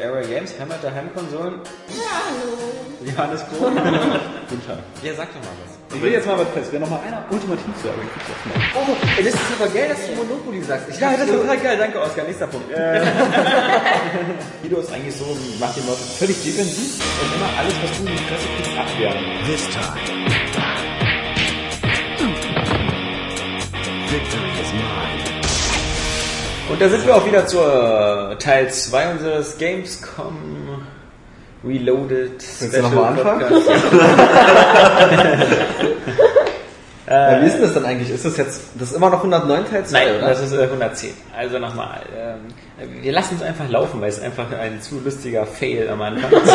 Area Games, Heimat der Heimkonsolen. Ja, hallo. Johannes Kroh. Guten Tag. Ja, sag doch mal was. Ich will jetzt mal was fest. Wer noch mal einer ultimativ zu Area Games macht. Oh, das ist aber geil, dass du Monopoly sagst. Ich ja, das ist total geil. Danke, Oskar. Nächster Punkt. Guido ist eigentlich so, macht die Leute völlig defensiv und immer alles, was du in die Presse kriegst, abwehren. This time. Und da sind wir auch wieder zur Teil 2 unseres Gamescom Reloaded Willst du noch mal? Podcast. Ja, wie ist denn das dann eigentlich? Ist das jetzt, das ist immer noch 109 Teil 2, Nein, oder? das ist äh, 110. Also nochmal. Ähm, wir lassen es einfach laufen, weil es einfach ein zu lustiger Fail am Anfang ist.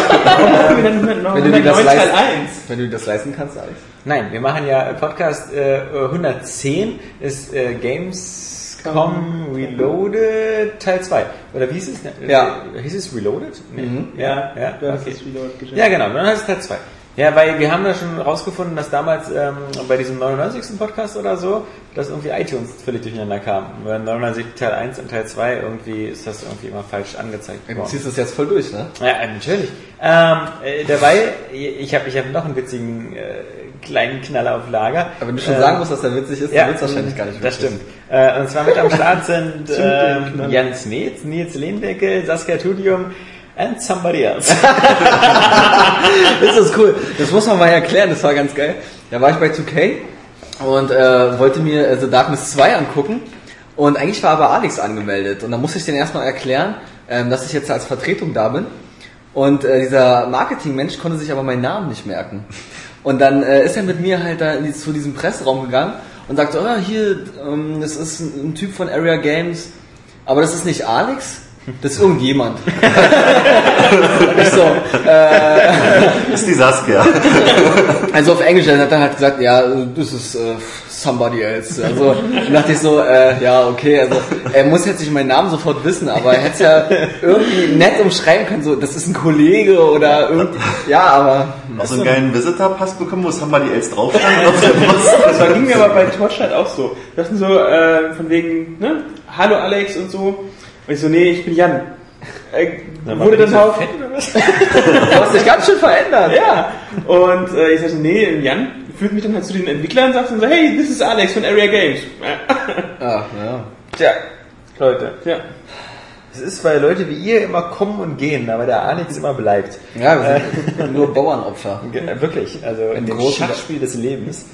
wenn, du dir das Teil leisten, 1. wenn du dir das leisten kannst, Alex. Nein, wir machen ja Podcast äh, 110 ist äh, Gamescom Reloaded Teil 2. Oder wie hieß es? Ja. Äh, Hieß es Reloaded? Nee. Mhm. Ja, ja. Du hast okay. das Reload geschafft. Ja, genau, dann heißt es Teil 2. Ja, weil wir haben da schon rausgefunden, dass damals ähm, bei diesem 99. Podcast oder so, dass irgendwie iTunes völlig durcheinander kam. Weil 99 Teil 1 und Teil 2 irgendwie ist das irgendwie immer falsch angezeigt Du worden. ziehst das jetzt voll durch, ne? Ja, natürlich. Ähm, äh, dabei, ich habe ich hab noch einen witzigen äh, kleinen Knaller auf Lager. Aber wenn du schon Ähm, sagen musst, dass der witzig ist, ja, dann wird's wahrscheinlich gar nicht Das witzig. stimmt. Äh, und zwar mit am Start sind ähm. Jens Netz, Nils Lehndeckel, Saskia Tudium and somebody else. Das ist cool. Das muss man mal erklären, das war ganz geil. Da war ich bei 2K und äh, wollte mir The Darkness 2 angucken. Und eigentlich war aber Alex angemeldet. Und dann musste ich den erstmal erklären, ähm, dass ich jetzt als Vertretung da bin. Und äh, dieser Marketingmensch konnte sich aber meinen Namen nicht merken. Und dann äh, ist er mit mir halt da die, zu diesem Presseraum gegangen und sagte, oh, hier, ähm, das ist ein, ein Typ von Area Games, aber das ist nicht Alex, das ist irgendjemand. Ich so, äh, Ist die Saskia. also auf Englisch dann hat er halt gesagt, ja, das ist äh, somebody else. Also dann dachte ich so, äh, ja, okay, also er muss jetzt nicht meinen Namen sofort wissen, aber er hätte es ja irgendwie nett umschreiben können, so, das ist ein Kollege oder irgendwie, ja, aber Noch so einen geilen Visitor-Pass bekommen, wo Somebody else drauf stand auf der. Das war, ging mir aber bei Torchlight auch so. Wir hatten so, äh, von wegen, ne, hallo Alex und so. Und ich so, nee, ich bin Jan. Äh, wurde dann auch, du hast dich ganz schön verändert. ja. Und äh, ich sagte, nee, Jan führt mich dann halt zu den Entwicklern und sagt dann so, hey, this is Alex von Area Games. Ah, ja. Tja, Leute. Ja. Es ist, weil Leute wie ihr immer kommen und gehen, aber der Alex immer bleibt. Ja, wir sind nur Bauernopfer. Äh, Wirklich, also in dem großen- Schachspiel des Lebens.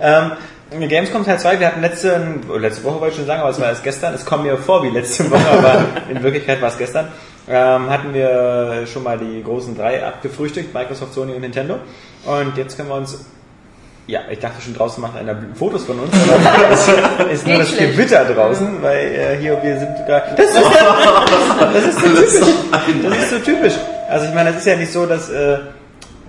Ähm, Gamescom Teil 2, wir hatten letzte, letzte Woche wollte ich schon sagen, aber es war erst gestern, es kommt mir vor wie letzte Woche, aber in Wirklichkeit war es gestern, ähm, hatten wir schon mal die großen drei abgefrühstückt, Microsoft, Sony und Nintendo. Und jetzt können wir uns, ja, ich dachte schon draußen macht einer Fotos von uns, aber es ist nur das schlecht. Gewitter draußen, weil äh, hier, wir sind gerade, das ist, das ist so typisch, das ist so typisch. Also ich meine, das ist ja nicht so, dass, äh,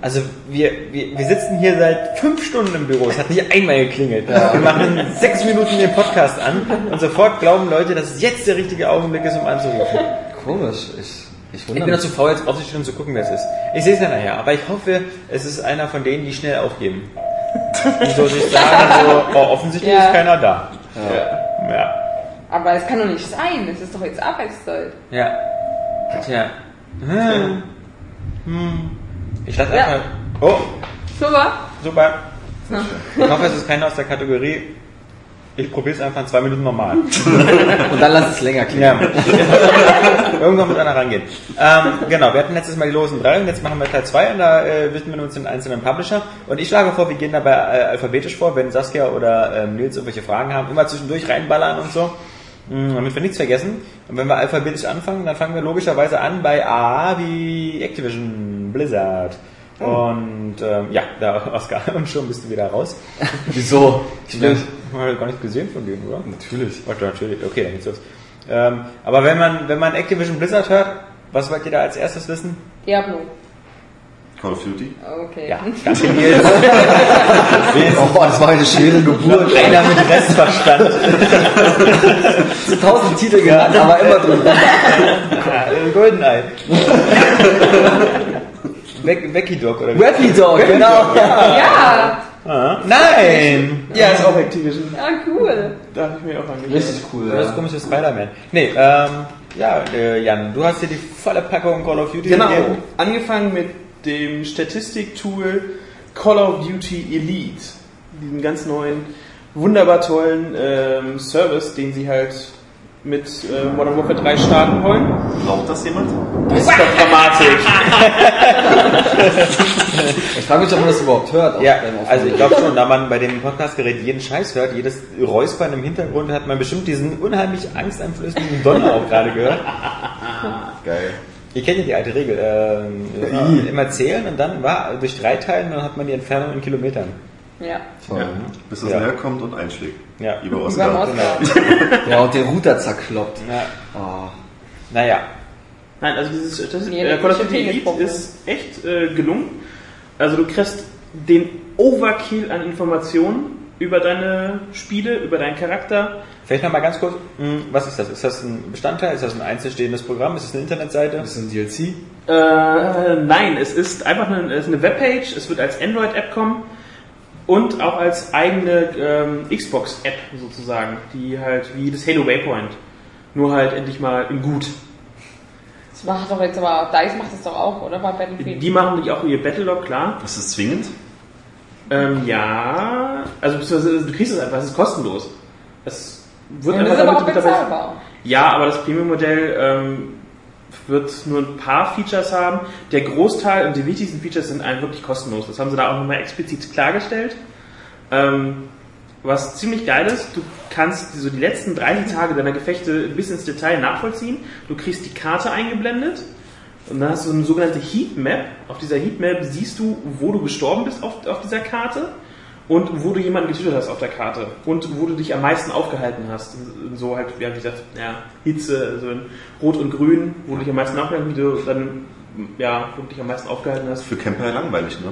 also wir, wir, wir sitzen hier seit fünf Stunden im Büro, es hat nicht einmal geklingelt. Wir machen sechs Minuten den Podcast an und sofort glauben Leute, dass es jetzt der richtige Augenblick ist, um anzurufen. Komisch, ich, ich Ich bin noch mich. zu faul, jetzt aufzustehen und zu gucken, wer es ist. Ich sehe es ja nachher, aber ich hoffe, es ist einer von denen, die schnell aufgeben. Und so sich sagen, so, oh, offensichtlich Ja. ist keiner da. Ja. Ja. Aber es kann doch nicht sein. Es ist doch jetzt Arbeitszeit. ja. Tja. Hm. Hm. Ich dachte Ja. einfach, oh, Super. super. Ich hoffe, es ist keiner aus der Kategorie, ich probiere es einfach in zwei Minuten normal. Und dann lass es länger klingen. Ja. Irgendwann muss einer rangehen. Ähm, genau, wir hatten letztes Mal die losen drei und jetzt machen wir Teil 2 und da äh, widmen wir uns den einzelnen Publisher. Und ich schlage vor, wir gehen dabei äh, alphabetisch vor, wenn Saskia oder ähm, Nils irgendwelche Fragen haben, immer zwischendurch reinballern und so. Mm, Damit wir nichts vergessen. Und wenn wir alphabetisch anfangen, dann fangen wir logischerweise an bei A wie Activision Blizzard. Und ähm, ja, da Oscar, und schon bist du wieder raus. Wieso? Ich habe gar nicht gesehen von denen, oder? natürlich. Warte, natürlich. Okay, dann geht's los. Ähm, aber wenn man, wenn man Activision Blizzard hört, was wollt ihr da als erstes wissen? Diablo. Call of Duty. Okay. Ja, danke Nils. Oh, das war eine schwere Geburt. Einer mit Restverstand. Tausend Titel genannt, aber immer drin. Ja, Goldeneye. Becky Dog oder wie? Wacky Dog, genau. Ja. Ah, Nein! Ja, ist auch Activision. Ja, cool. Da habe ich mir auch angeschaut. Richtig cool. Das Ja. komische Spider-Man. Nee, ähm, Ja, äh, Jan, du hast dir die volle Packung Call of Duty Genau, gegeben. angefangen mit dem Statistiktool Call of Duty Elite. Diesen ganz neuen, wunderbar tollen ähm, Service, den sie halt mit äh, Modern Warfare 3 starten wollen. Braucht das jemand? Das ist doch dramatisch. Ich frage mich, ob man das überhaupt hört. Ja, also ich glaube schon, da man bei dem Podcastgerät jeden Scheiß hört, jedes Räuspern im Hintergrund, hat man bestimmt diesen unheimlich angsteinflößenden Donner auch gerade gehört. Geil. Ihr kennt ja die alte Regel. Ähm, äh, immer zählen und dann war durch drei Teilen, dann hat man die Entfernung in Kilometern. Ja. Toll. Bis das Ja. näher kommt und einschlägt. Ja. Über Oscar. Moskau. Ja, und der Router zerkloppt. Ja. Oh. Naja. Nein, also dieses Statistik Die äh, Call of Duty Elite ist echt äh, gelungen. Also du kriegst den Overkill an Informationen über deine Spiele, über deinen Charakter. Vielleicht noch mal ganz kurz, mh, was ist das? Ist das ein Bestandteil? Ist das ein einzelstehendes Programm? Ist das eine Internetseite? Das ist ein DLC. Äh, nein, es ist einfach eine, es ist eine Webpage, es wird als Android-App kommen und auch als eigene ähm, Xbox-App sozusagen, die halt wie das Halo Waypoint, nur halt endlich mal in gut. Das macht doch jetzt aber, DICE macht das doch auch, oder? Bei Battlefield. Die machen nicht auch ihr Battlelog, klar. Ist das zwingend? Ähm, ja, also du kriegst es einfach, es ist kostenlos. Es wird Und das ist aber auch bezahlbar. Ja, aber das Premium-Modell ähm, wird nur ein paar Features haben. Der Großteil und die wichtigsten Features sind einem wirklich kostenlos. Das haben sie da auch nochmal explizit klargestellt. Ähm, was ziemlich geil ist, du kannst so die letzten 30 Tage deiner Gefechte bis ins Detail nachvollziehen. Du kriegst die Karte eingeblendet und dann hast du eine sogenannte Heatmap. Auf dieser Heatmap siehst du, wo du gestorben bist auf, auf dieser Karte und wo du jemanden getötet hast auf der Karte und wo du dich am meisten aufgehalten hast. So halt, ja, wie gesagt, ja, Hitze, also in Rot und Grün, wo du dich am meisten aufgehalten hast, wie du dann, ja, wo du dich am meisten aufgehalten hast. Für Camper ja langweilig, ne?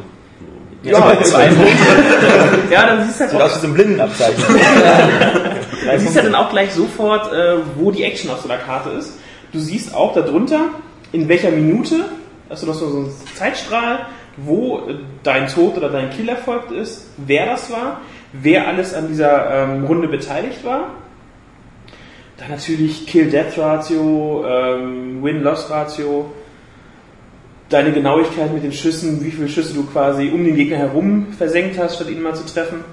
Ja, einem Punkt. Ja, dann siehst du halt aus so ein Blindenabzeichen. Du siehst ja dann auch gleich sofort, äh, wo die Action auf so einer Karte ist. Du siehst auch darunter, in welcher Minute, hast du noch so so einen Zeitstrahl, wo dein Tod oder dein Kill erfolgt ist, wer das war, wer alles an dieser ähm, Runde beteiligt war. Dann natürlich Kill-Death-Ratio, ähm, Win-Loss-Ratio, deine Genauigkeit mit den Schüssen, wie viele Schüsse du quasi um den Gegner herum versenkt hast, statt ihn mal zu treffen.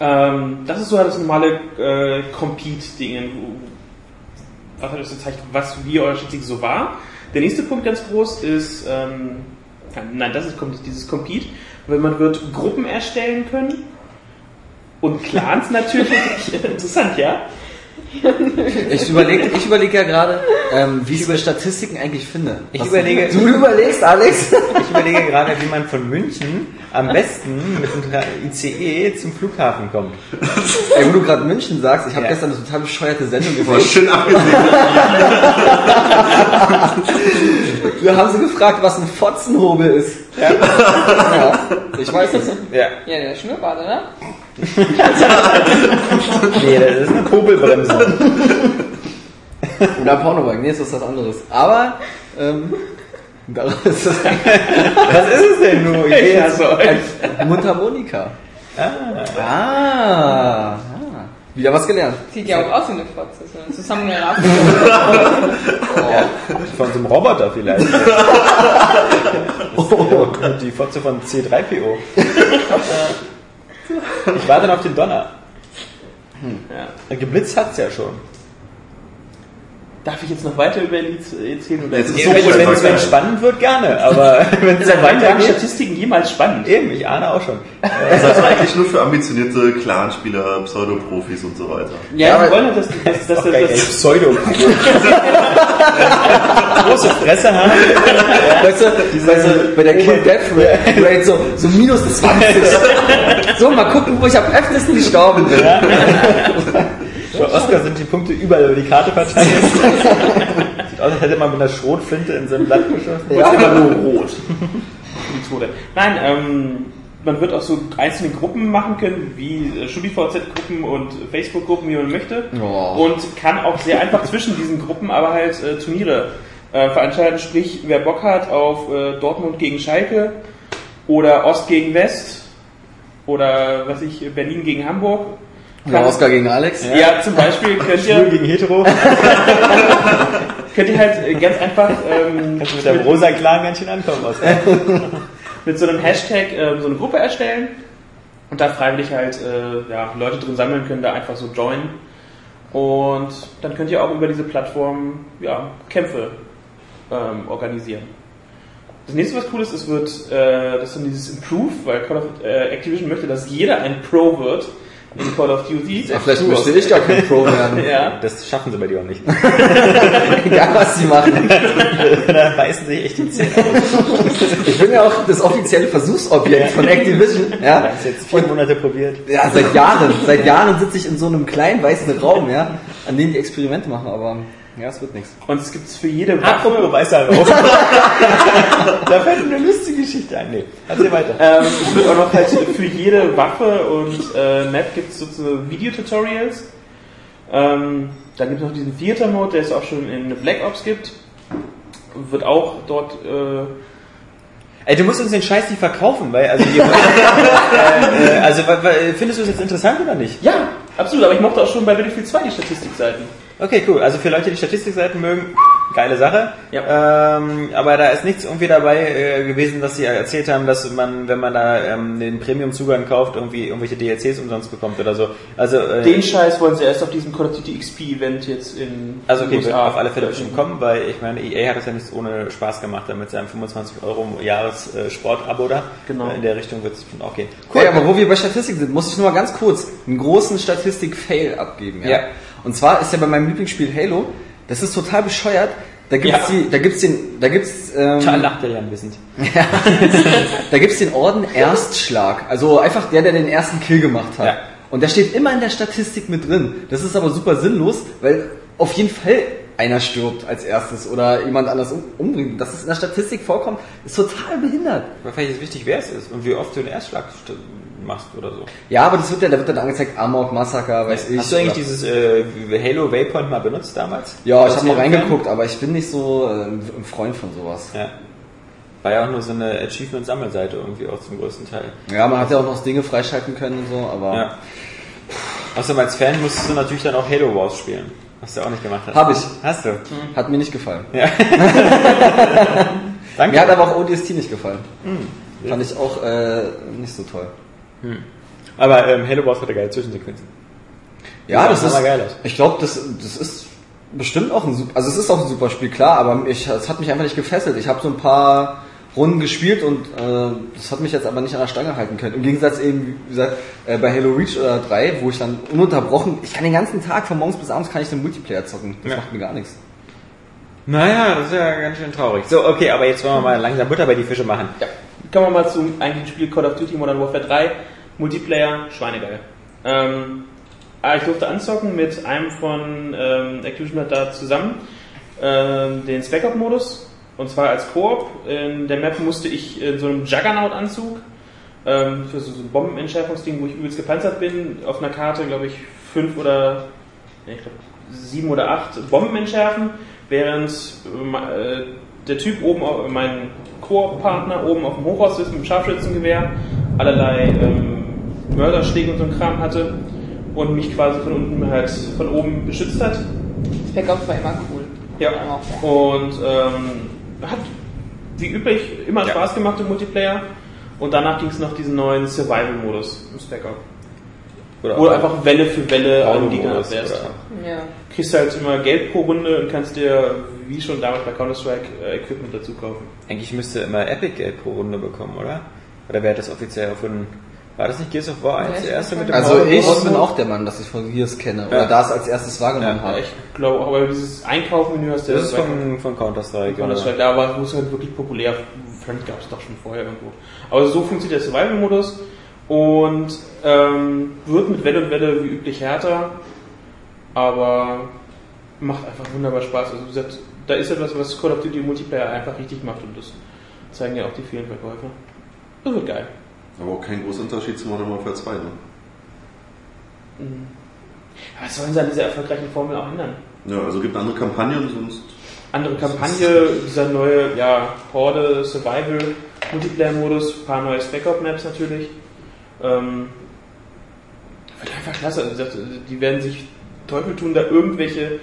Ähm, das ist so halt das normale äh, Compete-Ding, was hat das gezeigt, was wie euer Statistik so war. Der nächste Punkt ganz groß ist, ähm, nein, das ist dieses Compete, weil man wird Gruppen erstellen können und Clans natürlich. Interessant, ja? Ich überlege ich überleg ja gerade, ähm, wie ich über Statistiken eigentlich finde. Ich Was- überlege- Du überlegst, Alex? Ich überlege gerade, wie man von München am besten mit einem ICE zum Flughafen kommt. Ey, wo du gerade München sagst, ich habe Ja. gestern eine total bescheuerte Sendung gesehen. schön abgesehen. Wir haben sie gefragt, was ein Fotzenhobel ist. Ja. Ja, ich weiß es. Ja. Ja, der Schnurrbart, oder? Nee, das ist eine Popelbremse. Oder Pornowagen, nee, ist das was anderes. Aber, ähm, ist das Was ist es denn nur? Ich Ja, so. ein Mundharmonika. Ah. ah. Wieder was gelernt. Sieht ja auch aus wie eine Fotze. So ein zusammengerafft. Von so einem Roboter vielleicht. Oh. Die Fotze von C3PO. Ich warte noch auf den Donner. Ja. Geblitzt hat's ja schon. Darf ich jetzt noch weiter über Elite erzählen? Oder Jetzt ist Wenn so wenn- wenn es geil. spannend wird, gerne. Aber wenn es dann weitergeht, Statistiken jemals spannend? eben, ich ahne auch schon. Das ist also eigentlich nur für ambitionierte Clanspieler, Pseudoprofis und so weiter. Ja, Ja, wir wollen halt, dass, dass, dass, ey, dass, Pseudo. Große Fresse haben. Weißt du, weißt du, bei der Kill Death Rate so, so minus 20. So, mal gucken, wo ich am öftesten gestorben bin. Für Oscar sind die Punkte überall über die Karte verteilt. Sieht aus, als hätte man mit einer Schrotflinte in so ein Blatt geschossen. ja. immer nur rot. Die Tode. Nein, ähm, man wird auch so einzelne Gruppen machen können, wie äh, StudiVZ-Gruppen und Facebook-Gruppen, wie man möchte. Oh. Und kann auch sehr einfach zwischen diesen Gruppen aber halt äh, Turniere äh, veranstalten. Sprich, wer Bock hat auf äh, Dortmund gegen Schalke oder Ost gegen West oder was ich, Berlin gegen Hamburg Ja, Oscar gegen Alex. Ja, zum Beispiel könnt Schwul ihr, gegen Hetero. könnt ihr halt äh, ganz einfach ähm, Kannst du mit deinem rosa Clan ganz schön ankommen, Oskar. mit so einem Hashtag ähm, so eine Gruppe erstellen und da freiwillig halt äh, ja, Leute drin sammeln können, da einfach so joinen. Und dann könnt ihr auch über diese Plattform ja, Kämpfe ähm, organisieren. Das nächste, was cool ist, es wird, äh, das ist dann dieses Improve, weil Call of äh, Activision möchte, dass jeder ein Pro wird in Call of Duty. Ach, vielleicht möchte ich gar kein Pro werden. Ja. Das schaffen sie bei dir auch nicht. Egal, was sie machen. da beißen sich echt die Zähne. Ich bin ja auch das offizielle Versuchsobjekt von Activision. Ja. hast jetzt vier Monate probiert. ja, seit Jahren. Seit Jahren sitze ich in so einem kleinen weißen Raum, ja, an dem die Experimente machen, aber ja, es wird nichts. Und es gibt für jede Apropos Waffe, weißer Rauch. da fällt mir eine lustige Geschichte ein. Nee, erzähl weiter. ähm, es wird auch noch halt für jede Waffe und äh, Map gibt es sozusagen Videotutorials. Ähm, dann gibt es noch diesen Theater-Mode, der es auch schon in Black Ops gibt. Wird auch dort äh, Ey, du musst uns den Scheiß nicht verkaufen, weil, also, wir, äh, äh, also findest du es jetzt interessant oder nicht? Ja, absolut, aber ich mochte auch schon bei Battlefield 2 die Statistikseiten. Okay, cool. Also für Leute, die Statistikseiten mögen, geile Sache. Ähm, aber da ist nichts irgendwie dabei äh, gewesen, dass sie erzählt haben, dass man, wenn man da ähm, den Premium-Zugang kauft, irgendwie irgendwelche DLCs umsonst bekommt oder so. Also, äh, Den Scheiß wollen sie erst auf diesem Call of Duty XP Event jetzt in also okay, wird auf alle Fälle bestimmt kommen, weil ich meine, EA hat es ja nicht ohne Spaß gemacht, damit seinem 25 Euro Jahres äh, Sport-Abo da. Genau. In der Richtung wird es bestimmt auch gehen. Cool. aber wo wir bei Statistik sind, muss ich nur mal ganz kurz einen großen Statistik-Fail abgeben. Ja? Ja. Und zwar ist ja bei meinem Lieblingsspiel Halo, das ist total bescheuert. Da gibt's Ja. die, da gibt's den, da gibt's, Da ähm, lacht er ja ein bisschen. da gibt's den Orden Erstschlag. Also einfach der, der den ersten Kill gemacht hat. Ja. Und der steht immer in der Statistik mit drin. Das ist aber super sinnlos, weil auf jeden Fall einer stirbt als erstes oder jemand anders um, umbringt. Dass es in der Statistik vorkommt, ist total behindert. Aber vielleicht ist wichtig, wer es ist und wie oft du den Erstschlag st- machst oder so. Ja, aber das wird ja, da wird dann angezeigt, Amok, Massaker, weiß ich. Hast du eigentlich oder- dieses äh, Halo Waypoint mal benutzt damals? Ja, ich habe mal reingeguckt, aber ich bin nicht so äh, ein Freund von sowas. Ja. War ja auch nur so eine Achievement-Sammelseite irgendwie auch zum größten Teil. Ja, man hat ja auch noch Dinge freischalten können und so, aber Ja. Außerdem als Fan musstest du natürlich dann auch Halo Wars spielen. Was du auch nicht gemacht hast. Hab ich. Hast du? hat mir nicht gefallen. Ja. Danke. Mir hat aber auch ODST nicht gefallen. Fand ich auch äh, nicht so toll. aber ähm, Halo Wars hatte geile Zwischensequenzen. Ja, das sah ist. geil aus. Ich glaube, das, das ist bestimmt auch ein super. Also es ist auch ein super Spiel, klar, aber ich, es hat mich einfach nicht gefesselt. Ich habe so ein paar Runden gespielt und äh, das hat mich jetzt aber nicht an der Stange halten können. Im Gegensatz eben, wie gesagt, äh, bei Halo Reach oder 3, wo ich dann ununterbrochen, ich kann den ganzen Tag von morgens bis abends kann ich den Multiplayer zocken. Das Ja. macht mir gar nichts. Naja, das ist ja ganz schön traurig. So, okay, aber jetzt wollen wir mal langsam Butter bei die Fische machen. Ja. Kommen wir mal zum eigentlichen Spiel Call of Duty Modern Warfare 3. Multiplayer, schweinegeil. Ähm, ah, ich durfte anzocken mit einem von ähm, Activision da zusammen ähm, den Spec Op Modus und zwar als Koop. In der Map musste ich in so einem Juggernaut-Anzug ähm, für so, so ein Bombenentschärfungsding, wo ich übelst gepanzert bin, auf einer Karte, glaube ich, fünf oder ich glaube sieben oder acht Bomben entschärfen, während äh, der Typ oben, auf- mein Koop-Partner oben auf dem Hochhaus ist mit dem Scharfschützengewehr, allerlei ähm, Mörderschläge und so ein Kram hatte und mich quasi von unten halt von oben beschützt hat. Spec Ops war immer cool. Ja. Und ähm, hat wie üblich immer Ja. Spaß gemacht im Multiplayer. Und danach ging es noch diesen neuen Survival-Modus im Spec Up. Oder Wo du einfach Welle für Welle an Gegner abwehrst. Ja. Kriegst halt immer Geld pro Runde und kannst dir, wie schon damals bei Counter-Strike, äh, Equipment dazu kaufen. Eigentlich müsste immer Epic Geld pro Runde bekommen, oder? Oder wer hat das offiziell erfunden? War das nicht Gears of War 1 Ja, der erste mit dem Also Auto- ich Auto- bin auch der Mann, dass ich von Gears kenne oder Ja. das als erstes wahrgenommen Ja, habe. Ich glaube auch, aber dieses Einkaufmenü hast du Das ist von, von Counter-Strike. Counter-Strike, da war es halt wirklich populär. Vielleicht gab es doch schon vorher irgendwo. Aber so funktioniert der Survival-Modus und ähm, wird mit Welle und Welle wie üblich härter, aber macht einfach wunderbar Spaß. Also wie gesagt, da ist etwas, was Call of Duty Multiplayer einfach richtig macht und das zeigen ja auch die vielen Verkäufer. Das wird geil. Aber auch kein großer Unterschied zu Modern Warfare 2, ne? Aber was sollen sie an dieser erfolgreichen Formel auch ändern? Ja, also gibt andere Kampagnen, sonst. andere Kampagne, dieser neue ja, Horde Survival Multiplayer Modus, ein paar neue Spec Op Maps natürlich. Ähm, Einfach klasse. Die werden sich Teufel tun, da irgendwelche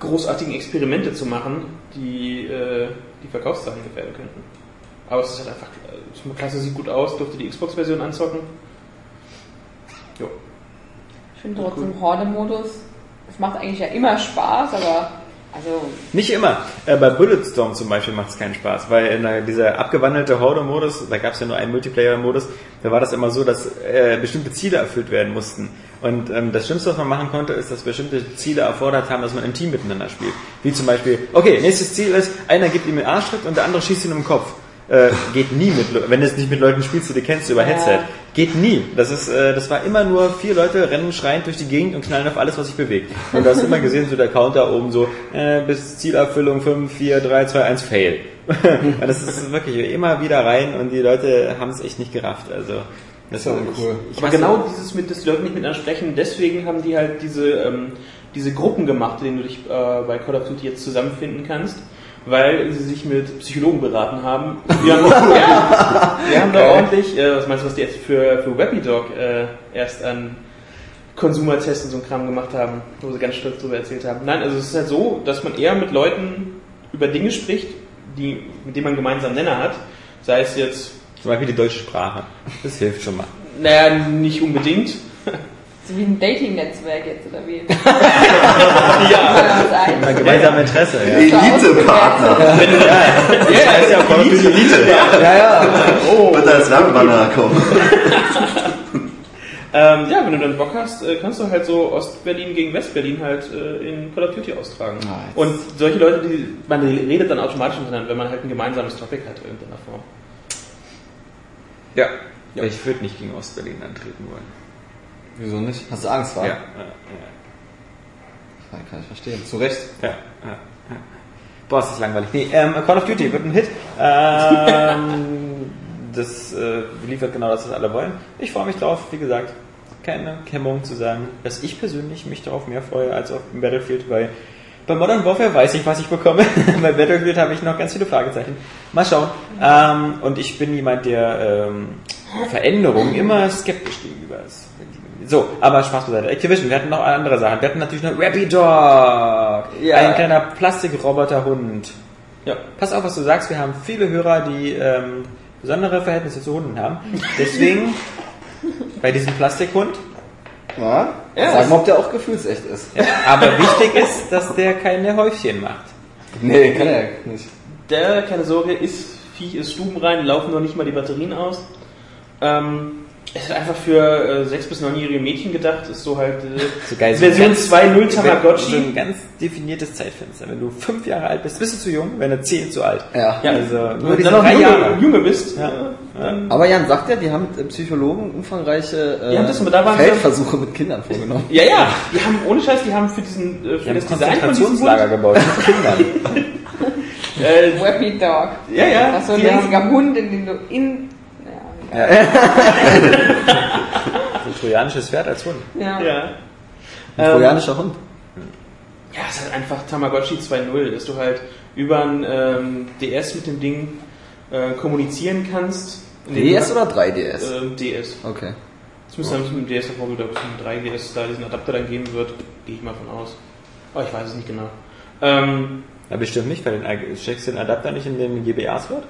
großartigen Experimente zu machen, die äh, die Verkaufszahlen gefährden könnten. Aber es ist halt einfach äh, ist klasse, sieht gut aus, durfte die Xbox-Version anzocken. Jo. Ich finde trotzdem Horde-Modus, es macht eigentlich ja immer Spaß, aber also Nicht immer. Äh, bei Bulletstorm zum Beispiel macht es keinen Spaß, weil in der, dieser abgewandelte Horde-Modus, da gab es ja nur einen Multiplayer-Modus, da war das immer so, dass äh, bestimmte Ziele erfüllt werden mussten. Und ähm, das Schlimmste, was man machen konnte, ist, dass bestimmte Ziele erfordert haben, dass man im Team miteinander spielt. Wie zum Beispiel, okay, nächstes Ziel ist, einer gibt ihm den Arschtritt und der andere schießt ihn im Kopf. Äh, geht nie mit, wenn du es nicht mit Leuten spielst, die du kennst über Ja. Headset. Geht nie. Das ist, äh, das war immer nur vier Leute rennen schreiend durch die Gegend und knallen auf alles, was sich bewegt. Und du hast immer gesehen, so der Counter oben so, äh, bis Zielerfüllung 5, 4, 3, 2, 1, Fail. und das ist wirklich immer wieder rein und die Leute haben es echt nicht gerafft. Also, das ja war cool. Ich, ich Aber genau dieses mit, dass die Leute nicht miteinander sprechen, deswegen haben die halt diese, ähm, diese Gruppen gemacht, in denen du dich äh, bei Call of Duty jetzt zusammenfinden kannst, weil sie sich mit Psychologen beraten haben. Wir haben, ja, wir haben da ordentlich, äh, was meinst du, was die jetzt für, für Webidog äh, erst an Konsumertests und so ein Kram gemacht haben, wo sie ganz stolz darüber erzählt haben. Nein, also es ist halt so, dass man eher mit Leuten über Dinge spricht, die, mit denen man gemeinsam Nenner hat. Sei es jetzt, Zum Beispiel die deutsche Sprache. Das hilft schon mal. naja, nicht unbedingt, so wie ein Dating-Netzwerk jetzt oder wie? ja, ja. Ein gemeinsames Interesse, ja. Elite-Partner. Ja, ja voll für die Elite. Ja, ja. Wird als Landbanner kommen. Ähm, ja, wenn du dann Bock hast, äh, kannst du halt so Ostberlin gegen Westberlin halt äh, in Call of Duty austragen. Jetzt. Und solche Leute, die, man redet dann automatisch miteinander, wenn man halt ein gemeinsames Topic hat in irgendeiner Form. Ja. Ich würde nicht gegen Ostberlin antreten wollen. Wieso nicht? Hast du Angst, wa? Ja, ja, Ja, Kann ich verstehen. Zu Recht. ja, ja. Boah, ist das langweilig. Nee, ähm, Call of Duty wird ein Hit. Ähm, das äh, liefert genau das, was alle wollen. Ich freue mich drauf, wie gesagt. Keine Hemmung zu sagen, dass ich persönlich mich darauf mehr freue als auf Battlefield, weil bei Modern Warfare weiß ich, was ich bekomme. bei Battlefield habe ich noch ganz viele Fragezeichen. Mal schauen. Ähm, und ich bin jemand, der ähm, Veränderungen immer skeptisch gegenüber ist. So, aber Spaß beiseite. Activision, wir hatten noch andere Sachen. Wir hatten natürlich noch Rappy Dog. Ja. Ein kleiner Plastikroboterhund. Ja. Pass auf, was du sagst. Wir haben viele Hörer, die ähm, besondere Verhältnisse zu Hunden haben. Deswegen bei diesem Plastikhund. Ja? Ja, Sag mal, ob der auch gefühlsecht ist. Aber wichtig ist, dass der keine Häufchen macht. Nee, kann er nicht. Der, keine Sorge, ist Viech, ist stubenrein, laufen noch nicht mal die Batterien aus. Ähm, es ist einfach für äh, 6- bis 9-jährige Mädchen gedacht, ist so halt äh, So geil, so Version ganz- 2.0 So Tamagotchi. ein ganz definiertes Zeitfenster. Wenn du fünf Jahre alt bist, bist du zu jung. Wenn du zehn zu alt. Ja. Ja, Also nur Wenn du dann noch drei junge, Jahre. Junge bist, Ja. äh, dann Aber Jan sagt ja, die haben äh, Psychologen umfangreiche äh, Die das- Feldversuche mit Kindern vorgenommen. Ja, ja, die haben, ohne Scheiß, die haben für diesen, äh, für haben das Design von diesem Hund, gebaut mit Kindern. äh, Dog. ja, ja, Das ist so ein die haben- riesiger Hund, in den du in. Ja, ein trojanisches Pferd als Hund. ja. ja. Ein trojanischer Hund. Ja, es ist halt einfach Tamagotchi 2.0, dass du halt über ein ähm, DS mit dem Ding äh, kommunizieren kannst. DS oder 3DS? Ähm, DS. Okay. Das müsste dann mit dem DS davor oder mit dem 3DS da diesen Adapter dann geben wird, gehe ich mal von aus. Aber ich weiß es nicht genau. Ähm, Ja, bestimmt nicht, weil den, steckst du den Adapter nicht in den GBA-Slot?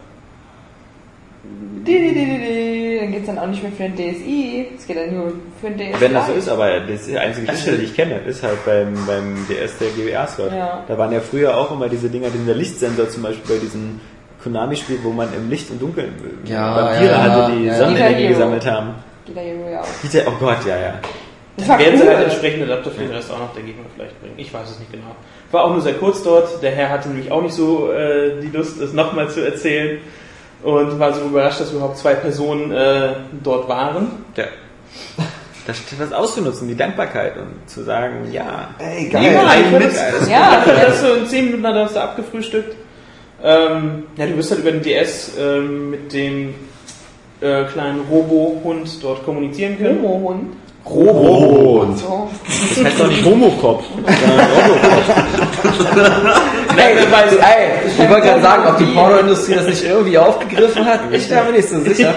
Die, die, die. Dann geht's dann auch nicht mehr für den DSi. Es geht dann nur für den DSi. Wenn das so ist, aber das ist die einzige Geschichte, die ich kenne, ist halt beim, beim DS der GBA-Slot. Ja. Da waren ja früher auch immer diese Dinger, dieser Lichtsensor zum Beispiel bei diesem Konami-Spiel, wo man im Licht und Dunkeln Ja, Vampire ja, hatte, die ja. Sonnenenergie gesammelt haben. Geht da Hero ja auch. Oh Gott, ja, ja. Das war werden sie cool. halt entsprechende Adapter für den Rest auch noch der Gegner vielleicht bringen. Ich weiß es nicht genau. War auch nur sehr kurz dort. Der Herr hatte nämlich auch nicht so äh, die Lust, es nochmal zu erzählen. Und war so überrascht, dass überhaupt zwei Personen äh, dort waren. ja. Das, das auszunutzen, die Dankbarkeit und zu sagen, ja, Ey, nehmen Ja, ich mit. alles Ja, Ja, das so in 10 Minuten hat er das da abgefrühstückt. Ähm, ja, du wirst halt über den DS ähm, mit dem äh, kleinen Robo-Hund dort kommunizieren können. Homo-Hund. Robo. So. Das heißt doch nicht Homocop, sondern Robocop. Ey, ey, ich wollte gerade sagen, ob die Pornoindustrie das nicht irgendwie aufgegriffen hat. Ich bin mir nicht so sicher.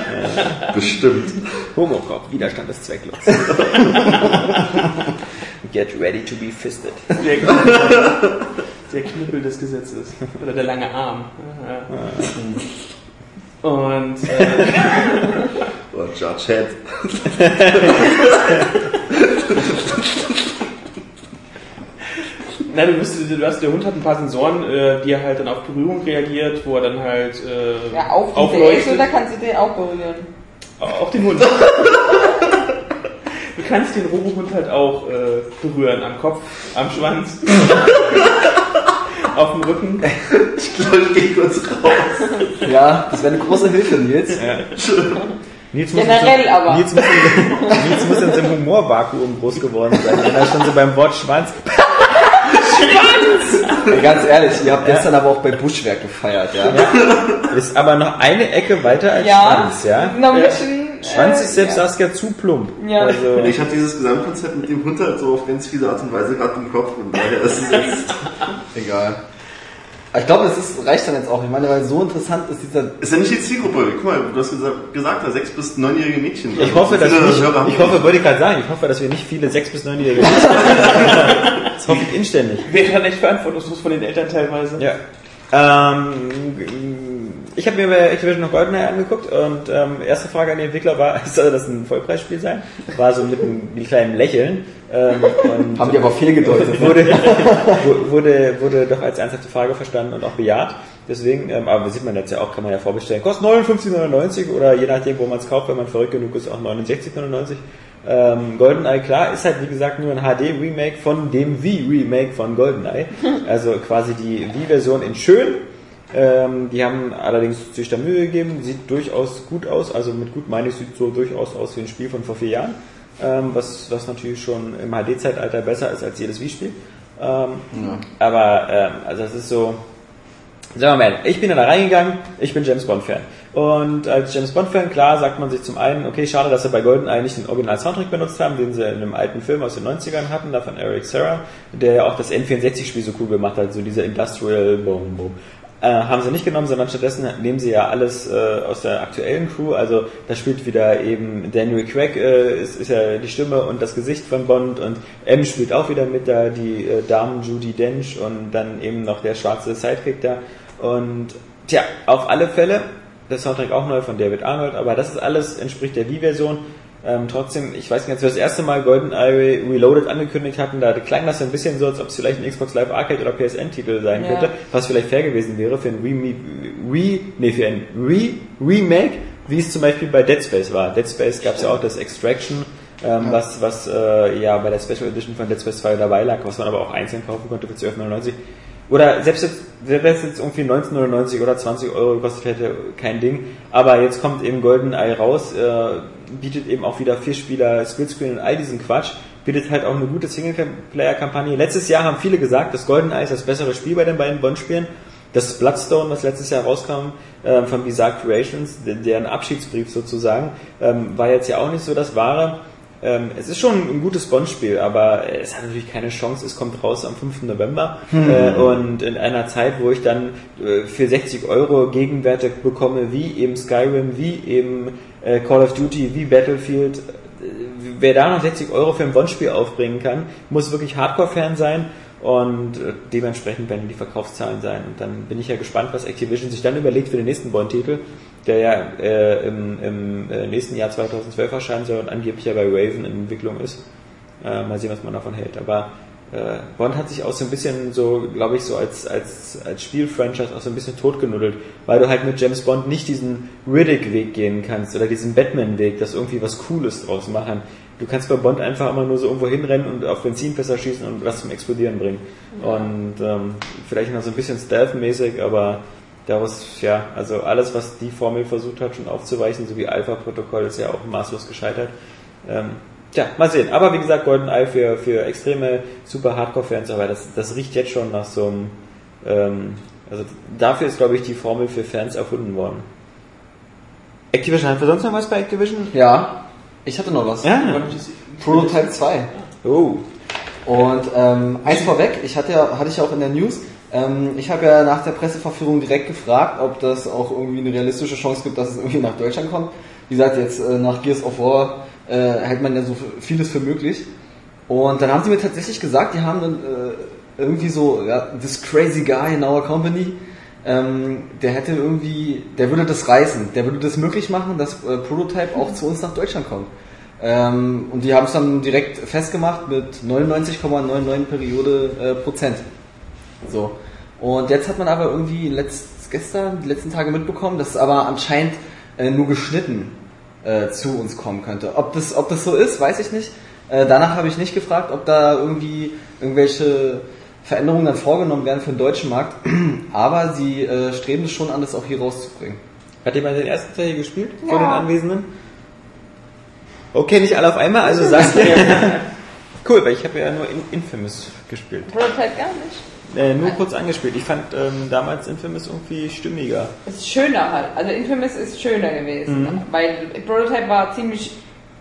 Bestimmt. Homocop, Widerstand ist zwecklos. Get ready to be fisted. Der, der Knüppel des Gesetzes. Oder der lange Arm. Ja. Und äh, Oh, Judge Head. na, du, bist, du hast, der Hund hat ein paar Sensoren, äh, die er halt dann auf Berührung reagiert, wo er dann halt äh, Ja, auf aufleuchtet. Da kannst du den auch berühren. Auch den Hund. Du kannst den Robohund halt auch äh, berühren. Am Kopf, am Schwanz, auf dem Rücken. Ich glaube, ich gehe kurz raus. Ja, das wäre eine große Hilfe, Nils. Nils muss Generell in so, aber. Nils muss, in, Nils muss in so einem Humorvakuum groß geworden sein. Wenn er schon so beim Wort Schwanz. Ey, ganz ehrlich, ihr habt gestern aber auch bei Buschwerk gefeiert, ja? Ist aber noch eine Ecke weiter als Ja. Schwanz, ja? Noch ein bisschen, Schwanz äh, ist selbst ja. Saskia zu plump. Ja. Also, Ich habe dieses Gesamtkonzept mit dem Hund halt so auf ganz viele Art und Weise gerade im Kopf und daher ist es jetzt, Egal. Ich glaube, es ist, reicht dann jetzt auch. Ich meine, weil so interessant ist dieser. ist ja nicht die Zielgruppe. Guck mal, du hast gesagt, gesagt da sechs bis neunjährige Mädchen. ich hoffe, dass wir nicht, ich hoffe, wollte ich gerade sagen, ich hoffe, dass wir nicht viele 6- bis 9-Jährige haben. Das hoffe ich inständig. Wäre dann echt verantwortungslos von den Eltern teilweise. Ja. Ähm, ich habe mir bei Activision noch GoldenEye angeguckt und ähm, erste Frage an den Entwickler war, soll das ein Vollpreisspiel sein? War so mit einem kleinen Lächeln. Ähm, Haben die aber fehlgedeutet. wurde, wu- wurde, wurde doch als ernsthafte Frage verstanden und auch bejaht. Deswegen, ähm, aber sieht man jetzt ja auch, kann man ja vorbestellen. Kostet 59,99 oder je nachdem, wo man es kauft, wenn man verrückt genug ist, auch 69,99. Ähm, GoldenEye, klar, ist halt wie gesagt nur ein HD-Remake von dem Wii-Remake von GoldenEye. Also quasi die Wii-Version in schön. Ähm, die haben allerdings sich da Mühe gegeben, sieht durchaus gut aus, also mit gut meine ich, sieht so durchaus aus wie ein Spiel von vor vier Jahren, ähm, was, was natürlich schon im HD-Zeitalter besser ist als jedes Wii-Spiel. Ähm, Aber ähm, also es ist so, sagen wir mal, ich bin da reingegangen, ich bin James Bond-Fan. Und als James Bond-Fan, klar, sagt man sich zum einen, okay, schade, dass sie bei GoldenEye nicht den Original-Soundtrack benutzt haben, den sie in einem alten Film aus den 90ern hatten, da von Eric Serra, der ja auch das N64-Spiel so cool gemacht hat, so dieser Industrial Boom Boom. Äh, haben sie nicht genommen, sondern stattdessen nehmen sie ja alles äh, aus der aktuellen Crew. Also da spielt wieder eben Daniel Craig äh, ist, ist ja die Stimme und das Gesicht von Bond und M spielt auch wieder mit da, die äh, Dame Judy Dench und dann eben noch der schwarze Sidekick da. Und tja, auf alle Fälle, der Soundtrack auch neu von David Arnold, aber das ist alles, entspricht der Wii-Version. Ähm, trotzdem, ich weiß nicht, als wir das erste Mal GoldenEye Reloaded angekündigt hatten, da klang das ein bisschen so, als ob es vielleicht ein Xbox Live Arcade oder PSN-Titel sein Ja. könnte, was vielleicht fair gewesen wäre für ein Re, Re, nee, für ein Re, Remake, wie es zum Beispiel bei Dead Space war. Dead Space gab es ja auch das Extraction, ähm, was, was äh, ja bei der Special Edition von Dead Space 2 dabei lag, was man aber auch einzeln kaufen konnte für 12,99. Oder selbst jetzt, selbst wenn es jetzt irgendwie 19,99 oder 20 Euro gekostet hätte, kein Ding. Aber jetzt kommt eben GoldenEye raus, äh, bietet eben auch wieder vier Spieler Splitscreen und all diesen Quatsch, bietet halt auch eine gute Singleplayer-Kampagne. Letztes Jahr haben viele gesagt, das GoldenEye ist das bessere Spiel bei den beiden Bond-Spielen. Das Bloodstone, was letztes Jahr rauskam, ähm, von Bizarre Creations, de- deren Abschiedsbrief sozusagen, ähm, war jetzt ja auch nicht so das wahre. Ähm, es ist schon ein gutes Bond-Spiel, aber es hat natürlich keine Chance. Es kommt raus am 5. November äh, und in einer Zeit, wo ich dann äh, für 60 Euro Gegenwerte bekomme, wie eben Skyrim, wie eben äh, Call of Duty, wie Battlefield. Äh, Wer da noch 60 Euro für ein Bond-Spiel aufbringen kann, muss wirklich Hardcore-Fan sein und äh, dementsprechend werden die Verkaufszahlen sein. Und dann bin ich ja gespannt, was Activision sich dann überlegt für den nächsten Bond-Titel, der ja äh, im, im äh, nächsten Jahr 2012 erscheinen soll und angeblich ja bei Raven in Entwicklung ist. Äh, mal sehen, was man davon hält. Aber äh, Bond hat sich auch so ein bisschen so, glaube ich, so als, als, als Spielfranchise auch so ein bisschen totgenuddelt, weil du halt mit James Bond nicht diesen Riddick-Weg gehen kannst oder diesen Batman-Weg, das irgendwie was Cooles draus machen. Du kannst bei Bond einfach immer nur so irgendwo hinrennen und auf Benzinfässer schießen und was zum Explodieren bringen. Und ähm, vielleicht noch so ein bisschen Stealth-mäßig, aber daraus, ja, also alles, was die Formel versucht hat, schon aufzuweichen, so wie Alpha-Protokoll, ist ja auch maßlos gescheitert. Ähm, tja, mal sehen. Aber wie gesagt, GoldenEye für, für extreme, super Hardcore-Fans, aber das, das riecht jetzt schon nach so einem, ähm, also dafür ist, glaube ich, die Formel für Fans erfunden worden. Activision, hat wir sonst noch was bei Activision? Ja, ich hatte noch was. Ja. Prototype 2. Oh. Und ähm, eins vorweg, ich hatte ja, hatte ich auch in der News, ähm, ich habe ja nach der Presseverführung direkt gefragt, ob das auch irgendwie eine realistische Chance gibt, dass es irgendwie nach Deutschland kommt. Wie gesagt, jetzt äh, nach Gears of War äh, hält man ja so vieles für möglich. Und dann haben sie mir tatsächlich gesagt, die haben dann äh, irgendwie so, ja, this crazy guy in our company, ähm, der hätte irgendwie, der würde das reißen, der würde das möglich machen, dass äh, Prototype auch zu uns nach Deutschland kommt. Ähm, und die haben es dann direkt festgemacht mit 99,99 Periode äh, Prozent. So. Und jetzt hat man aber irgendwie letzt, gestern, die letzten Tage mitbekommen, dass es aber anscheinend äh, nur geschnitten äh, zu uns kommen könnte. Ob das, ob das so ist, weiß ich nicht. Äh, danach habe ich nicht gefragt, ob da irgendwie irgendwelche Veränderungen dann vorgenommen werden für den deutschen Markt. Aber sie äh, streben es schon an, das auch hier rauszubringen. Hat jemand den ersten Teil hier gespielt? Von den Anwesenden? Okay, nicht alle auf einmal, also sagst du Cool, weil ich habe ja nur in Infamous gespielt. Prototype gar nicht. Äh, nur kurz angespielt. Ich fand ähm, damals Infamous irgendwie stimmiger. Es ist schöner halt. Also Infamous ist schöner gewesen. Mhm. Weil Prototype war ziemlich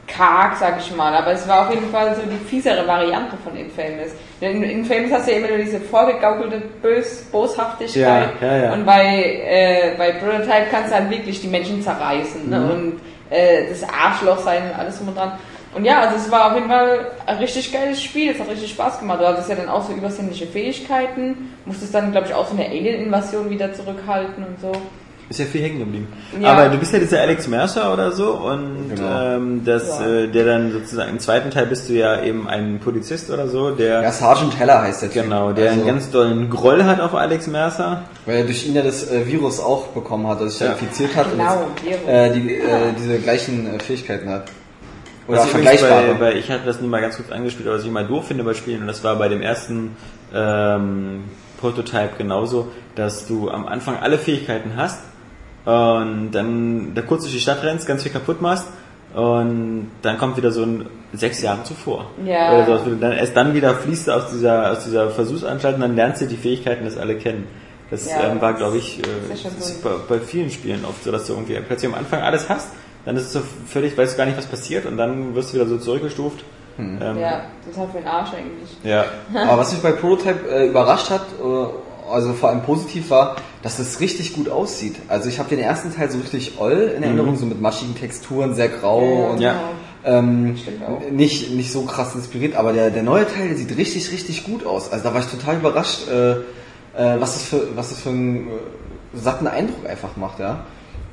karg, sag ich mal. Aber es war auf jeden Fall so die fiesere Variante von Infamous. In Infamous hast du ja immer nur diese vorgegaukelte Bös Boshaftigkeit. Ja, ja, ja. Und bei, äh, bei Prototype kannst du halt wirklich die Menschen zerreißen. Ne? Mhm. Und äh, das Arschloch sein und alles drum und dran. Und ja, also es war auf jeden Fall ein richtig geiles Spiel, es hat richtig Spaß gemacht. Du hattest ja dann auch so übersinnliche Fähigkeiten, musstest dann, glaube ich, auch so eine Alien-Invasion wieder zurückhalten und so. Ist ja viel hängen geblieben. Ja. Aber du bist ja dieser Alex Mercer oder so und Genau. ähm, das, Ja. äh, der dann sozusagen im zweiten Teil bist du ja eben ein Polizist oder so, der Ja, Sergeant Heller heißt der Typ. genau, der Also, einen ganz dollen Groll hat auf Alex Mercer. Weil er durch ihn ja das äh, Virus auch bekommen hat, das sich Ja. infiziert hat Genau, und jetzt, äh, die, äh, diese gleichen äh, Fähigkeiten hat. Oder Was ich übrigens vergleichbare. bei, bei, ich hatte das nur mal ganz kurz angespielt, aber was ich immer doof finde bei Spielen, und das war bei dem ersten ähm, Prototype genauso, dass du am Anfang alle Fähigkeiten hast und dann da kurz durch die Stadt rennst, ganz viel kaputt machst und dann kommt wieder so ein sechs Jahre zuvor. Ja. Oder sowas. Dann, erst dann wieder fließt du aus dieser, aus dieser Versuchsanstalt und dann lernst du die Fähigkeiten, das alle kennen. Das Ja, ähm, war, glaube ich, äh, ja so bei, bei vielen Spielen oft so, dass du irgendwie plötzlich am Anfang alles hast, dann ist es so völlig, weißt du gar nicht, was passiert und dann wirst du wieder so zurückgestuft. Ähm, Ja, das ist halt für den Arsch eigentlich. ja. Aber was mich bei Prototype äh, überrascht hat, äh, also vor allem positiv war, dass es richtig gut aussieht. Also ich habe den ersten Teil so richtig oll in Erinnerung, so mit maschigen Texturen, sehr grau Ja, und Ja. ähm, nicht, nicht so krass inspiriert, aber der, der neue Teil, der sieht richtig, richtig gut aus. Also da war ich total überrascht, äh, äh, was, das für, was das für einen äh, satten Eindruck einfach macht, ja.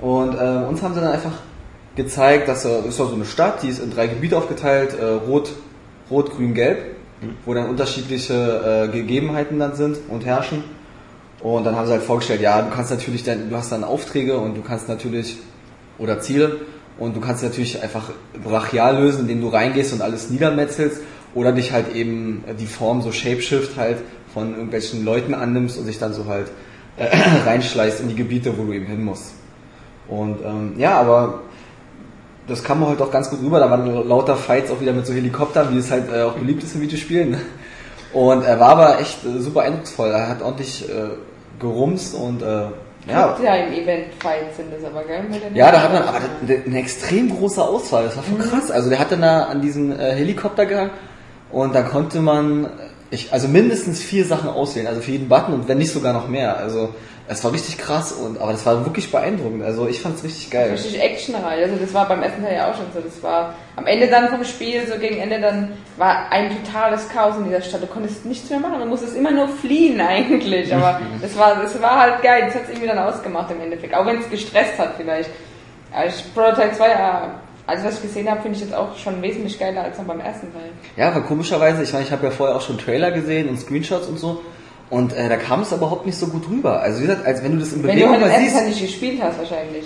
Und äh, uns haben sie dann einfach gezeigt, dass das ist ja so eine Stadt, die ist in drei Gebiete aufgeteilt, äh, rot, rot, grün, gelb, wo dann unterschiedliche äh, Gegebenheiten dann sind und herrschen. Und dann haben sie halt vorgestellt, ja, du kannst natürlich dann, du hast dann Aufträge und du kannst natürlich, oder Ziele, und du kannst natürlich einfach brachial lösen, indem du reingehst und alles niedermetzelst, oder dich halt eben äh, die Form so Shapeshift halt von irgendwelchen Leuten annimmst und sich dann so halt äh, reinschleißt in die Gebiete, wo du eben hin musst. Und ähm, ja, aber das kam mir halt auch ganz gut rüber. Da waren lauter Fights auch wieder mit so Helikoptern, wie es halt äh, auch beliebt ist in Videospielen. Und er war aber echt äh, super eindrucksvoll. Er hat ordentlich äh, gerumst und äh, ja. Ja, im Event-Fight sind das aber, gell? Ja, da hat man aber eine extrem große Auswahl. Das war schon krass. Also der hat dann da an diesen äh, Helikopter gehangen und da konnte man ich, also mindestens vier Sachen auswählen, also für jeden Button und wenn nicht sogar noch mehr. Also es war richtig krass und aber das war wirklich beeindruckend. Also ich fand es richtig geil. Richtig actionreich. Also das war beim ersten Teil ja auch schon so. Das war am Ende dann vom Spiel, so gegen Ende dann war ein totales Chaos in dieser Stadt. Du konntest nichts mehr machen. Du musstest immer nur fliehen eigentlich. Aber das war, das war halt geil. Das hat es irgendwie dann ausgemacht im Endeffekt. Auch wenn es gestresst hat vielleicht. Ich, Prototype 2, ja, also was ich gesehen habe, finde ich jetzt auch schon wesentlich geiler als noch beim ersten Teil. Ja, aber komischerweise, ich meine, ich habe ja vorher auch schon Trailer gesehen und Screenshots und so. Und äh, da kam es überhaupt nicht so gut rüber. Also wie gesagt, als wenn du das in Wenn du Bewegung halt den ersten siehst. Teil nicht gespielt hast wahrscheinlich.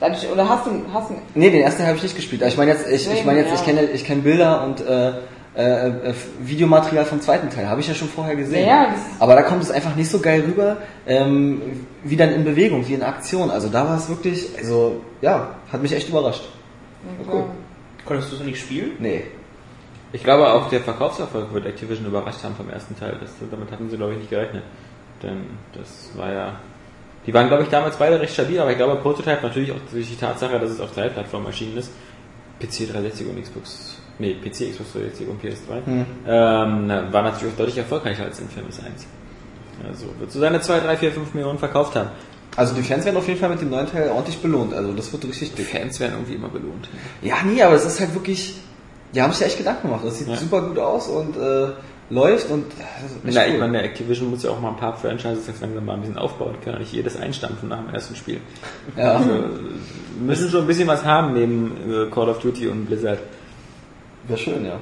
Dadurch, oder hast du, hast du, Nee, den ersten Teil habe ich nicht gespielt. Aber ich meine jetzt, ich, ich meine jetzt, ich Ja. kenne, ich kenne Bilder und äh, äh, äh, Videomaterial vom zweiten Teil. Habe ich ja schon vorher gesehen. Ja, Aber da kommt es einfach nicht so geil rüber, ähm, wie dann in Bewegung, wie in Aktion. Also da war es wirklich, also ja, hat mich echt überrascht. Ja, Konntest du es nicht spielen? Nee. Ich glaube auch der Verkaufserfolg wird Activision überrascht haben vom ersten Teil. Das, damit hatten sie glaube ich nicht gerechnet. Denn das war ja. Die waren glaube ich damals beide recht stabil, aber ich glaube Prototype natürlich auch durch die Tatsache, dass es auf drei Plattformen erschienen ist. PC 360 und Xbox nee, PC, Xbox 360 und PS3, ähm, war natürlich auch deutlich erfolgreicher als Infamous 1. Also wird so seine 2, 3, 4, 5 Millionen verkauft haben. Also die Fans werden auf jeden Fall mit dem neuen Teil ordentlich belohnt. Also das wird richtig Die dick. Fans werden irgendwie immer belohnt. Ja, nee, aber es ist halt wirklich. Die haben sich ja echt Gedanken gemacht. Das sieht Ja. super gut aus und äh, läuft und. Echt Na, ich cool. meine, der Activision muss ja auch mal ein paar Franchises jetzt langsam mal ein bisschen aufbauen. Die können ja nicht jedes einstampfen nach dem ersten Spiel. ja. Also müssen schon ein bisschen was haben neben äh, Call of Duty und Blizzard. Wäre schön, ja.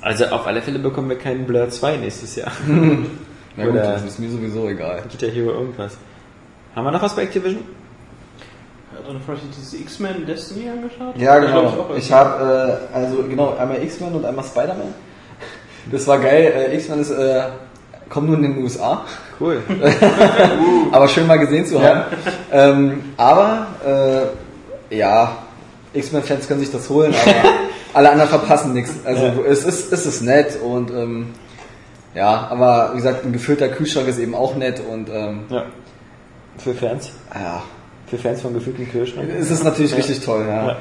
Also auf alle Fälle bekommen wir keinen Blur 2 nächstes Jahr. Na gut, Oder- das ist mir sowieso egal. Guitar Hero irgendwas. Haben wir noch was bei Activision? Hat auch vielleicht dieses X-Men Destiny angeschaut? Ja, genau. auch Ich habe äh, also genau einmal X-Men und einmal Spider-Man. Das war geil. Äh, X-Men ist äh, kommt nur in den USA, Cool. aber schön mal gesehen zu haben. Ähm, aber äh, ja, X-Men-Fans können sich das holen, aber alle anderen verpassen nichts. Also Ja. es ist es ist nett und ähm, ja, aber wie gesagt, ein gefüllter Kühlschrank ist eben auch nett und ähm, Ja. Für Fans? ja, Für Fans von gefühlten Kühlschrank? es ist natürlich Ja. richtig toll, ja. Ja.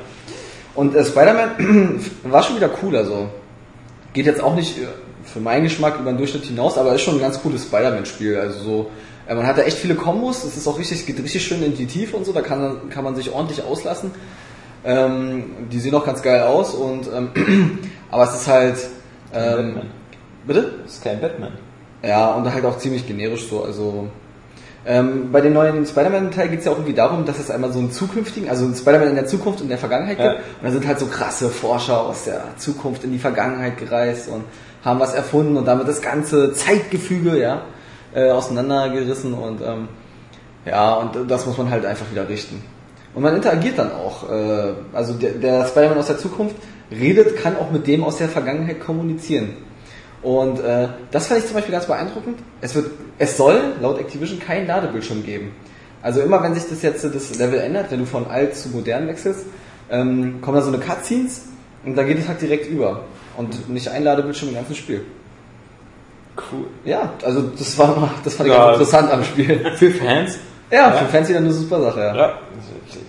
Und äh, Spider-Man war schon wieder cool, also geht jetzt auch nicht äh, für meinen Geschmack über den Durchschnitt hinaus, aber ist schon ein ganz cooles Spider-Man-Spiel. Also so, äh, man hat da echt viele Kombos, es ist auch richtig, es geht richtig schön in die Tiefe und so, da kann, kann man sich ordentlich auslassen. Ähm, die sehen auch ganz geil aus und ähm, aber es ist halt ähm, Batman. bitte? Das ist kein Batman. Ja, und halt auch ziemlich generisch so. Also ähm, bei den neuen Spider-Man-Teil geht es ja auch irgendwie darum, dass es einmal so einen zukünftigen, also einen Spider-Man in der Zukunft und in der Vergangenheit Ja. gibt. Und da sind halt so krasse Forscher aus der Zukunft in die Vergangenheit gereist und haben was erfunden und damit das ganze Zeitgefüge ja äh, auseinandergerissen und ähm, ja, und das muss man halt einfach wieder richten. Und man interagiert dann auch. Äh, also der, der Spider-Man aus der Zukunft redet, kann auch mit dem aus der Vergangenheit kommunizieren. Und äh, das fand ich zum Beispiel ganz beeindruckend. Es wird, es soll laut Activision keinen Ladebildschirm geben. Also immer wenn sich das jetzt das Level ändert, wenn du von alt zu modern wechselst, ähm, kommen da so eine Cutscenes und da geht es halt direkt über. Und nicht ein Ladebildschirm im ganzen Spiel. Cool. Ja, also das war das fand ich Ja. ganz interessant am Spiel. Für Fans? Ja, Ja. für Fans wieder eine super Sache, ja. Ja,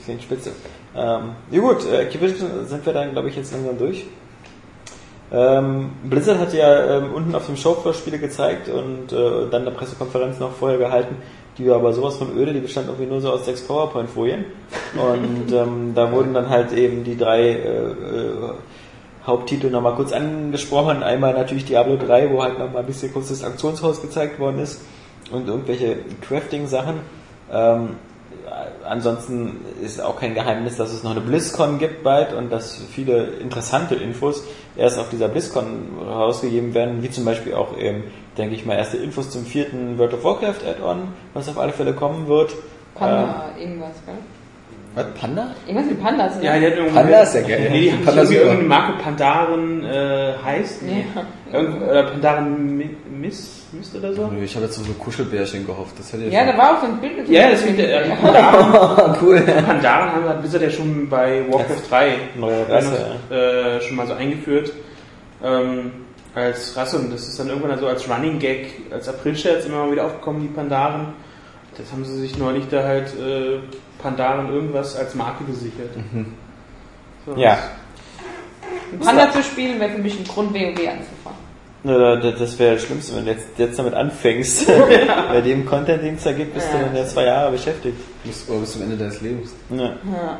klingt spitze. Ähm, ja gut, äh, Activision sind wir dann, glaube ich, jetzt langsam durch. Ähm, Blizzard hat ja ähm, unten auf dem Showfloor Spiele gezeigt und äh, dann eine Pressekonferenz noch vorher gehalten, die war aber sowas von öde, die bestand irgendwie nur so aus sechs PowerPoint-Folien. Und ähm, da wurden dann halt eben die drei äh, äh, Haupttitel nochmal kurz angesprochen. Einmal natürlich Diablo 3, wo halt nochmal ein bisschen kurz das Aktionshaus gezeigt worden ist und irgendwelche Crafting-Sachen. Ähm, ansonsten ist auch kein Geheimnis, dass es noch eine BlizzCon gibt bald und dass viele interessante Infos erst auf dieser BlizzCon rausgegeben werden, wie zum Beispiel auch, ähm, denke ich mal, erste Infos zum vierten World of Warcraft Add-on, was auf alle Fälle kommen wird. Panda, irgendwas, gell? Was, Panda? Irgendwas mit Pandas, ne? Ja, die hat irgendwie. Panda ist ja geil. Nee, die Panda irgendwie irgendeine Marke Pandaren äh, heißt. Ja. Irgend, oder Pandaren Mi- Mist, Mist oder so. Nö, Ich habe jetzt so Kuschelbärchen gehofft. Das hätte Ja, da war auch so ein Bild mit Ja, das wird der. ja. Pandaren, cool. Pandaren haben hat Blizzard ja schon bei Warcraft 3 Neue Rasse, äh, schon mal so eingeführt. Ähm, als Rasse und das ist dann irgendwann so als Running Gag, als April-Scherz immer mal wieder aufgekommen, die Pandaren. Das haben sie sich neulich da halt äh, Pandaren irgendwas als Marke gesichert. So, Ja. Panda zu spielen wäre für mich ein Grund, WoW anzufangen. Ja, da- Das wäre das Schlimmste, wenn du jetzt, jetzt damit anfängst. Bei dem Content, den es da gibt, bist du Ja. dann ja zwei Jahre beschäftigt. Bis, oder bis zum Ende deines Lebens. Ja. Ja.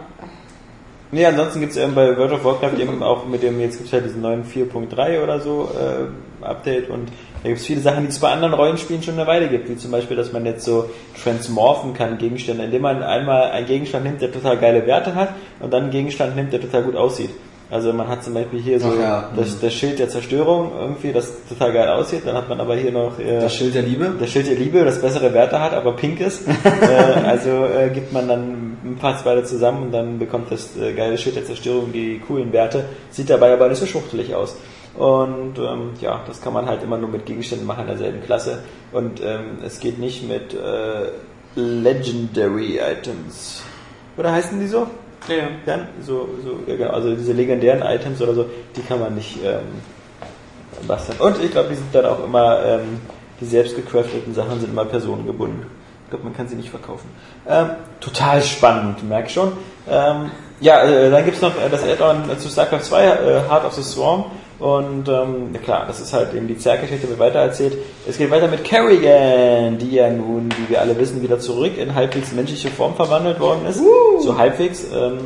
Nee, ansonsten gibt's eben bei World of Warcraft eben auch mit dem, jetzt gibt's ja diesen neuen 4.3 oder so äh, Update und da gibt's viele Sachen, die es bei anderen Rollenspielen schon eine Weile gibt, wie zum Beispiel, dass man jetzt so transmorphen kann, Gegenstände, indem man einmal einen Gegenstand nimmt, der total geile Werte hat und dann einen Gegenstand nimmt, der total gut aussieht. Also man hat zum Beispiel hier so ja, das, das Schild der Zerstörung irgendwie, das total geil aussieht, dann hat man aber hier noch äh, Das Schild der Liebe? das Schild der Liebe, das bessere Werte hat, aber pink ist. äh, also äh, gibt man dann ein paar beide zusammen und dann bekommt das äh, geile Schild der Zerstörung die coolen Werte, sieht dabei aber nicht so schuchtelig aus. Und ähm, ja, das kann man halt immer nur mit Gegenständen machen derselben Klasse. Und ähm, es geht nicht mit äh, Legendary Items. Oder heißen die so? Ja. Dann so, so, genau, also diese legendären Items oder so, die kann man nicht ähm, basteln. Und ich glaube, die sind dann auch immer, ähm, die selbst gecrafteten Sachen sind immer personengebunden. Ich glaube, man kann sie nicht verkaufen. Ähm, total spannend, merk schon. Ähm, Ja, äh, dann gibt's noch äh, das Add-on zu StarCraft 2, äh, Heart of the Swarm. Und ähm, ja klar, das ist halt eben die Zerggeschichte wird weitererzählt. Es geht weiter mit Kerrigan, die ja nun, wie wir alle wissen, wieder zurück in halbwegs menschliche Form verwandelt worden ist. So halbwegs. Ähm,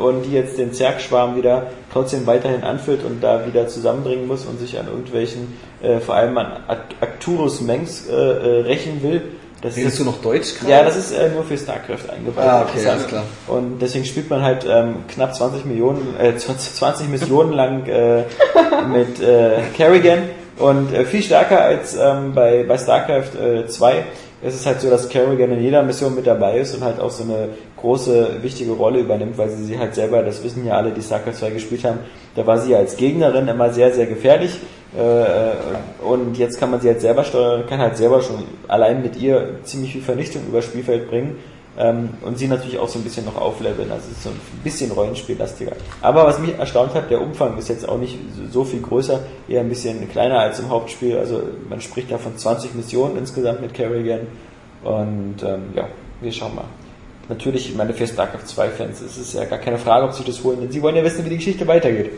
und die jetzt den Zergschwarm wieder trotzdem weiterhin anführt und da wieder zusammenbringen muss und sich an irgendwelchen, äh, vor allem an Arcturus Mengs äh, äh, rächen will. Das Redest du noch Deutsch gerade? ja, das ist äh, nur für StarCraft eingebaut. Ah, okay, ist alles klar. Und deswegen spielt man halt ähm, knapp 20 Millionen, äh, 20 20 Missionen lang äh, mit äh, Kerrigan und äh, viel stärker als ähm, bei, bei StarCraft äh, 2. Es ist halt so, dass Kerrigan in jeder Mission mit dabei ist und halt auch so eine große, wichtige Rolle übernimmt, weil sie sie halt selber, das wissen ja alle, die StarCraft 2 gespielt haben, da war sie als Gegnerin immer sehr, sehr gefährlich. Äh, und jetzt kann man sie halt selber steuern, kann halt selber schon allein mit ihr ziemlich viel Vernichtung übers Spielfeld bringen. Ähm, und sie natürlich auch so ein bisschen noch aufleveln, also ist so ein bisschen Rollenspiellastiger. Aber was mich erstaunt hat, der Umfang ist jetzt auch nicht so viel größer, eher ein bisschen kleiner als im Hauptspiel. Also man spricht da von 20 Missionen insgesamt mit Kerrigan. Und ähm, ja, wir schauen mal. Natürlich, ich meine, für StarCraft 2 Fans ist es ja gar keine Frage, ob sie das holen, denn sie wollen ja wissen, wie die Geschichte weitergeht.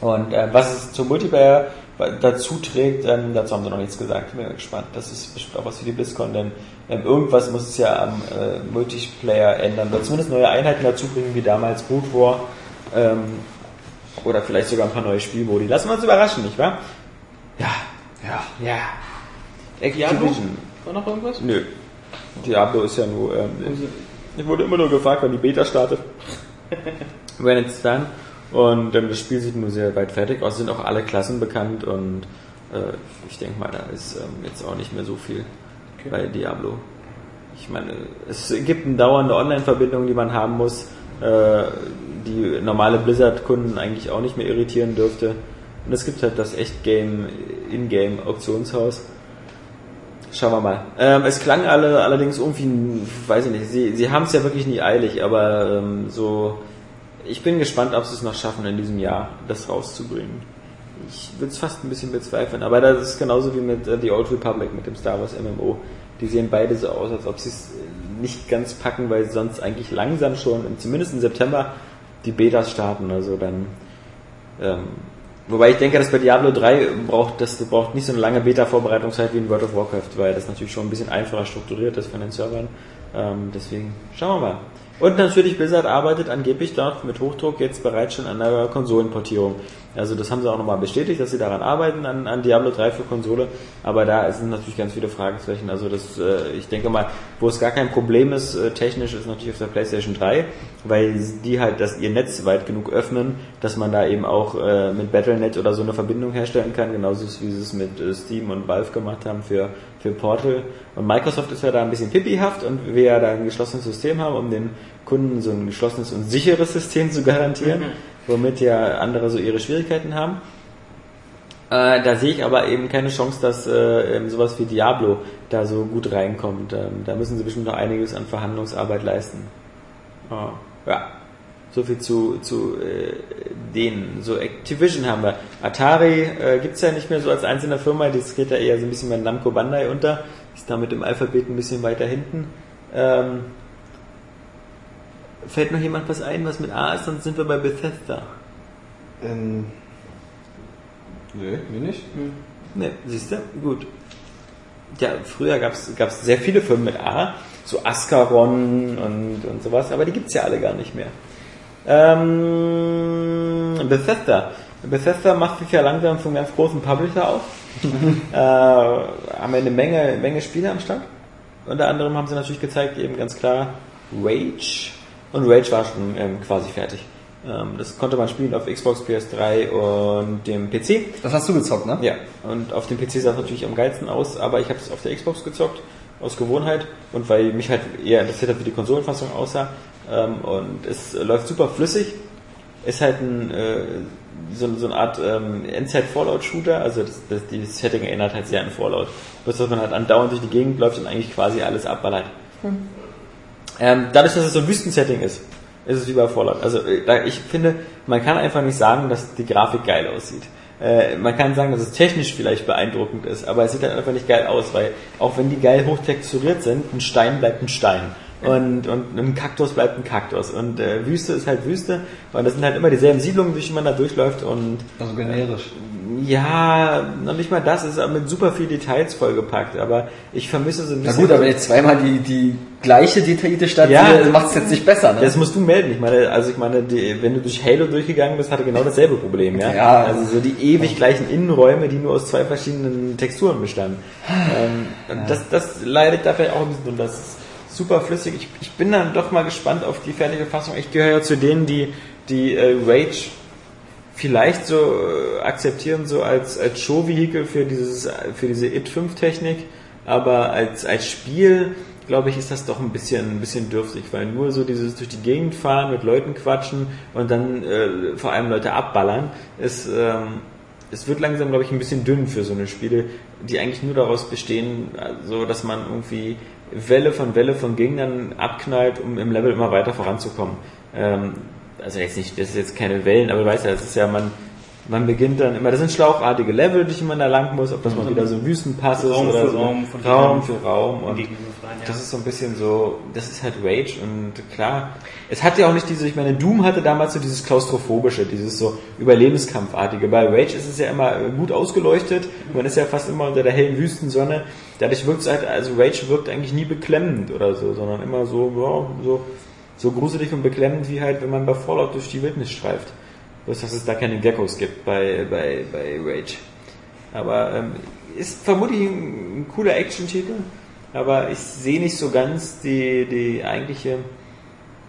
Und äh, was es zum Multiplayer dazu trägt, ähm, dazu haben sie noch nichts gesagt. Bin gespannt. Das ist bestimmt auch was für die BlizzCon, denn ähm, irgendwas muss es ja am äh, Multiplayer ändern. Oder zumindest neue Einheiten dazu bringen, wie damals Brood War. Ähm, oder vielleicht sogar ein paar neue Spielmodi. Lassen wir uns überraschen, nicht wahr? Ja, Ja. ja. Activision. War noch irgendwas? Nö. Diablo ist ja nur. Ähm, ich wurde immer nur gefragt, wann die Beta startet. When it's done. Und ähm, das Spiel sieht nur sehr weit fertig aus. Sind auch alle Klassen bekannt und äh, ich denke mal, da ist ähm, jetzt auch nicht mehr so viel bei Diablo. Ich meine, es gibt eine dauernde Online-Verbindung, die man haben muss, äh, die normale Blizzard-Kunden eigentlich auch nicht mehr irritieren dürfte. Und es gibt halt das Echt-Game, In-Game-Auktionshaus. Schauen wir mal. Ähm, es klang alle allerdings irgendwie, weiß ich nicht, sie, sie haben es ja wirklich nie eilig, aber ähm, so, ich bin gespannt, ob sie es noch schaffen in diesem Jahr, das rauszubringen. Ich würde es fast ein bisschen bezweifeln, aber das ist genauso wie mit äh, The Old Republic, mit dem Star Wars MMO. Die sehen beide so aus, als ob sie es nicht ganz packen, weil sonst eigentlich langsam schon, zumindest im September, die Betas starten. Also dann ähm, wobei ich denke, dass bei Diablo 3 braucht das braucht nicht so eine lange Beta-Vorbereitungszeit wie in World of Warcraft, weil das natürlich schon ein bisschen einfacher strukturiert ist von den Servern. Ähm, deswegen schauen wir mal. Und natürlich Blizzard arbeitet angeblich dort mit Hochdruck jetzt bereits schon an einer Konsolenportierung. Also das haben sie auch nochmal bestätigt, dass sie daran arbeiten, an, an Diablo 3 für Konsole. Aber da sind natürlich ganz viele Fragezeichen. Also das, äh, ich denke mal, wo es gar kein Problem ist, äh, technisch, ist natürlich auf der PlayStation 3, weil die halt das ihr Netz weit genug öffnen, dass man da eben auch äh, mit Battle.net oder so eine Verbindung herstellen kann, genauso wie sie es mit äh, Steam und Valve gemacht haben für, für Portal. Und Microsoft ist ja da ein bisschen pipihaft und wir ja da ein geschlossenes System haben, um den Kunden so ein geschlossenes und sicheres System zu garantieren, womit ja andere so ihre Schwierigkeiten haben. Äh, da sehe ich aber eben keine Chance, dass äh, sowas wie Diablo da so gut reinkommt. Ähm, da müssen sie bestimmt noch einiges an Verhandlungsarbeit leisten. Ah, ja, so viel zu, zu äh, denen. So Activision haben wir. Atari äh, gibt's ja nicht mehr so als einzelne Firma, das geht ja eher so ein bisschen bei Namco Bandai unter. Ist damit im Alphabet ein bisschen weiter hinten. Ähm, fällt noch jemand was ein, was mit A ist, sonst sind wir bei Bethesda. Ähm, nö, mir nicht. Ne, siehst du? Gut. Ja, früher gab's gab's sehr viele Firmen mit A, so Ascaron und, und sowas, aber die gibt's ja alle gar nicht mehr. Ähm, Bethesda. Bethesda macht sich ja langsam zum ganz großen Publisher auf. äh, haben wir eine Menge, Menge Spiele am Start. Unter anderem haben sie natürlich gezeigt, eben ganz klar Rage. Und Rage war schon ähm, quasi fertig. Ähm, das konnte man spielen auf Xbox, PS3 und dem PC. Das hast du gezockt, ne? Ja, und auf dem PC sah es natürlich am geilsten aus, aber ich habe es auf der Xbox gezockt, aus Gewohnheit und weil mich halt eher interessiert hat, wie die Konsolenfassung aussah. Ähm, und es läuft super flüssig. Ist halt ein, äh, so, so eine Art ähm, Endzeit-Fallout-Shooter, also das, das, die Setting erinnert halt sehr an Fallout. Bloß, dass man halt andauernd durch die Gegend läuft und eigentlich quasi alles abballert. Ähm, dadurch, dass es so ein Wüstensetting ist, ist es Fallout. Also äh, ich finde, man kann einfach nicht sagen, dass die Grafik geil aussieht. Äh, man kann sagen, dass es technisch vielleicht beeindruckend ist, aber es sieht halt einfach nicht geil aus, weil auch wenn die geil hochtexturiert sind, ein Stein bleibt ein Stein. und, und ein Kaktus bleibt ein Kaktus und äh, Wüste ist halt Wüste und das sind halt immer dieselben Siedlungen, durch die man da durchläuft und Also generisch. Ja, noch nicht mal das ist mit super viel Details vollgepackt, aber ich vermisse so ein Na bisschen... gut, aber wenn ich zweimal die, die gleiche detaillierte Stadt Ja. sehe, macht es jetzt nicht besser, ne? Das musst du melden. Ich meine, also ich meine, die, wenn du durch Halo durchgegangen bist, hatte genau dasselbe Problem, ja. Ja. Also so die ewig gleichen Innenräume, die nur aus zwei verschiedenen Texturen bestanden. ähm, und das, das leidet da vielleicht auch ein bisschen und das ist super flüssig. Ich, ich bin dann doch mal gespannt auf die fertige Fassung. Ich gehöre ja zu denen, die die äh, Rage vielleicht so äh, akzeptieren so als als Show-Vehikel für dieses für diese It 5 Technik, aber als als Spiel glaube ich ist das doch ein bisschen ein bisschen dürftig, weil nur so dieses durch die Gegend fahren, mit Leuten quatschen und dann äh, vor allem Leute abballern ist ähm, es wird langsam, glaube ich, ein bisschen dünn für so eine Spiele, die eigentlich nur daraus bestehen, so dass man irgendwie Welle von Welle von Gegnern abknallt, um im Level immer weiter voranzukommen. Ähm, also jetzt nicht, das ist jetzt keine Wellen, aber du weißt ja, das ist ja, man, man beginnt dann immer, das sind schlauchartige Level, durch die man da lang muss, ob das mal wieder so Wüstenpass ist Raum oder so. Raum, Raum Gegnern für Raum und ja. das ist so ein bisschen so, das ist halt Rage und klar, es hat ja auch nicht diese, ich meine, Doom hatte damals so dieses klaustrophobische, dieses so Überlebenskampfartige. Bei Rage ist es ja immer gut ausgeleuchtet, man ist ja fast immer unter der hellen Wüstensonne. Dadurch wirkt es halt, also Rage wirkt eigentlich nie beklemmend oder so, sondern immer so, ja, so, so gruselig und beklemmend wie halt, wenn man bei Fallout durch die Wildnis streift. Bloß, dass es da keine Geckos gibt bei, bei, bei Rage. Aber ähm, ist vermutlich ein, ein cooler Action-Titel, aber ich sehe nicht so ganz die, die eigentliche.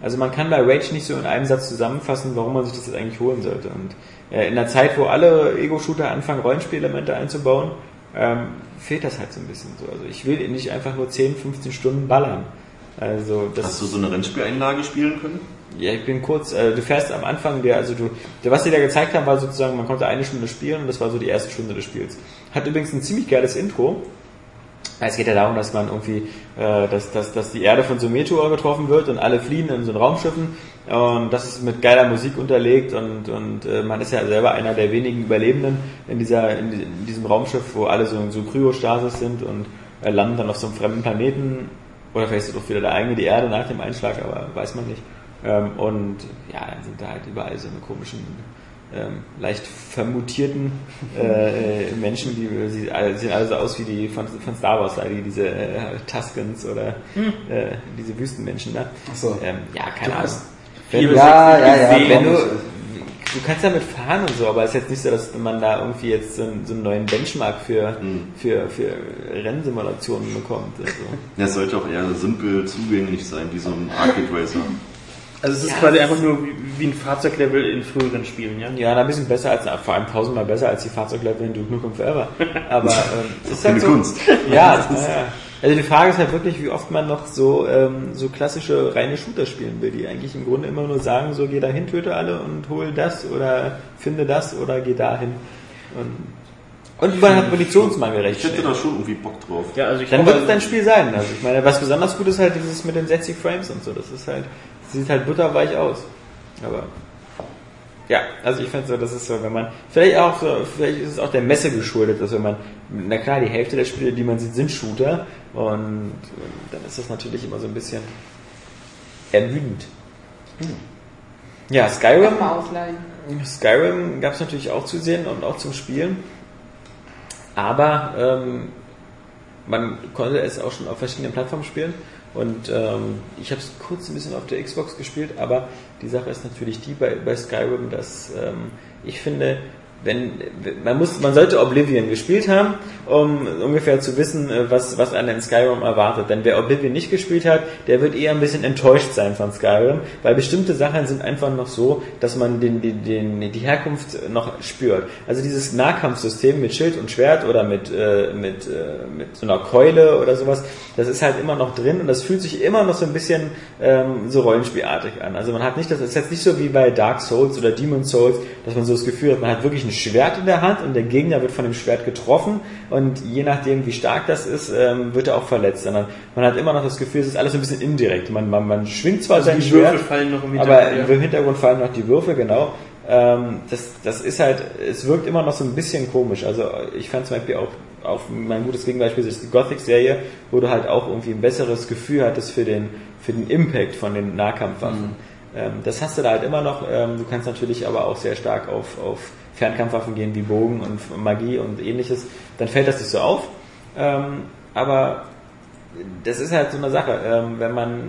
Also man kann bei Rage nicht so in einem Satz zusammenfassen, warum man sich das jetzt eigentlich holen sollte. Und äh, in der Zeit, wo alle Ego-Shooter anfangen, Rollenspielelemente einzubauen, ähm, fehlt das halt so ein bisschen so. Also ich will nicht einfach nur 10, 15 Stunden ballern. Also das Hast du so eine Rennspieleinlage spielen können? ja, ich bin kurz, äh, du fährst am Anfang, der, also du, der, was sie da gezeigt haben, war sozusagen, man konnte eine Stunde spielen und das war so die erste Stunde des Spiels. Hat übrigens ein ziemlich geiles Intro. Es geht ja darum, dass man irgendwie, äh, dass, dass, dass die Erde von so einem Meteor getroffen wird und alle fliehen in so einen Raumschiffen und das ist mit geiler Musik unterlegt und, und äh, man ist ja selber einer der wenigen Überlebenden in dieser in, in diesem Raumschiff, wo alle so, so Kryostasis sind und äh, landen dann auf so einem fremden Planeten oder vielleicht ist es auch wieder der eigene die Erde nach dem Einschlag, aber weiß man nicht. Ähm, und ja, dann sind da halt überall so eine komischen, ähm, leicht vermutierten äh, äh, Menschen, die sie alle- sehen alle so aus wie die von, von Star Wars, da, die diese äh, Tuskens oder äh, diese Wüstenmenschen da. Ach so. Ähm, ja, keine Ahnung. Wenn Ja, ja, ja, wenn du, du kannst damit fahren und so, aber es ist jetzt nicht so, dass man da irgendwie jetzt so einen, so einen neuen Benchmark für, für, für Rennsimulationen bekommt. Also. Ja, es sollte auch eher simpel zugänglich sein, wie so ein Arcade Racer. Also es ist quasi einfach nur wie, wie ein Fahrzeuglevel in früheren Spielen, ja? Ja, ein bisschen besser als, vor allem tausendmal besser als die Fahrzeuglevel in Duke Nukem Forever. Aber ähm, es ist halt so, Kunst. Ja, ja, ja. Also die Frage ist halt wirklich, wie oft man noch so ähm, so klassische reine Shooter spielen will, die eigentlich im Grunde immer nur sagen, so geh dahin, töte alle und hol das oder finde das oder geh dahin. Und, und man hat Munitionsmangel recht Ich hätte da schon irgendwie Bock drauf. Ja, also ich Dann wird es dein Spiel sein. Also ich meine, was besonders gut ist halt dieses mit den 60 Frames und so. Das ist halt, sieht halt butterweich aus. Aber ja, also ich finde so, das ist so, wenn man, vielleicht auch so, vielleicht ist es auch der Messe geschuldet, dass wenn man, na klar, die Hälfte der Spiele, die man sieht, sind Shooter und dann ist das natürlich immer so ein bisschen ermüdend. Ja, Skyrim. Skyrim gab es natürlich auch zu sehen und auch zum Spielen. Aber ähm, man konnte es auch schon auf verschiedenen Plattformen spielen. Und ähm, ich habe es kurz ein bisschen auf der Xbox gespielt, aber die Sache ist natürlich die bei, bei Skyrim, dass ähm, ich finde, wenn man muss, man sollte Oblivion gespielt haben, um ungefähr zu wissen, äh, was was einen in Skyrim erwartet. Denn wer Oblivion nicht gespielt hat, der wird eher ein bisschen enttäuscht sein von Skyrim, weil bestimmte Sachen sind einfach noch so, dass man den, den, den die Herkunft noch spürt. Also dieses Nahkampfsystem mit Schild und Schwert oder mit äh, mit äh, mit so einer Keule oder sowas, das ist halt immer noch drin und das fühlt sich immer noch so ein bisschen ähm, so rollenspielartig an. Also man hat nicht, das ist jetzt nicht so wie bei Dark Souls oder Demon Souls, dass man so das Gefühl hat, man hat wirklich ein Schwert in der Hand und der Gegner wird von dem Schwert getroffen und je nachdem, wie stark das ist, ähm, wird er auch verletzt. Sondern man hat immer noch das Gefühl, es ist alles ein bisschen indirekt. Man, man, man schwingt zwar sein die Schwert, Würfel fallen noch im aber Hintergrund. im Hintergrund fallen noch die Würfel, genau. ähm, das, das ist halt, es wirkt immer noch so ein bisschen komisch. Also ich fand zum Beispiel auch, auf mein gutes Gegenbeispiel ist die Gothic-Serie, wo du halt auch irgendwie ein besseres Gefühl hattest für den, für den Impact von den Nahkampfwaffen. Ähm, das hast du da halt immer noch. Ähm, du kannst natürlich aber auch sehr stark auf, auf Fernkampfwaffen gehen wie Bogen und Magie und ähnliches. Dann fällt das nicht so auf. Ähm, aber das ist halt so eine Sache. Ähm, wenn man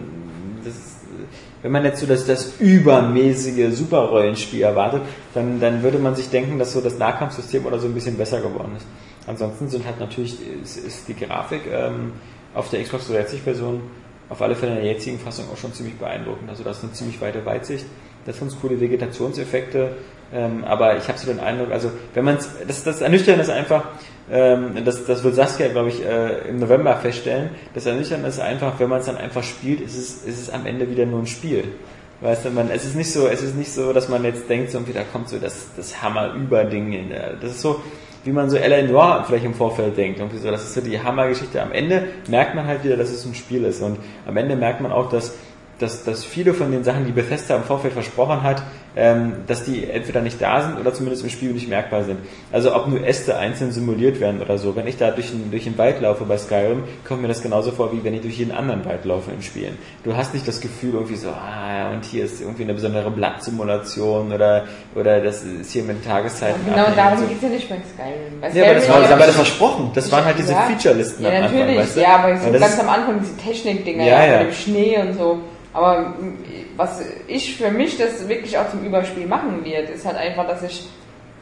das, wenn man jetzt so das, das übermäßige Superrollenspiel erwartet, dann, dann würde man sich denken, dass so das Nahkampfsystem oder so ein bisschen besser geworden ist. Ansonsten sind halt natürlich ist, ist die Grafik ähm, auf der Xbox 360 Version auf alle Fälle in der jetzigen Fassung auch schon ziemlich beeindruckend. Also das ist eine ziemlich weite Weitsicht. Das sind coole Vegetationseffekte. Ähm, aber ich habe so den Eindruck, also wenn man das, das Ernüchternde ist einfach, ähm, das, das wird Saskia, glaube ich, äh, im November feststellen. Das Ernüchternde ist einfach, wenn man es dann einfach spielt, ist es, ist es am Ende wieder nur ein Spiel. Weißt du, man, es ist nicht so, es ist nicht so, dass man jetzt denkt, so da kommt so das, das Hammer-Über-Ding das ist so, wie man so L.A. Noir vielleicht im Vorfeld denkt. Irgendwie so, das ist so die Hammergeschichte. Am Ende merkt man halt wieder, dass es ein Spiel ist. Und am Ende merkt man auch, dass, dass, dass viele von den Sachen, die Bethesda im Vorfeld versprochen hat, ähm, dass die entweder nicht da sind oder zumindest im Spiel nicht merkbar sind. Also ob nur Äste einzeln simuliert werden oder so. Wenn ich da durch den, durch den Wald laufe bei Skyrim, kommt mir das genauso vor, wie wenn ich durch jeden anderen Wald laufe in Spielen. Du hast nicht das Gefühl irgendwie so, ah, und hier ist irgendwie eine besondere Blattsimulation oder, oder das ist hier mit Tageszeiten. Genau darum so. geht es ja nicht bei Skyrim. Bei Ja, aber das war, das war das versprochen. Das waren halt diese Ja. Feature-Listen Ja, am Anfang, natürlich. weißt du? Ja, aber so ganz am Anfang diese Technik-Dinger, ja, ja. mit dem Schnee und so. Aber m, was ich für mich das wirklich auch zum Überspiel machen wird, ist halt einfach, dass ich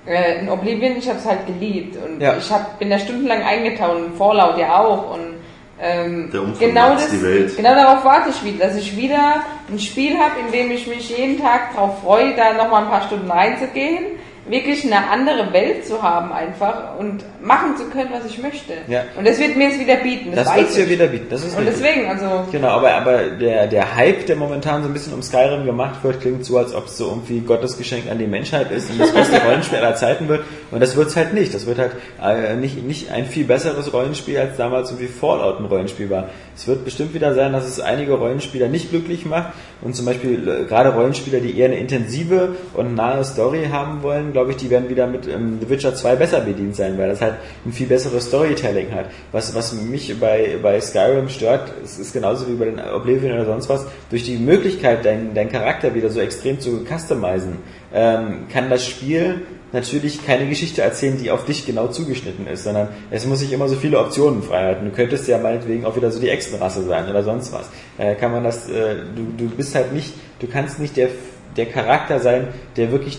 äh, in Oblivion, ich habe es halt geliebt und Ja. ich hab, bin da stundenlang eingetaucht und Fallout ja auch und ähm, genau, das, die Welt. genau darauf warte ich wieder, dass ich wieder ein Spiel habe, in dem ich mich jeden Tag darauf freue, da nochmal ein paar Stunden reinzugehen, wirklich eine andere Welt zu haben einfach und machen zu können, was ich möchte. Ja. Und das wird mir es wieder bieten. Das, Das wird es ja ich. wieder bieten. Das ist Und richtig. deswegen, also Genau, aber, aber der, der Hype, der momentan so ein bisschen um Skyrim gemacht wird, klingt so, als ob es so irgendwie Gottes Geschenk an die Menschheit ist und das beste Rollenspiel aller Zeiten wird. Und das wird's halt nicht. Das wird halt äh, nicht, nicht ein viel besseres Rollenspiel, als damals irgendwie Fallout ein Rollenspiel war. Es wird bestimmt wieder sein, dass es einige Rollenspieler nicht glücklich macht und zum Beispiel äh, gerade Rollenspieler, die eher eine intensive und nahe Story haben wollen, glaube ich, die werden wieder mit ähm, The Witcher 2 besser bedient sein, weil das halt ein viel besseres Storytelling hat. Was, was mich bei, bei Skyrim stört, es ist genauso wie bei den Oblivion oder sonst was, durch die Möglichkeit, deinen deinen Charakter wieder so extrem zu customizen, ähm, kann das Spiel natürlich keine Geschichte erzählen, die auf dich genau zugeschnitten ist, sondern es muss sich immer so viele Optionen frei halten. Du könntest ja meinetwegen auch wieder so die Echsenrasse sein oder sonst was. Äh, kann man das, äh, du, du bist halt nicht, du kannst nicht der, der Charakter sein, der wirklich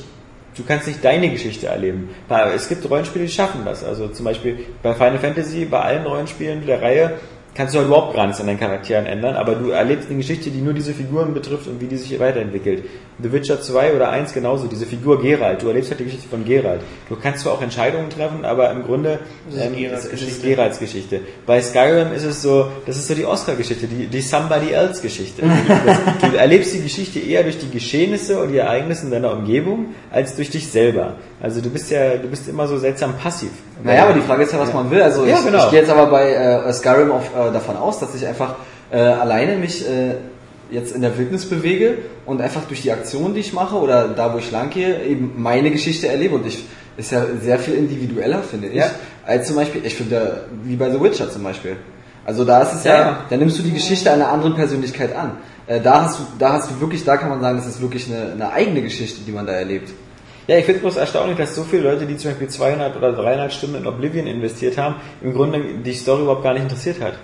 Du kannst nicht deine Geschichte erleben. Es gibt Rollenspiele, die schaffen das. Also zum Beispiel bei Final Fantasy, bei allen Rollenspielen der Reihe, kannst du halt überhaupt gar nichts an deinen Charakteren ändern, aber du erlebst eine Geschichte, die nur diese Figuren betrifft und wie die sich weiterentwickelt. The Witcher 2 oder 1 genauso, diese Figur Geralt. Du erlebst halt die Geschichte von Geralt. Du kannst zwar auch Entscheidungen treffen, aber im Grunde Es ist ähm, es, ist. Geralts Geschichte. Bei Skyrim ist es so, das ist so die Oscar-Geschichte, die, die Somebody Else Geschichte. du erlebst die Geschichte eher durch die Geschehnisse und die Ereignisse in deiner Umgebung, als durch dich selber. Also du bist ja, du bist immer so seltsam passiv. Naja, aber die Frage ist ja, was Ja. man will. Also Ja, ich, genau. ich gehe jetzt aber bei äh, Skyrim auf, äh, davon aus, dass ich einfach äh, alleine mich äh, jetzt in der Wildnis bewege und einfach durch die Aktion, die ich mache oder da, wo ich lang gehe, eben meine Geschichte erlebe. Und ich ist ja sehr viel individueller, finde ich, Ja. als zum Beispiel, ich finde, wie bei The Witcher zum Beispiel. Also da ist es ja, Ja, da nimmst du die Geschichte einer anderen Persönlichkeit an. Äh, da hast du, da hast du wirklich, da kann man sagen, das ist wirklich eine, eine eigene Geschichte, die man da erlebt. Ja, ich finde es bloß erstaunlich, dass so viele Leute, die zum Beispiel 200 oder 300 Stunden in Oblivion investiert haben, im Grunde die Story überhaupt gar nicht interessiert hat.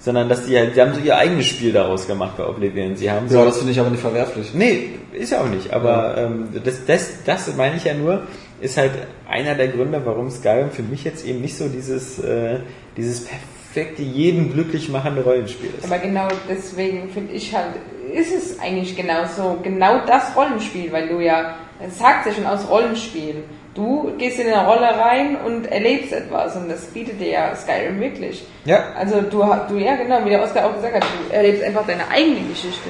Sondern dass die halt, die haben so ihr eigenes Spiel daraus gemacht bei Oblivion. Sie haben so Ja, das finde ich aber nicht verwerflich. Nee, ist ja auch nicht. Aber ähm, das, das, das meine ich ja nur, ist halt einer der Gründe, warum Skyrim für mich jetzt eben nicht so dieses, äh, dieses perfekte, jeden glücklich machende Rollenspiel ist. Aber genau deswegen finde ich halt, ist es eigentlich genau so, genau das Rollenspiel, weil du ja, es sagt ja schon aus Rollenspiel. Du gehst in eine Rolle rein und erlebst etwas und das bietet dir ja Skyrim wirklich. Ja. Also du, du ja genau, wie der Oskar auch gesagt hat, du erlebst einfach deine eigene Geschichte.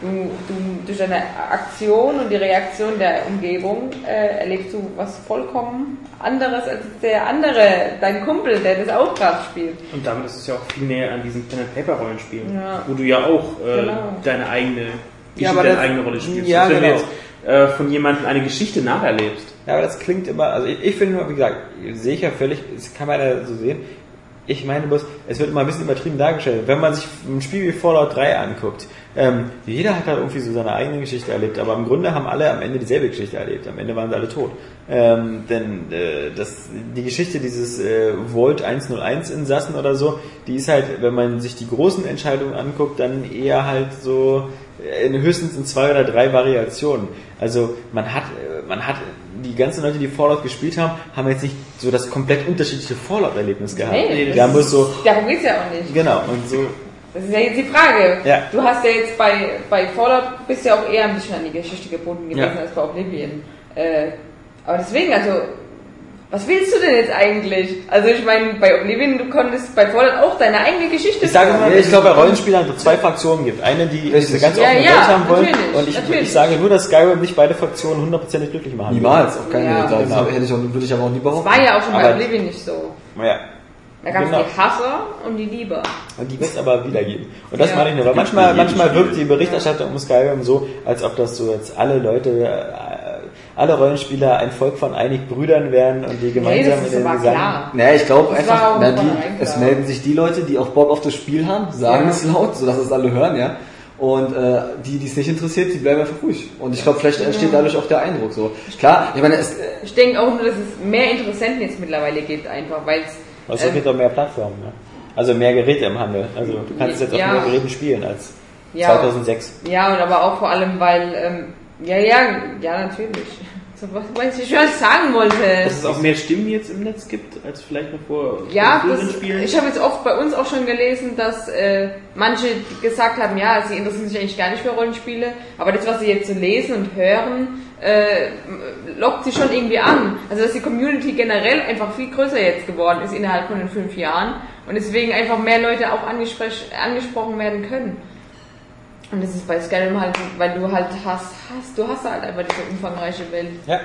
Du, du, durch deine Aktion und die Reaktion der Umgebung äh, erlebst du was vollkommen anderes als der andere, dein Kumpel, der das auch gerade spielt. Und damit ist es ja auch viel näher an diesen Pen Paper Rollenspielen, Ja. wo du ja auch äh, Genau. deine eigene Ja, deine das- eigene Rolle spielst. ja, genau. Äh, von jemandem eine Geschichte nacherlebst. Ja, aber das klingt immer, also ich, ich finde nur, wie gesagt, sehe ich ja völlig, das kann man ja so sehen. Ich meine bloß, es wird immer ein bisschen übertrieben dargestellt. Wenn man sich ein Spiel wie Fallout 3 anguckt, ähm, jeder hat halt irgendwie so seine eigene Geschichte erlebt, aber im Grunde haben alle am Ende dieselbe Geschichte erlebt. Am Ende waren sie alle tot. Ähm, denn äh, das, die Geschichte dieses äh, Vault 101 Insassen oder so, die ist halt, wenn man sich die großen Entscheidungen anguckt, dann eher halt so in, höchstens in zwei oder drei Variationen. Also man hat, äh, man hat die ganzen Leute, die Fallout gespielt haben, haben jetzt nicht so das komplett unterschiedliche Fallout-Erlebnis gehabt. Nee, das die haben bloß so, Darum geht's ja auch nicht. genau, und so, Das ist ja jetzt die Frage. Ja. Du hast ja jetzt bei, bei Fallout bist ja auch eher ein bisschen an die Geschichte gebunden gewesen Ja. als bei Oblivion. Äh, aber deswegen, also, was willst du denn jetzt eigentlich? Also ich meine, bei Oblivion, du konntest bei Fallout auch deine eigene Geschichte Ich sage mal, ich glaube, bei Rollenspielern so zwei Fraktionen gibt. Eine, die diese ganz Ja, offene ja, Welt haben wollen. Und ich, ich sage nur, dass Skyrim nicht beide Fraktionen hundertprozentig glücklich machen Niemals, auf keinen Ja. Fall. Das Genau. hätte ich auch, würde ich aber auch nie Das behaupten. war ja auch schon bei Aber- Oblivion nicht so. wird. Ja. Da gab es Genau. die Hasser und die Lieber. Und die wird es aber wiedergeben. Und das Ja. meine ich nur, weil manchmal, manchmal wirkt die Berichterstattung um Skyrim so, als ob das so jetzt alle Leute, äh, alle Rollenspieler ein Volk von einig Brüdern wären und die Nee, gemeinsam das ist in den Gesang- klar. Naja, ich glaube Das einfach, na, die, es melden sich die Leute, die auch Bock auf das Spiel haben, sagen Ja. es laut, sodass es alle hören, ja. Und äh, die, die es nicht interessiert, die bleiben einfach ruhig. Und ich glaube, vielleicht entsteht dadurch auch der Eindruck so. Klar, ich meine, es, äh, Ich denke auch nur, dass es mehr Interessenten jetzt mittlerweile gibt, einfach, weil es. Also es ähm, gibt auch mehr Plattformen, ne? Also mehr Geräte im Handel. Also du kannst es jetzt auf Ja. mehr Geräten spielen als Ja. 2006. Ja, und aber auch vor allem, weil, ähm, ja, ja, ja, natürlich. So, was ich, was ich sagen wollte. Dass es auch mehr Stimmen jetzt im Netz gibt, als vielleicht noch vor Ja, das, Spielen. ich habe jetzt oft bei uns auch schon gelesen, dass äh, manche gesagt haben, ja, sie interessieren sich eigentlich gar nicht für Rollenspiele, aber das, was sie jetzt so lesen und hören, äh, lockt sie schon irgendwie an. Also dass die Community generell einfach viel größer jetzt geworden ist innerhalb von den fünf Jahren und deswegen einfach mehr Leute auch angespr- angesprochen werden können. Und das ist bei Skyrim halt, weil du halt hast, hast, du hast halt einfach diese umfangreiche Welt. Ja,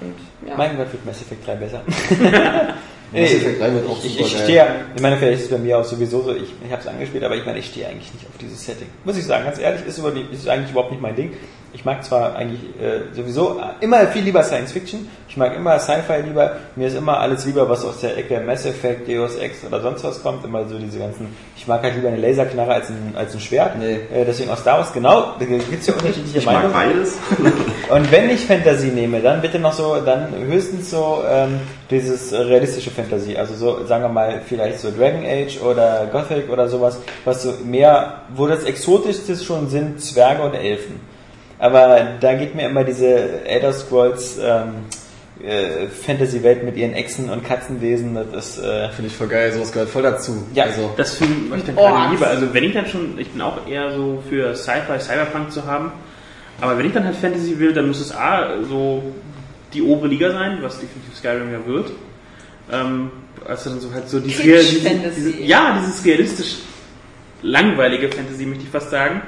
Und, ja. mein Gott wird Mass Effect 3 besser. Mass Effect 3 wird auch ich, super ich geil. stehe, ich meine, vielleicht ist es bei mir auch sowieso so, ich, ich habe es angespielt, aber ich meine, ich stehe eigentlich nicht auf dieses Setting. Muss ich sagen, ganz ehrlich, ist, über die, ist eigentlich überhaupt nicht mein Ding. Ich mag zwar eigentlich äh, sowieso immer viel lieber Science Fiction, ich mag immer Sci-Fi lieber, mir ist immer alles lieber, was aus der Ecke Mass Effect, Deus Ex oder sonst was kommt, immer so diese ganzen, ich mag halt lieber eine Laserknarre als ein, als ein Schwert, Nee. äh, deswegen aus Star Wars, genau, da gibt es ja unterschiedliche Ich mag Meinungen. beides. Und wenn ich Fantasy nehme, dann bitte noch so, dann höchstens so ähm, dieses realistische Fantasy, also so, sagen wir mal, vielleicht so Dragon Age oder Gothic oder sowas, was so mehr, wo das Exotischste schon sind Zwerge und Elfen. Aber da geht mir immer diese Elder Scrolls ähm, äh, Fantasy-Welt mit ihren Echsen und Katzenwesen, das ist, äh, Finde ich voll geil, sowas gehört voll dazu. Ja. Also, Das finde ich dann Orks. gerade lieber. Also wenn ich dann schon, ich bin auch eher so für Sci-Fi, Cyberpunk zu haben. Aber wenn ich dann halt Fantasy will, dann muss es A, so die obere Liga sein, was definitiv Skyrim ja wird. Ähm, also dann so halt so die diese, diese, Ja, dieses realistisch langweilige Fantasy, möchte ich fast sagen.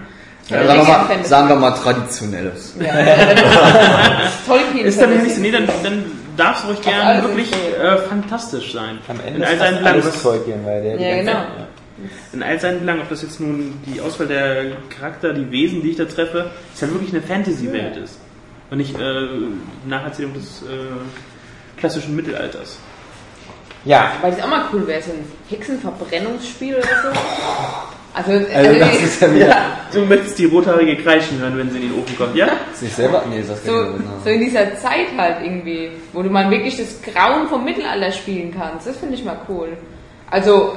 Ja, Ja, sagen, wir mal, sagen wir mal traditionelles. Ja. Tolkien. Ist dann nicht so, nee, dann, dann darf es ruhig gerne alles wirklich äh, fantastisch sein. am Ende in all ist Belangen. alles Tolkien, weil der Ja, genau. In all seinen Belangen, ob das jetzt nun die Auswahl der Charakter, die Wesen, die ich da treffe, ist halt wirklich eine Fantasy-Welt ist. Und nicht äh, Nacherzählung des äh, klassischen Mittelalters. Ja, Weil das auch mal cool wäre, so ein Hexenverbrennungsspiel oder so. Also, also, Also, das die- ist ja wieder. Du möchtest die rothaarige kreischen hören, wenn sie in den Ofen kommt, ja? Ist nicht selber? Nee, das so, ich so in dieser Zeit halt irgendwie, wo du mal wirklich das Grauen vom Mittelalter spielen kannst. Das finde ich mal cool. Also,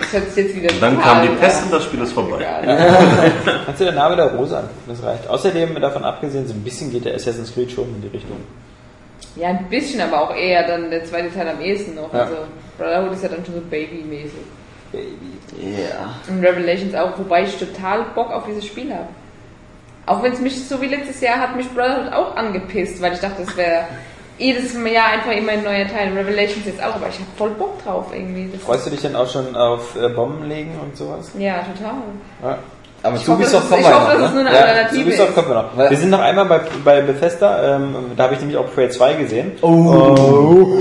das hört sich jetzt wieder Dann kam die Pest ja. und das Spiel ist vorbei. Kannst du der Name der Rose an? Das reicht. Außerdem, davon abgesehen, so ein bisschen geht der Assassin's Creed schon in die Richtung. Ja, ein bisschen, aber auch eher dann der zweite Teil am ehesten noch. Ja. Also, Brotherhood ist ja dann schon so Baby-mäßig. Ja. Und Revelations auch, wobei ich total Bock auf dieses Spiel habe. Auch wenn es mich, so wie letztes Jahr, hat mich Brotherhood auch angepisst, weil ich dachte, es wäre jedes Jahr einfach immer ein neuer Teil. Revelations jetzt auch, aber ich habe voll Bock drauf irgendwie. Das Freust du dich denn auch schon auf äh, Bomben legen und sowas? ja, total. Ja. Aber Ich Ubisoft kommen wir noch, dass es ne? nur eine Ja, Alternative Ubisoft ist. kommt noch. Wir sind noch einmal bei, bei Bethesda, ähm, da habe ich nämlich auch Prey 2 gesehen. Oh.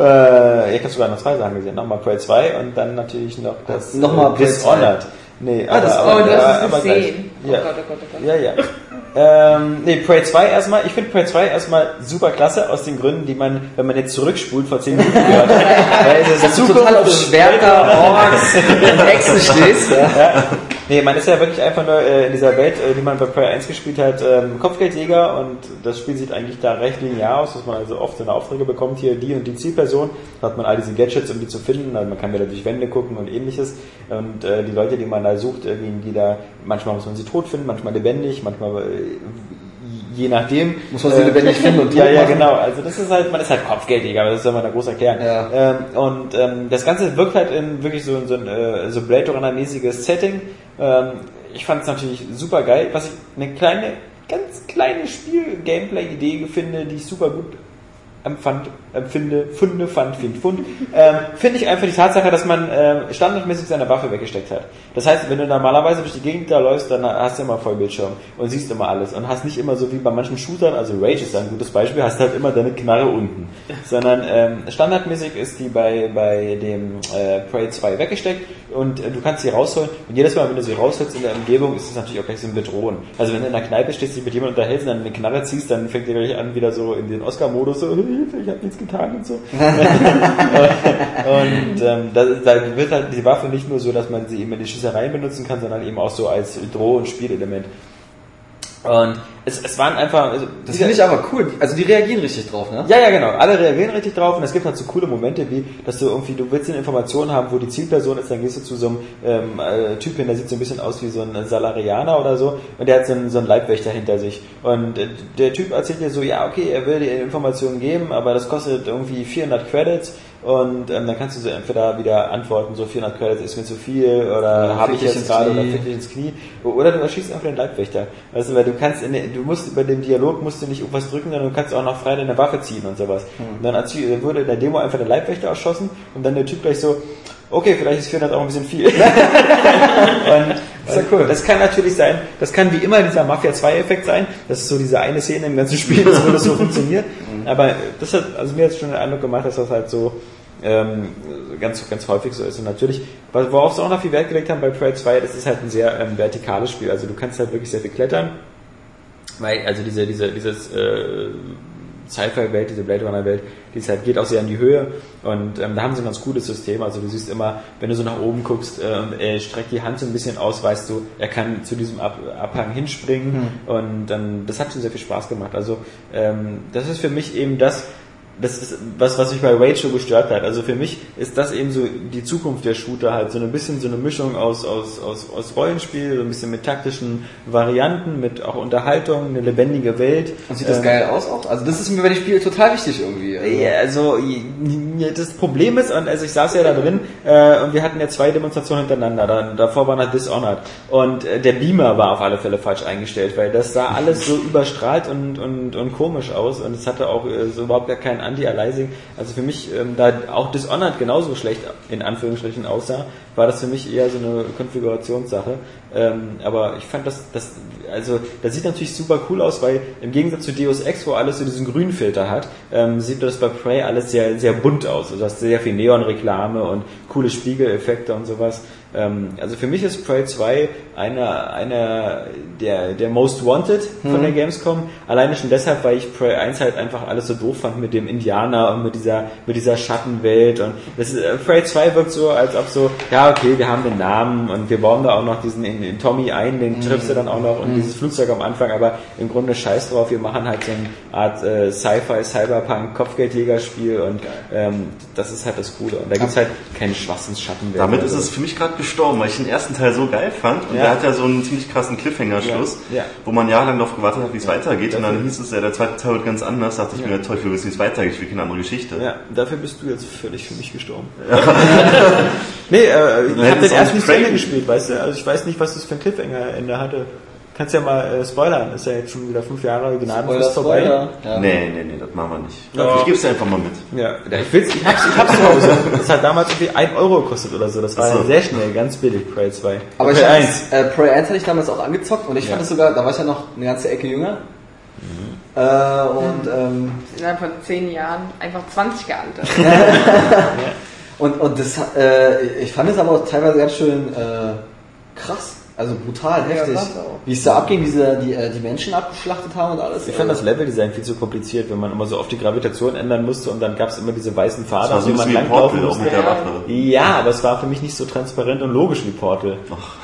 äh, ich habe sogar noch zwei Sachen gesehen. Nochmal Prey 2 und dann natürlich noch das Nochmal äh, Dishonored. Nee, Ah, das- Oh, du hast es aber gesehen. Oh. Ja. Gott, oh Gott, oh Gott. ja, ja. Ähm, nee, Prey 2 erstmal. Ich finde Prey 2 erstmal super klasse, aus den Gründen, die man, wenn man jetzt zurückspult, vor 10 Minuten gehört hat. Weil es ist total auf Schwerter, Orks und Hexen stehst. Ja. ja. Nee, man ist ja wirklich einfach nur äh, in dieser Welt, äh, die man bei Prey 1 gespielt hat, ähm, Kopfgeldjäger und das Spiel sieht eigentlich da recht linear aus, dass man also oft eine Aufträge bekommt, hier die und die Zielperson, da hat man all diese Gadgets, um die zu finden, also man kann wieder durch Wände gucken und ähnliches. Und äh, die Leute, die man da sucht, irgendwie, die da, manchmal muss man sie tot finden, manchmal lebendig, manchmal äh, je nachdem. Muss man sie lebendig finden und Ja, ja, machen. genau. Also das ist halt, man ist halt Kopfgeldjäger, aber das soll man da groß erklären. Ja. Ähm, und ähm, das Ganze wirkt halt in wirklich so, so ein äh, so Blade Runner-mäßiges Setting. Ähm, ich fand es natürlich super geil. Was ich eine kleine, ganz kleine Spiel-Gameplay-Idee finde, die ich super gut empfand, empfinde, funde, fand, find, fund, ähm, finde ich einfach die Tatsache, dass man ähm, standardmäßig seine Waffe weggesteckt hat. Das heißt, wenn du normalerweise durch die Gegend da läufst, dann hast du immer Vollbildschirm und siehst immer alles und hast nicht immer so wie bei manchen Shootern, also Rage ist ein gutes Beispiel, hast halt immer deine Knarre unten, sondern ähm, standardmäßig ist die bei, bei dem äh, Prey 2 weggesteckt und äh, du kannst sie rausholen und jedes Mal, wenn du sie rausholst in der Umgebung, ist es natürlich auch gleich so ein Bedrohen. Also wenn du in der Kneipe stehst, dich mit jemandem unterhältst und dann eine Knarre ziehst, dann fängt dir gleich an, wieder so in den Oscar-Modus so, Hilfe, ich hab nichts getan und so. und ähm, da, da wird halt die Waffe nicht nur so, dass man sie eben in die Schießereien benutzen kann, sondern eben auch so als Droh- und Spielelement. Und es, es waren einfach... Also, Das finde ich aber cool. Also die reagieren richtig drauf, ne? ja, ja, genau. Alle reagieren richtig drauf und es gibt halt so coole Momente, wie, dass du irgendwie, du willst eine Information haben, wo die Zielperson ist, dann gehst du zu so einem ähm, äh, Typ hin, der sieht so ein bisschen aus wie so ein Salarianer oder so und der hat so einen, so einen Leibwächter hinter sich. Und äh, der Typ erzählt dir so, ja, okay, er will dir Informationen geben, aber das kostet irgendwie 400 Credits und ähm, dann kannst du so entweder wieder antworten, so 400 Credits ist mir zu viel oder Ja, habe ich jetzt gerade oder fick dich ins Knie oder du erschießt einfach den Leibwächter. Weißt du, weil du kannst, in, den- du musst bei dem Dialog musst du nicht irgendwas drücken, sondern du kannst auch noch frei deine Waffe ziehen und sowas. Hm. Und dann dann wurde in der Demo einfach der Leibwächter erschossen und dann der Typ gleich so, okay, vielleicht ist 400 auch ein bisschen viel. und ist ja cool. das kann natürlich sein, das kann wie immer dieser Mafia 2 Effekt sein, das ist so diese eine Szene im ganzen Spiel, wo das so funktioniert. Mhm. Aber das hat, also mir hat schon den Eindruck gemacht, dass das halt so ähm, ganz, ganz häufig so ist. Und natürlich, worauf sie auch noch viel Wert gelegt haben bei Prey 2, das ist halt ein sehr ähm, vertikales Spiel. Also du kannst halt wirklich sehr viel klettern. Weil, also diese, diese, dieses äh, Sci-Fi-Welt, diese Blade Runner-Welt, die ist halt, geht auch sehr in die Höhe und ähm, da haben sie ein ganz cooles System. Also du siehst immer, wenn du so nach oben guckst äh, und er streckt die Hand so ein bisschen aus, weißt du, er kann zu diesem Ab Abhang hinspringen und dann, das hat schon sehr viel Spaß gemacht. Also ähm, das ist für mich eben das, das ist was, was mich bei Rage so gestört hat. Also für mich ist das eben so die Zukunft der Shooter halt so ein bisschen so eine Mischung aus, aus, aus, aus Rollenspiel, so ein bisschen mit taktischen Varianten, mit auch Unterhaltung, eine lebendige Welt. Und sieht das Ähm, geil aus auch? Also das ist mir bei dem Spiel total wichtig irgendwie. Also, ja, also das Problem ist, und also ich saß ja da drin äh, und wir hatten ja zwei Demonstrationen hintereinander. Dann, davor war noch Dishonored und äh, der Beamer war auf alle Fälle falsch eingestellt, weil das sah alles so überstrahlt und, und, und komisch aus und es hatte auch äh, so überhaupt gar kein Anti-Aliasing. Also für mich, ähm, da auch Dishonored genauso schlecht in Anführungsstrichen aussah, war das für mich eher so eine Konfigurationssache. Ähm, aber ich fand das, das, also das sieht natürlich super cool aus, weil im Gegensatz zu Deus Ex, wo alles so diesen Grünfilter hat, ähm, sieht das bei Prey alles sehr, sehr bunt aus. Also du hast sehr viel Neonreklame und coole Spiegeleffekte und sowas. Ähm, also für mich ist Prey 2 einer, einer der, der Most Wanted von der Gamescom. Alleine schon deshalb, weil ich Prey 1 halt einfach alles so doof fand mit dem Indianer und mit dieser, mit dieser Schattenwelt. Und das ist, äh, Prey 2 wirkt so, als ob so, ja, okay, wir haben den Namen und wir bauen da auch noch diesen in, in Tommy ein, den triffst du dann auch noch und dieses Flugzeug am Anfang, aber im Grunde scheiß drauf, wir machen halt so eine Art äh, Sci-Fi, Cyberpunk, Kopfgeldjägerspiel und ähm, das ist halt das Coole. Und da gibt's halt keine Schwachsinns-Schattenwelt. Damit ist es für mich gerade gestorben, weil ich den ersten Teil so geil fand und Ja. der hat ja so einen ziemlich krassen Cliffhanger-Schluss, Ja. Ja. wo man jahrelang darauf gewartet hat, wie es weitergeht und dann hieß es ja, der zweite Teil wird ganz anders, dachte ich mir, toll, wir wissen, wie es weitergeht, ich will keine andere Geschichte. Ja, dafür bist du jetzt völlig für mich gestorben. nee, äh, ich habe den ersten nicht zu Ende gespielt, weißt du? Also ich weiß nicht, was das für ein Cliffhanger-Ende hatte. Kannst ja mal äh, spoilern, ist ja jetzt schon wieder fünf Jahre Gnadenfrist vorbei. Spoiler. Ja. Nee, nee, nee, das machen wir nicht. Ja. Ich geb's dir einfach mal mit. Ja, ich will's, ich hab's, ich hab's zu Hause. Das hat damals irgendwie 1 Euro gekostet oder so. Das war so. ja sehr schnell, ganz billig, Prey 2. Aber ich Prey hab 1. das, äh, Prey 1 hatte ich damals auch angezockt und ich fand Ja. es sogar, da war ich ja noch eine ganze Ecke jünger. Äh, und, ähm, Innerhalb von zehn Jahren einfach 20 gealtert. und, und das, äh, ich fand es aber auch teilweise ganz schön äh, Krass. Also brutal, heftig. krass auch. Wie es da abging, wie sie da die, äh, die Menschen abgeschlachtet haben und alles. Ich fand das Leveldesign viel zu kompliziert, wenn man immer so oft die Gravitation ändern musste und dann gab es immer diese weißen Pfade, ein denen man langlaufen Portal, auch mit musste. der Waffe. Ja, aber es war für mich nicht so transparent und logisch wie Portal.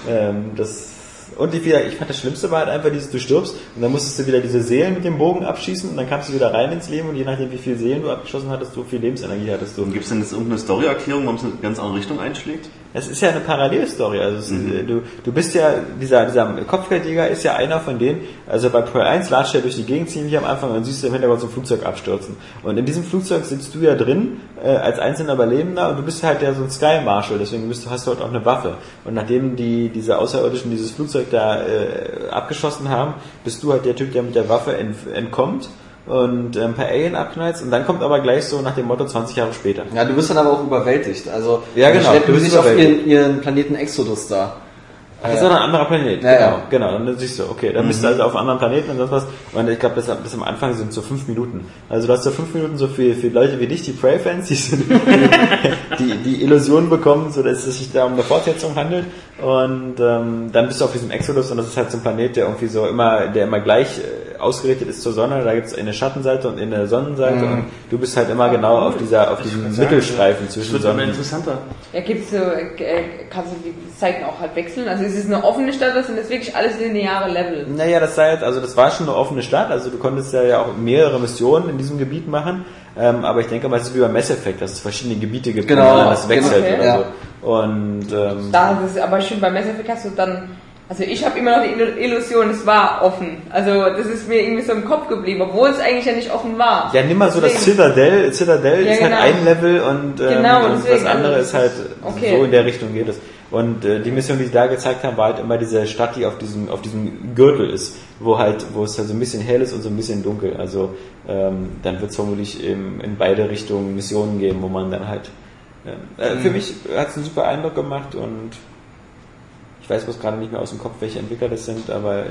Ähm, das und ich, wieder, ich fand das Schlimmste war halt einfach dieses, du stirbst und dann musstest du wieder diese Seelen mit dem Bogen abschießen und dann kamst du wieder rein ins Leben und je nachdem wie viele Seelen du abgeschossen hattest, so viel Lebensenergie hattest du. Und gibt es denn jetzt irgendeine Story-Erklärung, warum es eine ganz andere Richtung einschlägt? Es ist ja eine Parallelstory. Also es, Mhm. äh, du, du bist ja, dieser, dieser Kopfgeldjäger ist ja einer von denen, also bei Pro 1 latscht er durch die Gegend ziemlich am Anfang und siehst du im Hintergrund so ein Flugzeug abstürzen. Und in diesem Flugzeug sitzt du ja drin, äh, als einzelner Überlebender und du bist halt ja so ein Sky Marshal, deswegen bist du, hast du halt auch eine Waffe. Und nachdem die, diese Außerirdischen dieses Flugzeug da äh, abgeschossen haben, bist du halt der Typ, der mit der Waffe ent, entkommt und ein paar Alien abknallst und dann kommt aber gleich so nach dem Motto 20 Jahre später. Ja, du bist dann aber auch überwältigt. Also, Ja, genau, du bist sich auf ihren, ihren Planeten Exodus da. Das ist doch ein anderer Planet, Ja, genau, ja. genau. Dann siehst du, okay, dann bist du also auf einem anderen Planeten und sonst was. Und ich glaube, bis, am- bis am Anfang sind so fünf Minuten. Also du hast so fünf Minuten so für, für Leute wie dich, die Prey-Fans, die, die die Illusion bekommen, so dass es sich da um eine Fortsetzung handelt. Und ähm, dann bist du auf diesem Exodus und das ist halt so ein Planet, der irgendwie so immer, der immer gleich äh, ausgerichtet ist zur Sonne. Da gibt es eine Schattenseite und eine Sonnenseite und du bist halt immer genau auf dieser, auf diesem Mittelstreifen Das zwischen wird immer Sonnen. interessanter. Ja, gibt's so, äh, kannst du die Zeiten auch halt wechseln? Also ist es eine offene Stadt oder sind das wirklich alles lineare Level? Naja, das sei jetzt, also das war schon eine offene Stadt, also du konntest ja, ja auch mehrere Missionen in diesem Gebiet machen, ähm, aber ich denke mal, es ist wie beim Mass Effect, dass es verschiedene Gebiete gibt, Genau, und dann das wechselt okay. oder Ja. so. Und ähm, Da ist es aber schön, bei Mass Effect hast du dann, also ich habe immer noch die Illu- Illusion, es war offen. Also das ist mir irgendwie so im Kopf geblieben, obwohl es eigentlich ja nicht offen war. ja, nimm mal so das Citadel, Citadel Ja, ist halt genau. ein Level und, ähm, Genau, und das andere also ist halt okay. so in der Richtung geht es. Und äh, die Mission, die sie da gezeigt haben, war halt immer diese Stadt, die auf diesem, auf diesem Gürtel ist, wo halt, wo es halt so ein bisschen hell ist und so ein bisschen dunkel. Also ähm, dann wird es vermutlich in, in beide Richtungen Missionen geben, wo man dann halt. Ähm, äh, Für mich hat es einen super Eindruck gemacht und ich weiß bloß gerade nicht mehr aus dem Kopf, welche Entwickler das sind, aber äh,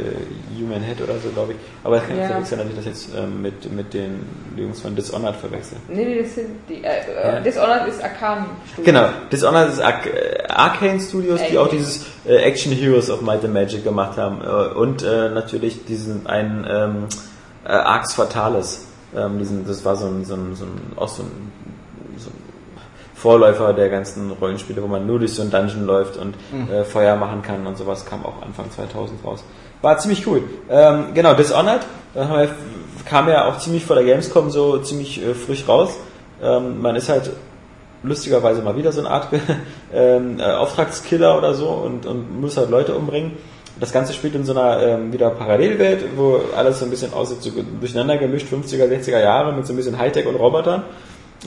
Human Head oder so, glaube ich. Aber es kann Ja. ja. verwechseln, dass ich das jetzt ähm, mit, mit den Jungs von Dishonored verwechsel. Nee, nee, das sind die, äh, Ja. äh, Dishonored ist Arcan Studio. Genau, Dishonored ist Arc äh, Arcane Studios, die auch dieses äh, Action Heroes of Might and Magic gemacht haben äh, und äh, natürlich diesen einen ähm, äh, Arx Fatalis. Ähm, diesen, das war so ein, so ein, so ein, auch so ein Vorläufer der ganzen Rollenspiele, wo man nur durch so ein Dungeon läuft und äh, Feuer machen kann und sowas, kam auch Anfang 2000 raus. War ziemlich cool. Ähm, genau, Dishonored wir, kam ja auch ziemlich vor der Gamescom so ziemlich äh, frisch raus. Ähm, man ist halt lustigerweise mal wieder so eine Art ähm, äh, Auftragskiller oder so und, und muss halt Leute umbringen. Das Ganze spielt in so einer ähm, wieder Parallelwelt, wo alles so ein bisschen aussieht, so durcheinander gemischt, 50er, 60er Jahre mit so ein bisschen Hightech und Robotern.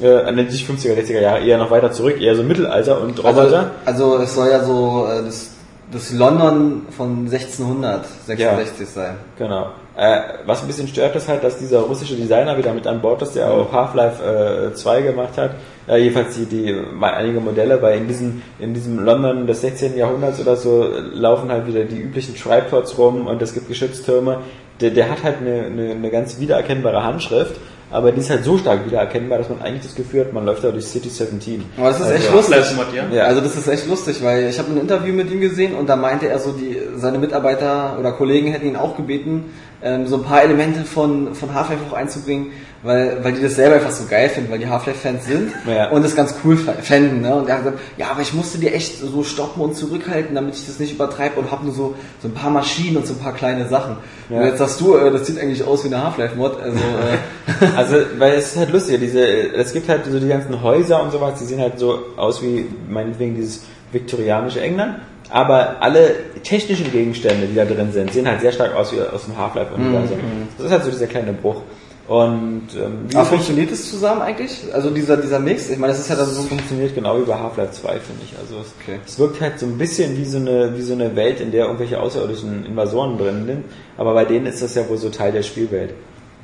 Äh, nicht 50er, 60er Jahre, eher noch weiter zurück, eher so Mittelalter und Roboter. Also, also es soll ja so äh, das, das London von 1666 sein. Genau. Äh, was ein bisschen stört, ist halt, dass dieser russische Designer wieder mit an Bord ist, der auch Half-Life äh, 2 gemacht hat. Äh, jedenfalls die, die einige Modelle, weil in diesem, in diesem London des 16. Jahrhunderts oder so äh, laufen halt wieder die üblichen Tripods rum und es gibt Geschütztürme. Der, der hat halt eine, eine, eine ganz wiedererkennbare Handschrift, aber die ist halt so stark wiedererkennbar, dass man eigentlich das Gefühl hat, man läuft da durch City 17. Aber das ist echt Also- lustig. Half-Life-Mod, ja? Ja. Also das ist echt lustig, weil ich habe ein Interview mit ihm gesehen und da meinte er so, die seine Mitarbeiter oder Kollegen hätten ihn auch gebeten, ähm, so ein paar Elemente von, von Half-Life auch einzubringen, weil, weil die das selber einfach so geil finden, weil die Half-Life-Fans sind Ja. und das ganz cool fänden. Ne? Und er hat gesagt, ja, aber ich musste dir echt so stoppen und zurückhalten, damit ich das nicht übertreibe und habe nur so, so ein paar Maschinen und so ein paar kleine Sachen. Ja. Und jetzt sagst du, äh, das sieht eigentlich aus wie eine Half-Life-Mod. Also, äh, Also, weil es ist halt lustig, diese, es gibt halt so die ganzen Häuser und sowas, die sehen halt so aus wie meinetwegen dieses viktorianische England, aber alle technischen Gegenstände, die da drin sind, sehen halt sehr stark aus wie aus dem Half-Life-Universum. Das ist halt so dieser kleine Bruch. Und ähm, wie funktioniert das zusammen eigentlich? Also dieser, dieser Mix? Ich meine, das ist ja dann so funktioniert genau wie bei Half-Life 2, finde ich. Also es, Okay. es wirkt halt so ein bisschen wie so, eine, wie so eine Welt, in der irgendwelche außerirdischen Invasoren drin sind, aber bei denen ist das ja wohl so Teil der Spielwelt.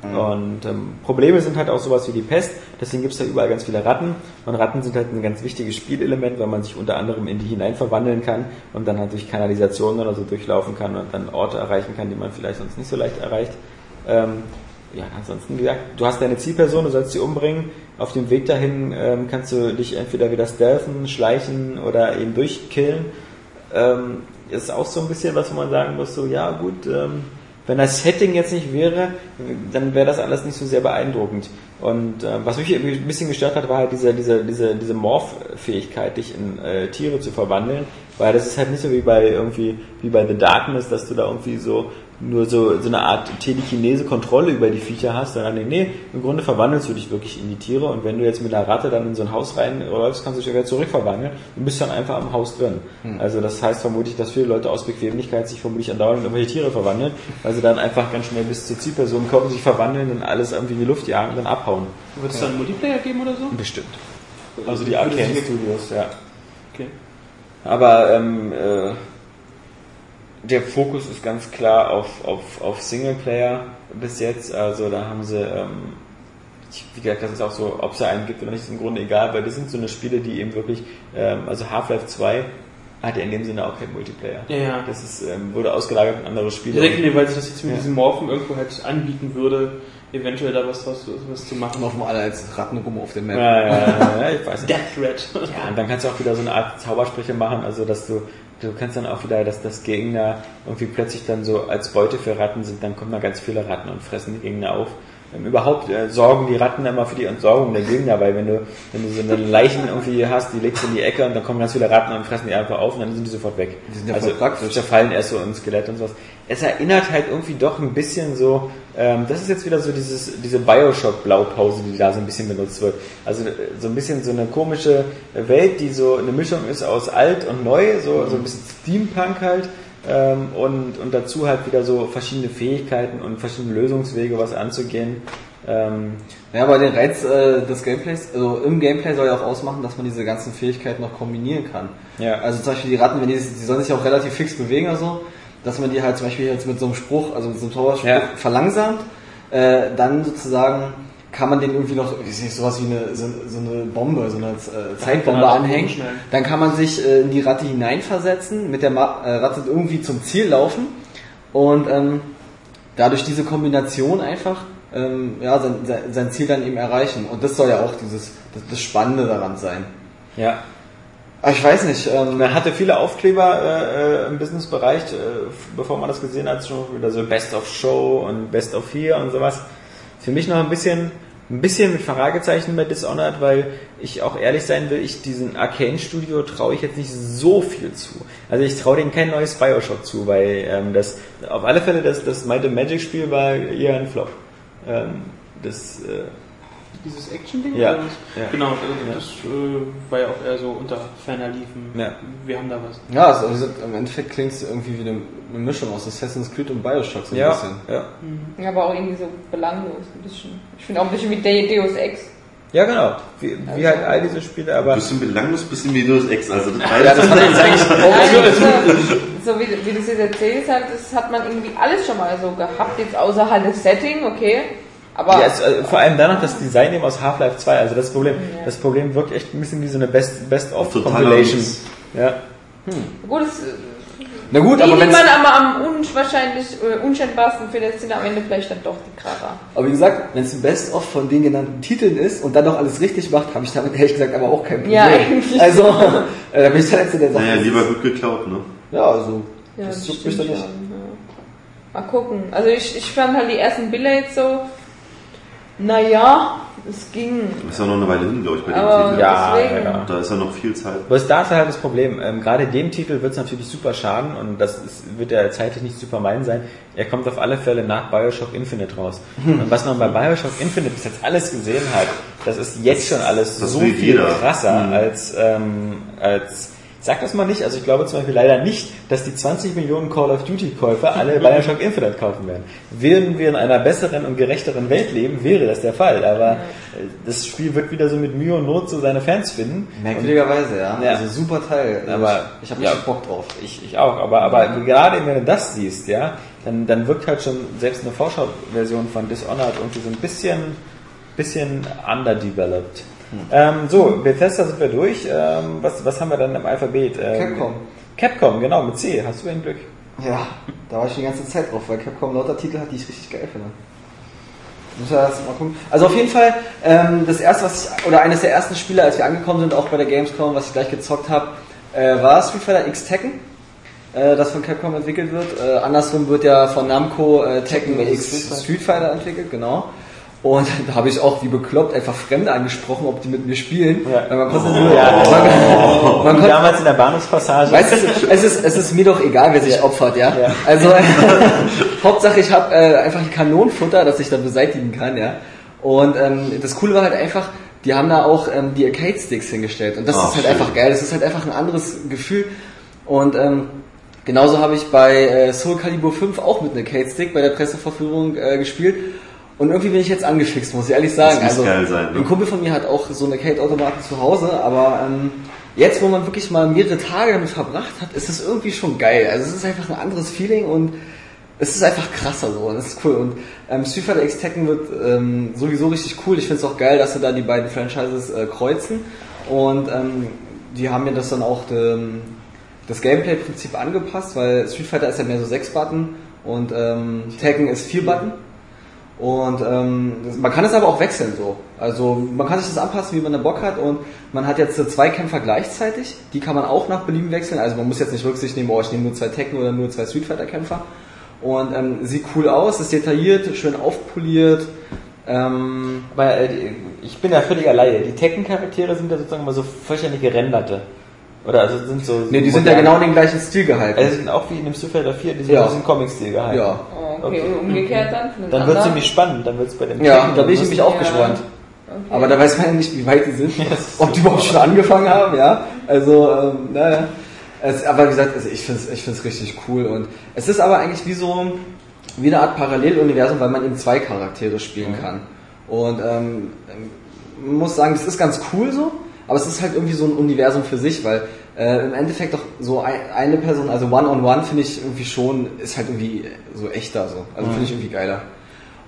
Und ähm, Probleme sind halt auch sowas wie die Pest, deswegen gibt es da überall ganz viele Ratten und Ratten sind halt ein ganz wichtiges Spielelement, weil man sich unter anderem in die hinein verwandeln kann und dann halt durch Kanalisationen oder so durchlaufen kann und dann Orte erreichen kann, die man vielleicht sonst nicht so leicht erreicht. Ähm, ja, ansonsten, wie gesagt, du hast deine Zielperson, du sollst sie umbringen. Auf dem Weg dahin ähm, kannst du dich entweder wieder stealthen, schleichen oder eben durchkillen. ähm, ist auch so ein bisschen was, wo man sagen muss, so ja gut, ähm, wenn das Setting jetzt nicht wäre, dann wäre das alles nicht so sehr beeindruckend. Und äh, was mich ein bisschen gestört hat, war halt diese, diese, diese, diese Morph-Fähigkeit, dich in äh, Tiere zu verwandeln, weil das ist halt nicht so wie bei irgendwie wie bei The Darkness, dass du da irgendwie so nur so, so eine Art telekinese Kontrolle über die Viecher hast, sondern nee, nee, im Grunde verwandelst du dich wirklich in die Tiere und wenn du jetzt mit einer Ratte dann in so ein Haus reinläufst, kannst du dich wieder zurückverwandeln und bist dann einfach am Haus drin. Also das heißt vermutlich, dass viele Leute aus Bequemlichkeit sich vermutlich andauernd in irgendwelche Tiere verwandeln, weil sie dann einfach ganz schnell bis zur Zielperson kommen, sich verwandeln und alles irgendwie in die Luft jagen und dann abhauen. Wird es da einen Multiplayer geben oder so? Bestimmt. Also die Arcane Studios, ja. Okay. Aber ähm, äh, der Fokus ist ganz klar auf, auf, auf Singleplayer bis jetzt. Also da haben sie, ähm, ich, wie gesagt, das ist auch so, ob es da einen gibt oder nicht, ist im Grunde egal, weil das sind so eine Spiele, die eben wirklich, ähm, also Half-Life 2 hat ja in dem Sinne auch kein Multiplayer. Ja, ja. Das ist, ähm, wurde ausgelagert in andere Spiele. Ich denke mir, weil sich das jetzt mit Ja. diesem Morphen irgendwo halt anbieten würde, eventuell da was, was, was zu machen. Laufen alle als Ratten rum auf dem Map. ja, ja, ja, ja, ich weiß nicht. Death Threat. Ja, und dann kannst du auch wieder so eine Art Zaubersprüche machen, also dass du, du kannst dann auch wieder, dass das Gegner irgendwie plötzlich dann so als Beute für Ratten sind, dann kommen da ganz viele Ratten und fressen die Gegner auf. Ähm, überhaupt äh, sorgen die Ratten immer für die Entsorgung der Gegner, weil wenn du, wenn du so eine Leichen irgendwie hast, die legst du in die Ecke und dann kommen ganz viele Ratten und fressen die einfach auf und dann sind die sofort weg. Die sind ja also praktisch. zerfallen erst so ein Skelett und sowas. Es erinnert halt irgendwie doch ein bisschen so, ähm, das ist jetzt wieder so dieses, diese Bioshock-Blaupause, die da so ein bisschen benutzt wird. Also äh, so ein bisschen so eine komische Welt, die so eine Mischung ist aus alt und neu, so, so ein bisschen Steampunk halt. Ähm, und, und dazu halt wieder so verschiedene Fähigkeiten und verschiedene Lösungswege, was anzugehen. Ähm, Ja, aber den Reiz äh, des Gameplays, also im Gameplay soll ja auch ausmachen, dass man diese ganzen Fähigkeiten noch kombinieren kann. Ja. Also zum Beispiel die Ratten, wenn die, die sollen sich auch relativ fix bewegen oder so, dass man die halt zum Beispiel jetzt mit so einem Spruch, also mit so einem Zauberspruch Ja. verlangsamt, äh, dann sozusagen kann man den irgendwie noch, ist nicht, sowas wie eine, so, so eine Bombe, so eine äh, Zeitbombe Granate anhängen. Dann kann man sich äh, in die Ratte hineinversetzen, mit der Ma äh, Ratte irgendwie zum Ziel laufen und ähm, dadurch diese Kombination einfach ähm, ja, sein, sein, sein Ziel dann eben erreichen. Und das soll ja auch dieses das, das Spannende daran sein. ja. Aber ich weiß nicht, ähm, Man hatte viele Aufkleber äh, äh, im Businessbereich, äh, bevor man das gesehen hat, schon wieder so Best of Show und Best of Here und sowas. Für mich noch ein bisschen, ein bisschen mit Fragezeichen bei Dishonored, weil ich auch ehrlich sein will, ich diesen Arcane Studio traue ich jetzt nicht so viel zu. Also ich traue denen kein neues Bioshock zu, weil ähm, das auf alle Fälle das, das Might Magic Spiel war eher ein Flop. Ähm, das äh, Dieses Action-Ding? Ja. oder was? Ja. Genau, das, das äh, war ja auch eher so unter ferner Liefen. Ja. Wir haben da was. ja, also, also im Endeffekt klingt es irgendwie wie eine, eine Mischung aus Assassin's Creed und Bioshock so ein ja, bisschen. ja. Ja, aber auch irgendwie so belanglos ein bisschen. Ich finde auch ein bisschen wie De- Deus Ex. ja, genau. Wie, wie halt all diese Spiele, aber Bisschen belanglos, bisschen wie Deus Ex. Also das Ja, das hat jetzt eigentlich Ja, so, so wie, wie du es jetzt erzählst, halt, das hat man irgendwie alles schon mal so gehabt, jetzt außer halt das Setting, okay. Aber Ja, es, äh, vor allem dann noch das Design eben aus Half-Life 2. Also das Problem, Ja. das Problem wirkt echt ein bisschen wie so eine Best, Best of Totaler Compilation. Mix. Ja. gut, es, Na gut, die, aber wenn man aber am unwahrscheinlich äh, unschätzbarsten findet, sind am Ende vielleicht dann doch die Kracher. Aber wie gesagt, wenn es ein Best-of von den genannten Titeln ist und dann noch alles richtig macht, habe ich damit ehrlich gesagt aber auch kein Problem. Ja, eigentlich Also, äh, da bin ich der Letzte, der sagt, Naja, das lieber gut geklaut, ne? Ja, also, Ja, das stimmt mich dann nicht. Mal gucken. Also ich, ich fand halt die ersten Bilder jetzt so, naja, es ging. Ist ja noch eine Weile hin, glaube ich, bei dem Aber Titel. Ja, deswegen. ja, ja. Da ist ja noch viel Zeit. Bloß da ist halt das Problem. Ähm, gerade dem Titel wird es natürlich super schaden und das ist, wird ja zeitlich nicht zu vermeiden sein. Er kommt auf alle Fälle nach Bioshock Infinite raus. Und was man bei Bioshock Infinite bis jetzt alles gesehen hat, das ist jetzt schon alles Das so viel jeder. krasser Mhm. als, ähm, als Sag das mal nicht, also ich glaube zum Beispiel leider nicht, dass die 20 Millionen Call of Duty Käufer alle Bioshock Infinite kaufen werden. Würden wir in einer besseren und gerechteren Welt leben, wäre das der Fall. Aber äh, das Spiel wird wieder so mit Mühe und Not so seine Fans finden. Merkwürdigerweise, ja. Ja. Also super Teil. Aber- ich, ich habe ja. Bock drauf. Ich, ich auch, aber, aber gerade wenn du das siehst, ja, dann, dann wirkt halt schon selbst eine Vorschau-Version von Dishonored irgendwie so ein bisschen, bisschen underdeveloped. Ähm, so, Bethesda sind wir durch. Ähm, was, was haben wir dann im Alphabet? Ähm, Capcom. Capcom, genau, mit C. Hast du ein Glück? Ja, da war ich die ganze Zeit drauf, weil Capcom lauter Titel hat, die ich richtig geil finde. Muss ja erst mal gucken. Also auf jeden Fall, ähm, das erste, was ich, oder eines der ersten Spiele, als wir angekommen sind, auch bei der Gamescom, was ich gleich gezockt habe, äh, war Street Fighter X Tekken. äh, das von Capcom entwickelt wird. Äh, andersrum wird ja von Namco äh, Tekken Tekken X Street Fighter. Street Fighter entwickelt, genau. Und da habe ich auch wie bekloppt einfach Fremde angesprochen, ob die mit mir spielen. Ja. Weil man konnte nur, Ja. man, man Wie konnte, damals in der Bahnhofspassage. Weißt du, es ist, es ist mir doch egal, wer sich opfert, ja. Ja. Also Hauptsache ich habe äh, einfach Kanonenfutter, das ich dann beseitigen kann, ja. Und ähm, das Coole war halt einfach, die haben da auch ähm, die Arcade-Sticks hingestellt. Und das Ach, ist halt schön. einfach geil. Das ist halt einfach ein anderes Gefühl. Und ähm, genauso habe ich bei äh, Soul Calibur 5 auch mit einem Arcade-Stick bei der Presseverführung äh, gespielt. Und irgendwie bin ich jetzt angefixt, muss ich ehrlich sagen. Das also, geil sein, ne? ein Kumpel von mir hat auch so einen Arcade-Automaten zu Hause, aber ähm, jetzt, wo man wirklich mal mehrere Tage damit verbracht hat, ist es irgendwie schon geil. Also es ist einfach ein anderes Feeling und es ist einfach krasser so und es ist cool. Und ähm, Street Fighter X Tekken wird ähm, sowieso richtig cool. Ich finde es auch geil, dass sie da die beiden Franchises äh, kreuzen und ähm, die haben ja das dann auch ähm, das Gameplay-Prinzip angepasst, weil Street Fighter ist ja mehr so sechs Button und ähm, Tekken ist vier Button. Und ähm, man kann es aber auch wechseln so. Also man kann sich das anpassen, wie man da Bock hat. Und man hat jetzt zwei Kämpfer gleichzeitig. Die kann man auch nach Belieben wechseln. Also man muss jetzt nicht Rücksicht nehmen, oh, ich nehme nur zwei Tekken oder nur zwei Street Fighter Kämpfer. Und ähm, sieht cool aus, ist detailliert, schön aufpoliert. Ähm, Aber äh, ich bin ja völliger Laie. Die Tekken-Charaktere sind ja sozusagen immer so vollständig gerenderte. Oder also sind so. ne, die sind ja genau in den gleichen Stil gehalten. Also sind auch wie in dem Fighter 4, die sind Ja. ja. diesen Comic-Stil gehalten. ja. Oh, okay, und umgekehrt dann? Dann wird es nämlich spannend, dann wird es bei dem Ja, Tekken da bin ich nämlich auch Ja. gespannt. Okay. Aber da weiß man ja nicht, wie weit die sind, ob die überhaupt schon angefangen haben, ja. Also, ähm, naja. Es, aber wie gesagt, also ich finde es ich find's richtig cool. Und es ist aber eigentlich wie so wie eine Art Paralleluniversum, weil man eben zwei Charaktere spielen kann. Und ähm, muss sagen, das ist ganz cool so, aber es ist halt irgendwie so ein Universum für sich, weil äh, im Endeffekt doch so ein, eine Person, also One-on-One finde ich irgendwie schon, ist halt irgendwie so echter so. Also finde ich irgendwie geiler.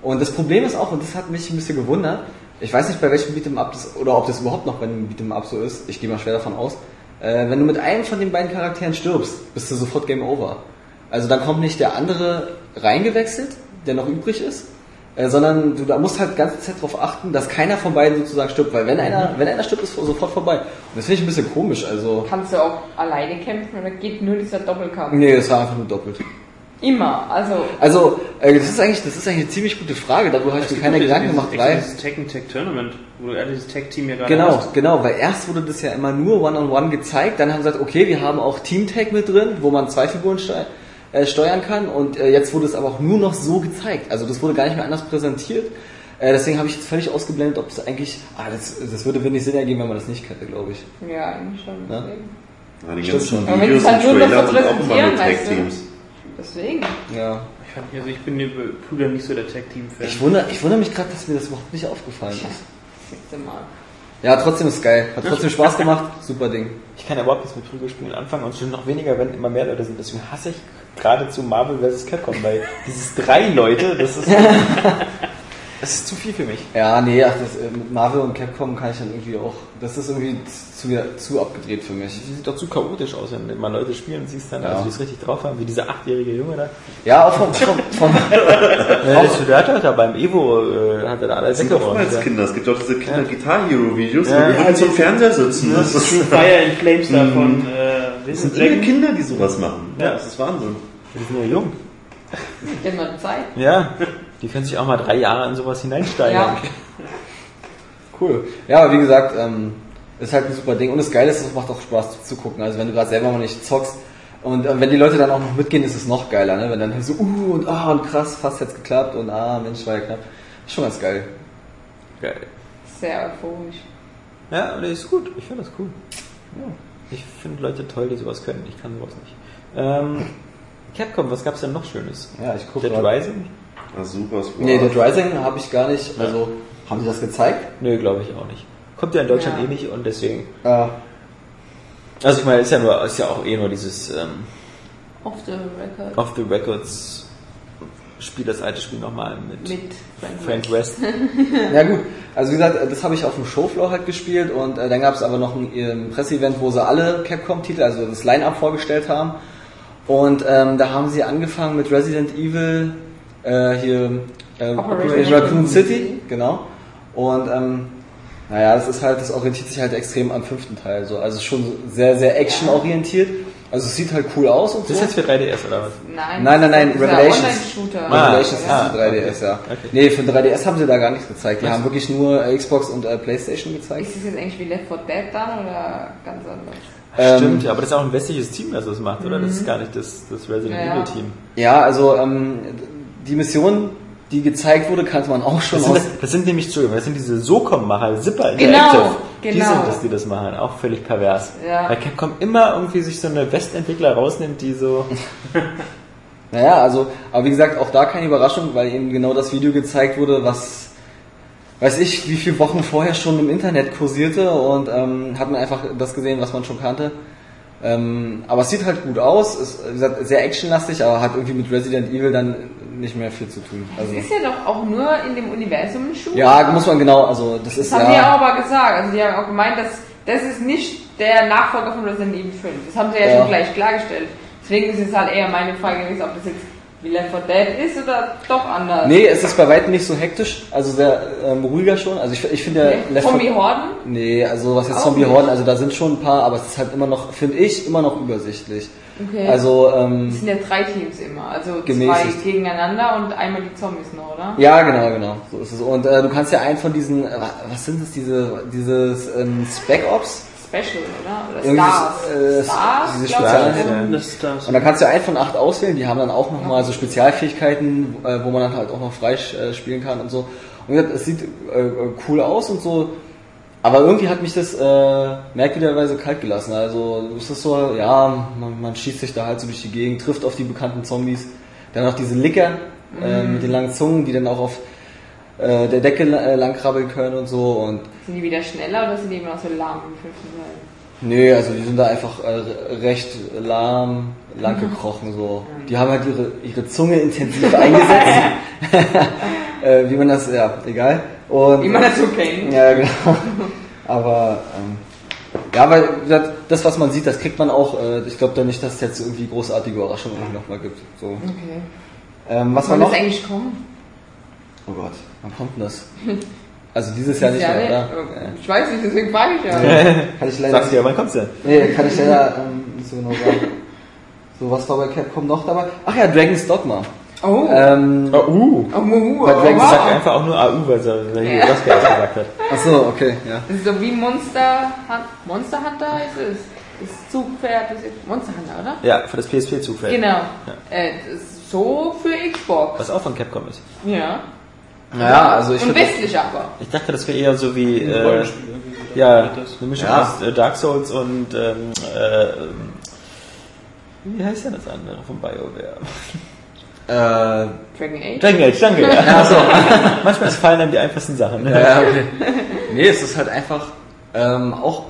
Und das Problem ist auch, und das hat mich ein bisschen gewundert, ich weiß nicht bei welchem Beat'em Up das, oder ob das überhaupt noch bei einem Beat'em Up so ist, ich gehe mal schwer davon aus, äh, wenn du mit einem von den beiden Charakteren stirbst, bist du sofort Game Over. Also dann kommt nicht der andere reingewechselt, der noch übrig ist, äh, sondern du da musst halt die ganze Zeit darauf achten, dass keiner von beiden sozusagen stirbt, weil wenn einer, wenn einer stirbt, ist sofort vorbei. Und das finde ich ein bisschen komisch, also. Kannst du auch alleine kämpfen oder geht nur dieser Doppelkampf? Nee, das war einfach nur doppelt. Immer, also Also, äh, das ist eigentlich, das ist eigentlich eine ziemlich gute Frage, darüber habe ich mir keine Gedanken gemacht, weil. Dieses Tekken Tech Tournament, wo du dieses Tech-Team ja gerade Genau, hast. genau, weil erst wurde das ja immer nur One-on-One gezeigt, dann haben sie gesagt, okay, wir haben auch Team-Tag mit drin, wo man zwei Figuren steu äh, steuern kann und äh, jetzt wurde es aber auch nur noch so gezeigt. Also das wurde gar nicht mehr anders präsentiert. Äh, deswegen habe ich jetzt völlig ausgeblendet, ob das eigentlich, ah, das, das würde wenig Sinn ergeben, wenn man das nicht hätte, glaube ich. ja, eigentlich schon. Ja. Deswegen. Ja, die ganzen schon. Videos es halt und Trailer sind auch immer nur? Tag-Teams. Deswegen. Ja. Ich, also ich bin Puder nicht so der Tech-Team-Fan. Ich wundere, ich wundere mich gerade, dass mir das überhaupt nicht aufgefallen ist. Mal. Ja, trotzdem ist geil. Hat trotzdem Spaß gemacht. Super Ding. Ich kann ja überhaupt nichts mit Prügelspielen anfangen und schon noch weniger, wenn immer mehr Leute sind. Deswegen hasse ich geradezu Marvel vs. Capcom, weil dieses drei Leute, das ist, das ist zu viel für mich. Ja, nee, ach, das, äh, mit Marvel und Capcom kann ich dann irgendwie auch, das ist irgendwie zu, zu abgedreht für mich. Die sieht doch zu chaotisch aus, wenn mal Leute spielen und siehst dann, Ja. also die es richtig drauf haben, wie dieser achtjährige Junge da. Ja, auch vom, vom, vom das, der hat halt da beim Evo, äh, hat er da alles Das sind weggeräumt. ja. Kinder. Es gibt auch diese Kinder-Guitar-Hero-Videos, Ja, wo die ja, wirklich zum Fernseher sitzen. Das ist, Fire in Flames da von äh, das sind Dragon. Kinder, die sowas machen. Ja. Das ist Wahnsinn. Die sind ja jung. Man Zeit. Ja, die können sich auch mal drei Jahre in sowas hineinsteigern. Ja. Cool. Ja, aber wie gesagt, ähm, ist halt ein super Ding. Und das Geile ist, es macht auch Spaß zu gucken. Also wenn du gerade selber mal nicht zockst und äh, wenn die Leute dann auch noch mitgehen, ist es noch geiler, ne? Wenn dann so, uh, und ah, und krass, fast jetzt geklappt und ah, Mensch, war ja knapp. Ist schon ganz geil. Geil. Sehr euphorisch. Ja, aber das ist gut. Ich finde das cool. Ja. Ich finde Leute toll, die sowas können. Ich kann sowas nicht. Ähm, Capcom, was gab's denn noch Schönes? Ja, ich gucke Dead. Rising? Ah, super, super. Nee, Dead Rising habe ich gar nicht. Also, haben die das gezeigt? Nö, glaube ich auch nicht. Kommt ja in Deutschland Ja. eh nicht und deswegen. Ja. Also ich meine, ist ja nur, ist ja auch eh nur dieses ähm, Off the record. Off the Records Spiel, das alte Spiel nochmal mit, Mit Frank, Frank West. Ja gut, also wie gesagt, das habe ich auf dem Showfloor halt gespielt und äh, dann gab es aber noch ein ähm, Presseevent, wo sie alle Capcom-Titel, also das Line-Up vorgestellt haben. Und ähm, da haben sie angefangen mit Resident Evil, äh, hier äh, Operation Raccoon City, genau. Und ähm, naja, das ist halt, das orientiert sich halt extrem am fünften Teil, so. also schon sehr, sehr actionorientiert. Also es sieht halt cool aus und Das so. ist jetzt für 3DS oder was? Nein, Nein, nein, nein, Revelations. Ah, Revelations ah, ist für 3DS, ja. okay. Nee, für 3DS haben sie da gar nichts gezeigt. Die haben wirklich nur äh, Xbox und äh, Playstation gezeigt. Ist das jetzt eigentlich wie Left 4 Dead dann oder ganz anders? Ähm, Stimmt, ja, aber das ist auch ein westliches Team, das das macht, oder? Das ist gar nicht das, das Resident ja. Evil Team. Ja, also ähm, die Mission, die gezeigt wurde, kannte man auch schon Das sind, aus. das, das sind nämlich, Entschuldigung, das sind diese SOCOM-Macher, Zipper Genau, Interactive. Die genau. sind das, die das machen, auch völlig pervers. Ja. Weil Capcom immer irgendwie sich so eine Westentwickler rausnimmt, die so... Naja, also, aber wie gesagt, auch da keine Überraschung, weil eben genau das Video gezeigt wurde, was weiß ich, wie viele Wochen vorher schon im Internet kursierte und ähm, hat man einfach das gesehen, was man schon kannte. Ähm, aber es sieht halt gut aus, ist wie gesagt, sehr actionlastig, aber hat irgendwie mit Resident Evil dann nicht mehr viel zu tun. Das Also, ist ja doch auch nur in dem Universum ein Shooter. ja, muss man genau, also das ist Das haben die ja. auch aber gesagt. Also die haben auch gemeint, dass das ist nicht der Nachfolger von Resident Evil 5. Das haben sie ja, Ja. schon gleich klargestellt. Deswegen ist es halt eher meine Frage gewesen, ob das jetzt wie Left 4 Dead ist oder doch anders. Nee, es ist bei weitem nicht so hektisch, also sehr ähm, ruhiger schon. Also ich, ich finde ja Left 4 Zombie-Horden? Nee, also was jetzt Auch Zombie-Horden, also da sind schon ein paar, aber es ist halt immer noch, finde ich, immer noch übersichtlich. Okay. Also, ähm, Es sind ja drei Teams immer. Also zwei gegeneinander und einmal die Zombies noch, oder? ja, genau, genau, so ist es. Und äh, du kannst ja einen von diesen, äh, was sind das, diese, dieses ähm, Spec Ops? Special, oder? Oder Stars. äh, Stars, diese. Spezial-. Und dann kannst du einen von acht auswählen, die haben dann auch nochmal so Spezialfähigkeiten, äh, wo man dann halt auch noch frei äh, spielen kann und so. Und wie gesagt, es sieht äh, cool aus und so, aber irgendwie hat mich das äh, merkwürdigerweise kalt gelassen. Also es ist so, ja, man, man schießt sich da halt so durch die Gegend, trifft auf die bekannten Zombies. Dann noch diese Licker äh, mit den langen Zungen, die dann auch auf äh, der Decke äh, lang krabbeln können und so. Und Sind die wieder schneller oder sind die immer noch so lahm wie fünften Teil? Nee, also die sind da einfach äh, recht lahm, lang gekrochen so. Die haben halt ihre, ihre Zunge intensiv eingesetzt. äh, wie man das, ja, egal. Und, Wie man das so kennt. Ja, genau. Aber, ähm, ja, weil das, was man sieht, das kriegt man auch. Äh, ich glaube da nicht, dass es jetzt irgendwie großartige Überraschungen irgendwie nochmal gibt. So. Okay. Ähm, was Wann noch? das eigentlich kommen? Oh Gott, wann kommt denn das? Also dieses Jahr nicht Ja, mehr, oder? Ich weiß nicht, deswegen frage ich ja. Kann ich leider Sagst du ja, wann kommt's denn? Nee, kann ich leider ähm, nicht so genau sagen. So, was war bei Capcom noch dabei? Ach ja, Dragon's Dogma. Oh. Ähm, Oh, uh. oh, oh, Bei oh, Ich Dragon's sag wow. einfach auch nur AU, weil er weil hier Ja. das erst gesagt hat. achso, okay, ja. Das ist so wie Monster Monster Hunter heißt es. Das Zugpferd, das ist Monster Hunter, oder? Ja, für das PSP-Zugfeld. Genau. Äh, das ist so für Xbox. Was auch von Capcom ist. Ja. Naja, also ich Und westlich aber. Ich dachte, das wäre eher so wie, äh, Rollenspiel. ja, Das. eine Mischung Ja. aus äh, Dark Souls und, ähm, äh, ähm, wie heißt denn das andere von BioWare? Äh, Dragon Age. Dragon Age, danke. Ja. so. Manchmal fallen einem die einfachsten Sachen. Ne? ja, okay. Nee, es ist halt einfach ähm, auch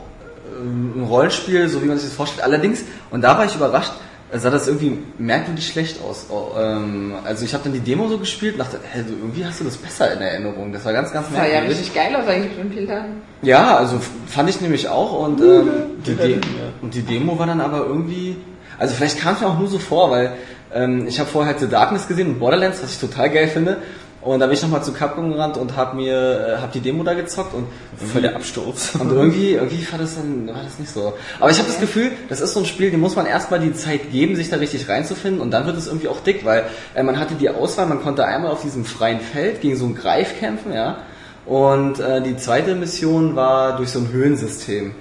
ähm, ein Rollenspiel, so wie man sich das vorstellt. Allerdings, und da war ich überrascht, sah das irgendwie merkwürdig schlecht aus. Oh, ähm, also ich habe dann die Demo so gespielt und dachte, du, irgendwie hast du das besser in Erinnerung. Das war ganz, ganz Das sah ja merkwürdig. richtig geil aus eigentlich mit dem Filter. Ja, also fand ich nämlich auch und, ähm, die De und die Demo war dann aber irgendwie, also vielleicht kam es mir auch nur so vor, weil ähm, ich habe vorher halt The Darkness gesehen und Borderlands, was ich total geil finde. Und da bin ich nochmal zu Capcom gerannt und habe mir äh, hab die Demo da gezockt und Voll der Absturz. und irgendwie, irgendwie war das dann war das nicht so. Aber ich habe das Gefühl, das ist so ein Spiel, dem muss man erstmal die Zeit geben, sich da richtig reinzufinden und dann wird es irgendwie auch dick, weil äh, man hatte die Auswahl, man konnte einmal auf diesem freien Feld gegen so einen Greif kämpfen, ja. Und äh, die zweite Mission war durch so ein Höhlensystem.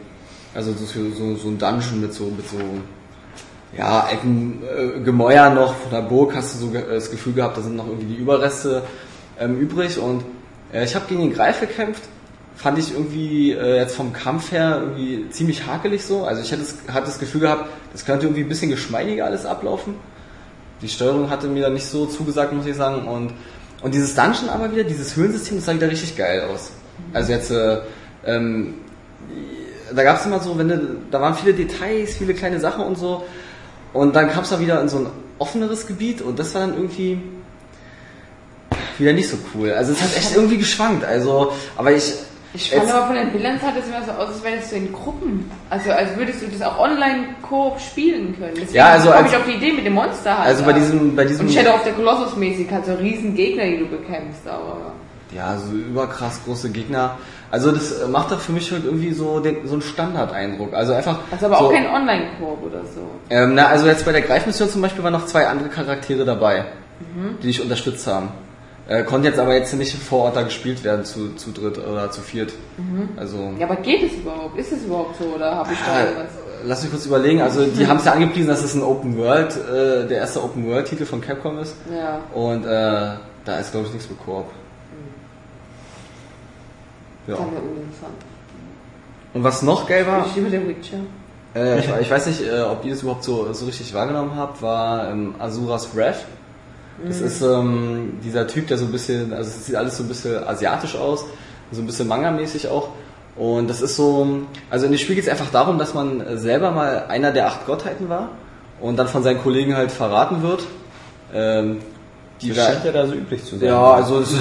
Also so, so, so ein Dungeon mit so, mit so ja, alten äh, Gemäuer noch von der Burg hast du so ge- das Gefühl gehabt, da sind noch irgendwie die Überreste ähm, übrig und äh, ich habe gegen den Greif gekämpft, fand ich irgendwie äh, jetzt vom Kampf her irgendwie ziemlich hakelig so. Also ich hatte das, hatte das Gefühl gehabt, das könnte irgendwie ein bisschen geschmeidiger alles ablaufen. Die Steuerung hatte mir da nicht so zugesagt, muss ich sagen. Und, und dieses Dungeon aber wieder, dieses Höhlensystem, das sah wieder richtig geil aus. Also jetzt, äh, ähm, da gab es immer so, wenn du, da waren viele Details, viele kleine Sachen und so. Und dann kam es da wieder in so ein offeneres Gebiet und das war dann irgendwie wieder nicht so cool. Also es hat echt irgendwie geschwankt. Also, aber ich. Ich fand aber von den Bildern sah das immer so aus, als das so in Gruppen. Also als würdest du das auch online Koop spielen können. Deswegen Ja, also als- ich auf die Idee mit dem Monster halt. Also bei diesem, bei diesem. Und Shadow of the Colossus mäßig, halt so riesen Gegner, die du bekämpfst, aber. ja, so überkrass große Gegner. Also das äh, macht doch für mich halt irgendwie so, den, so einen Standardeindruck. Also einfach. Also aber so, auch kein Online-Koop oder so. Ähm, na, also jetzt bei der Greifmission zum Beispiel waren noch zwei andere Charaktere dabei, Mhm. die dich unterstützt haben. Äh, konnte jetzt aber jetzt nicht vor Ort da gespielt werden zu, zu dritt oder zu viert. Also. Mhm. Ja, aber geht es überhaupt? Ist es überhaupt so oder habe ich da irgendwas? Lass mich kurz überlegen. Also die haben es ja angepriesen, dass es ein Open World, äh, der erste Open World Titel von Capcom ist. Ja. Und äh, da ist glaube ich nichts mit Koop. Ja. Das wäre uninteressant. Und was noch geil war, Ich liebe den Witcher. äh, ich, ich weiß nicht, äh, ob ihr das überhaupt so, so richtig wahrgenommen habt, war ähm, Asuras Wrath. Das ist ähm, dieser Typ, der so ein bisschen, also es sieht alles so ein bisschen asiatisch aus, so ein bisschen Manga-mäßig auch. Und das ist so, also in dem Spiel geht es einfach darum, dass man äh, selber mal einer der acht Gottheiten war und dann von seinen Kollegen halt verraten wird. Ähm, die Das da- scheint ja da so üblich zu sein. ja, also es-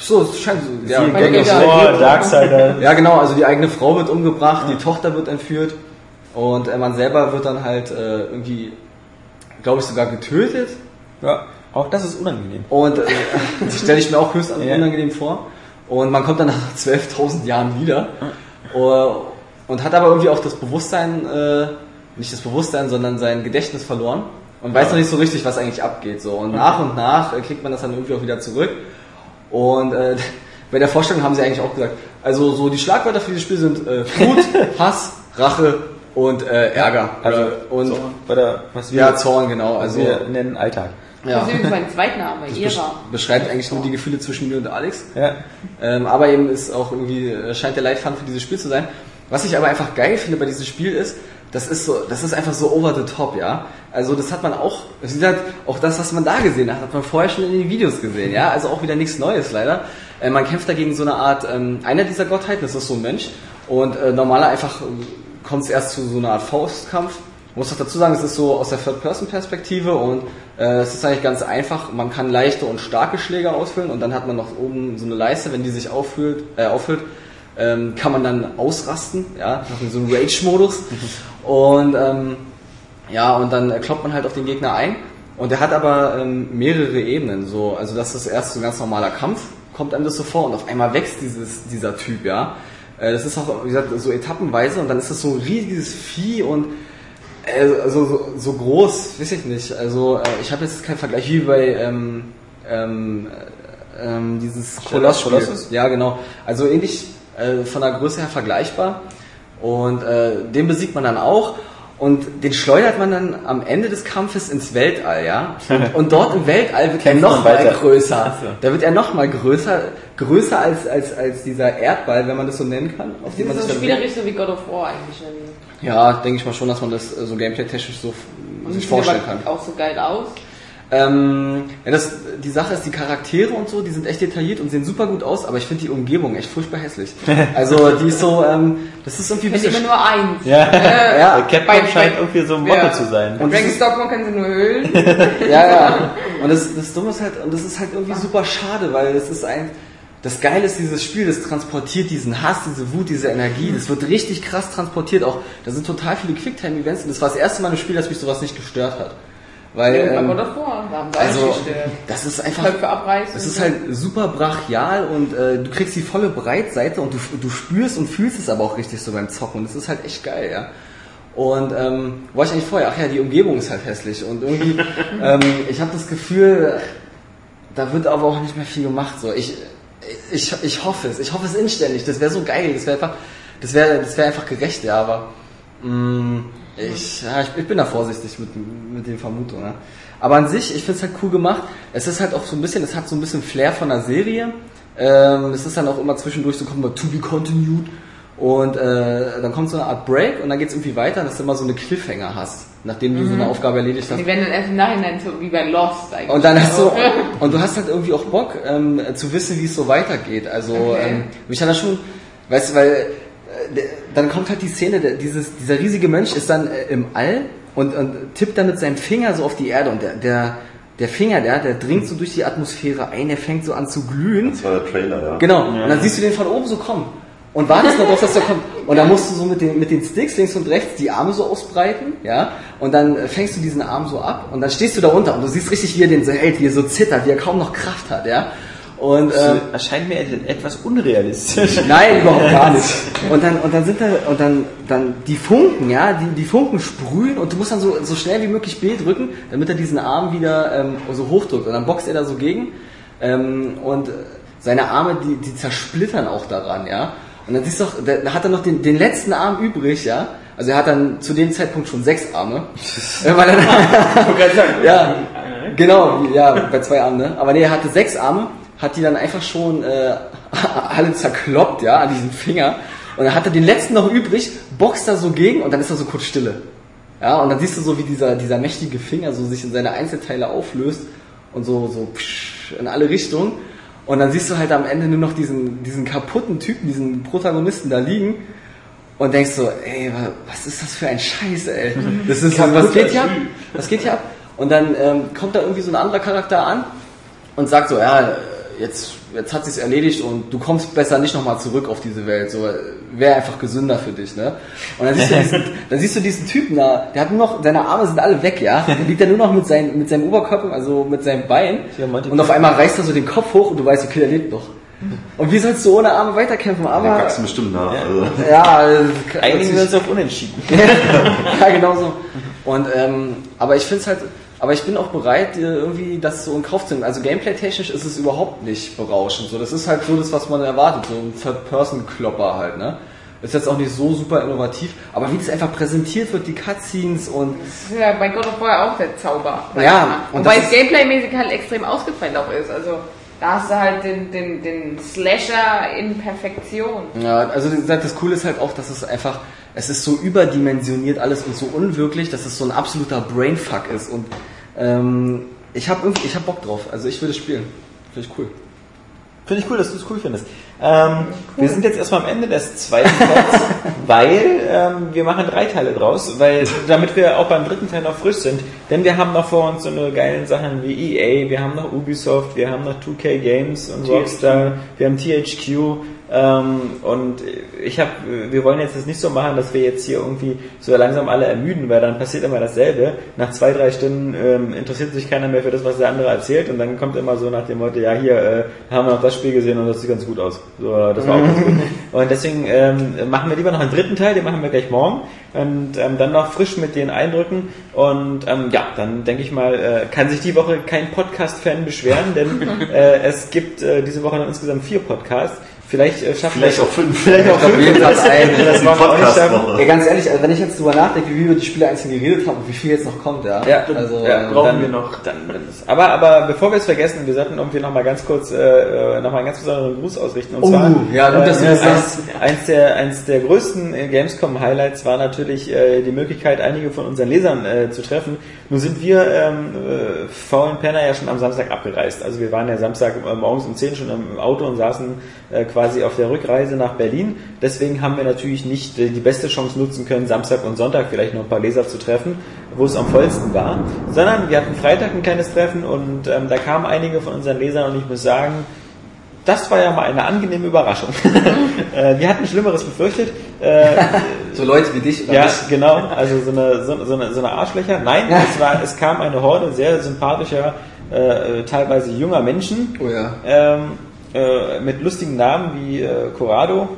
so, es scheint so. Ja, Weil Gang of egal. Four, Oh, Darksider. ja, genau, also die eigene Frau wird umgebracht, die Tochter wird entführt und äh, man selber wird dann halt äh, irgendwie, glaube ich, sogar getötet. Ja, auch das ist unangenehm. Und äh, das stelle ich mir auch höchst Ja. unangenehm vor. Und man kommt dann nach 12.000 Jahren wieder äh, und hat aber irgendwie auch das Bewusstsein, äh, nicht das Bewusstsein, sondern sein Gedächtnis verloren und weiß Ja. noch nicht so richtig, was eigentlich abgeht. So. Und nach und nach äh, kriegt man das dann irgendwie auch wieder zurück. Und äh, bei der Vorstellung haben sie eigentlich auch gesagt, also so die Schlagwörter für dieses Spiel sind äh, Wut, Hass, Rache und äh, Ärger. Also, und so, oder was wir, ja, Zorn, genau. Also wir nennen Alltag. ja. Das ist übrigens mein Zweitname, Das besch Ira. beschreibt eigentlich nur die Gefühle zwischen mir und Alex. Ja. Ähm, aber eben ist auch irgendwie, äh, scheint der Leitfaden für dieses Spiel zu sein. Was ich aber einfach geil finde bei diesem Spiel ist, das ist so, das ist einfach so over the top, ja. Also das hat man auch, gesagt, auch das, was man da gesehen hat, hat man vorher schon in den Videos gesehen, ja. Also auch wieder nichts Neues leider. Äh, man kämpft dagegen so eine Art, ähm, einer dieser Gottheiten, das ist so ein Mensch. Und äh, normaler einfach äh, kommt es erst zu so einer Art Faustkampf. Muss auch dazu sagen, es ist so aus der Third-Person-Perspektive und äh, es ist eigentlich ganz einfach. Man kann leichte und starke Schläge ausfüllen und dann hat man noch oben so eine Leiste, wenn die sich auffüllt, äh, auffüllt ähm, kann man dann ausrasten, ja, nach so einem Rage-Modus. Und ähm, ja, und dann äh, kloppt man halt auf den Gegner ein. Und der hat aber ähm, mehrere Ebenen. So, also das ist erst so ein ganz normaler Kampf, kommt einem das so vor und auf einmal wächst dieses, dieser Typ, ja. Äh, das ist auch, wie gesagt, so etappenweise und dann ist das so ein riesiges Vieh und äh, also so, so groß, weiß ich nicht. Also äh, ich habe jetzt keinen Vergleich wie bei ähm, ähm, äh, ähm, dieses Koloss? Ja, genau. Also ähnlich äh, von der Größe her vergleichbar. Und äh, den besiegt man dann auch. Und den schleudert man dann am Ende des Kampfes ins Weltall, ja. Und, und dort im Weltall wird er noch mal größer. Da wird er noch mal größer, größer als, als, als dieser Erdball, wenn man das so nennen kann. Auf dem man Das ist so spielerisch so wie God of War eigentlich. ja, denke ich mal schon, dass man das äh, so gameplay-technisch so sich sieht vorstellen kann. auch so geil aus. Ähm, ja, das, die Sache ist, die Charaktere und so, die sind echt detailliert und sehen super gut aus, aber ich finde die Umgebung echt furchtbar hässlich. Also die ist so, ähm, das ist irgendwie ein Ich immer nur eins. Ja. Äh, Ja, Capcom scheint irgendwie so ein Motto Ja. zu sein. Und Dragon's Dogma können sie nur höhlen. Ja, ja. Und das, das Dumme ist halt, und das ist halt irgendwie super schade, weil es ist ein, das Geile ist dieses Spiel, das transportiert diesen Hass, diese Wut, diese Energie, das wird richtig krass transportiert auch. Da sind total viele Quicktime-Events und das war das erste Mal im Spiel, dass mich sowas nicht gestört hat. Weil, ähm, God of War. Da haben sie also, gestört. das ist einfach, abreißen. es ist halt super brachial und äh, du kriegst die volle Breitseite und du, du spürst und fühlst es aber auch richtig so beim Zocken und das ist halt echt geil, ja. Und ähm, wo war ich eigentlich vorher? Ach ja, die Umgebung ist halt hässlich und irgendwie, ähm, ich habe das Gefühl, da wird aber auch nicht mehr viel gemacht. So, ich, ich, ich hoffe es, ich hoffe es inständig. Das wäre so geil, das wäre einfach, das wäre, das wäre einfach gerecht, ja. Aber mh, ich, ja, ich, ich bin da vorsichtig mit, mit den Vermutungen. Ja. Aber an sich, ich finde es halt cool gemacht. Es ist halt auch so ein bisschen, es hat so ein bisschen Flair von einer Serie. Ähm, es ist dann auch immer zwischendurch so, kommt mal to be continued. Und äh, dann kommt so eine Art Break und dann geht's irgendwie weiter, dass du immer so eine Cliffhanger hast, nachdem du so eine Aufgabe erledigt hast. Die werden dann erst im Nachhinein so wie bei Lost eigentlich. Und dann hast du, und du hast halt irgendwie auch Bock, ähm, zu wissen, wie es so weitergeht. Also, Okay. ähm, mich hat das schon, weißt du, weil, der, dann kommt halt die Szene, der, dieses, dieser riesige Mensch ist dann äh, im All und, und tippt dann mit seinem Finger so auf die Erde und der, der, der Finger, der, der dringt so durch die Atmosphäre ein, der fängt so an zu glühen. Das war der Trailer, ja. Genau. Und dann siehst du den von oben so kommen. Und wartest nur darauf, dass der kommt. Und dann musst du so mit den, mit den Sticks links und rechts die Arme so ausbreiten, ja. Und dann äh, fängst du diesen Arm so ab und dann stehst du da unter und du siehst richtig, wie er den so hält, wie er so zittert, wie er kaum noch Kraft hat, ja. Und ähm, erscheint mir etwas unrealistisch. Nein, überhaupt gar nicht. Und dann, und dann sind da, und dann, dann die Funken, ja, die, die Funken sprühen und du musst dann so, so schnell wie möglich B drücken, damit er diesen Arm wieder ähm, so hochdrückt. Und dann boxt er da so gegen. Ähm, und seine Arme, die, die zersplittern auch daran, ja. Und dann siehst du doch, da hat er noch den, den letzten Arm übrig, ja. Also er hat dann zu dem Zeitpunkt schon sechs Arme. Äh, weil er, ja, genau, ja, bei zwei Armen, ne? Aber nee, er hatte sechs Arme, hat die dann einfach schon äh, alle zerkloppt, ja, an diesen Finger. Und dann hat er den letzten noch übrig, boxt da so gegen und dann ist da so kurz Stille. Ja, und dann siehst du so, wie dieser, dieser mächtige Finger so sich in seine Einzelteile auflöst und so, so psch, in alle Richtungen. Und dann siehst du halt am Ende nur noch diesen, diesen kaputten Typen, diesen Protagonisten da liegen und denkst so, ey, wa- was ist das für ein Scheiß, ey? Das ist, was geht hier ab? Was geht hier ab? Und dann ähm, kommt da irgendwie so ein anderer Charakter an und sagt so, ja, jetzt, jetzt hat sich's erledigt und du kommst besser nicht nochmal zurück auf diese Welt, so wäre einfach gesünder für dich, ne? Und dann siehst du diesen, dann siehst du diesen Typen da, der hat nur noch, seine Arme sind alle weg, ja? Der liegt da nur noch mit, seinem mit seinem Oberkörper, also mit seinem Bein Ja, und auf einmal reißt er so den Kopf hoch und du weißt, okay, der lebt noch. Und wie sollst du ohne Arme weiterkämpfen? Aber, wachsen bestimmt nach. Also. ja, äh, Einigen wir uns auf Unentschieden. ja, genau so. Und ähm, aber ich finde es halt, aber ich bin auch bereit, irgendwie das so in Kauf zu nehmen. Also gameplay-technisch ist es überhaupt nicht berauschend. So, das ist halt so das, was man erwartet, so ein Third-Person-Klopper halt, ne? Ist jetzt auch nicht so super innovativ, aber wie das einfach präsentiert wird, die Cutscenes und Das ist ja bei God of War auch der Zauber. Ja, und Wobei es gameplaymäßig halt extrem ausgefeilt auch ist. Also da hast du halt den, den, den Slasher in Perfektion. Ja, also das Coole ist halt auch, dass es einfach, es ist so überdimensioniert alles und so unwirklich, dass es so ein absoluter Brainfuck ist. Und ähm, ich habe irgendwie, ich habe Bock drauf. Also ich würde spielen. Finde ich cool. Finde ich cool, dass du es cool findest. Ähm, Wir sind jetzt erstmal am Ende des zweiten Teils, weil ähm, wir machen drei Teile draus, weil damit wir auch beim dritten Teil noch frisch sind. Denn wir haben noch vor uns so eine geilen Sachen wie EA, wir haben noch Ubisoft, wir haben noch 2K Games und Rockstar, wir haben THQ. Ähm, und ich habe, wir wollen jetzt das nicht so machen, dass wir jetzt hier irgendwie so langsam alle ermüden, weil dann passiert immer dasselbe. Nach zwei, drei Stunden ähm, interessiert sich keiner mehr für das, was der andere erzählt und dann kommt immer so nach dem Motto, ja hier äh, haben wir noch das Spiel gesehen und das sieht ganz gut aus. So, das war auch ganz gut. Und deswegen ähm, machen wir lieber noch einen dritten Teil, den machen wir gleich morgen und ähm, dann noch frisch mit den Eindrücken und ähm, ja, dann denke ich mal, äh, kann sich die Woche kein Podcast-Fan beschweren, denn äh, es gibt äh, diese Woche noch insgesamt vier Podcasts. Vielleicht äh, schaffen Vielleicht wir auch fünf. Vielleicht auch fünf. ein. Das Die wollen wir auch nicht schaffen. Ja, ganz ehrlich, also wenn ich jetzt drüber nachdenke, wie wir die Spiele einzeln geredet haben und wie viel jetzt noch kommt, ja. Ja, also ja, ähm, brauchen dann, wir noch. Dann, aber, aber bevor wir es vergessen, wir sollten irgendwie noch mal ganz kurz äh, noch mal einen ganz besonderen Gruß ausrichten. Und Oh, zwar, ja, gut, dass du das eins, eins der eins der größten äh, Gamescom-Highlights war natürlich äh, die Möglichkeit, einige von unseren Lesern äh, zu treffen. Nun sind wir ähm, äh, faulen Penner ja schon am Samstag abgereist. Also wir waren ja Samstag äh, morgens um 10 schon im Auto und saßen äh, quasi auf der Rückreise nach Berlin. Deswegen haben wir natürlich nicht die beste Chance nutzen können, Samstag und Sonntag vielleicht noch ein paar Leser zu treffen, wo es am vollsten war, sondern wir hatten Freitag ein kleines Treffen und ähm, da kamen einige von unseren Lesern und ich muss sagen, das war ja mal eine angenehme Überraschung. äh, wir hatten Schlimmeres befürchtet. Äh, so Leute wie dich oder ja, mich. genau. Also so eine, so, so eine, so eine Arschlöcher. Nein, es, war, es kam eine Horde sehr sympathischer, äh, teilweise junger Menschen Oh ja. ähm, äh, mit lustigen Namen wie äh, Corrado.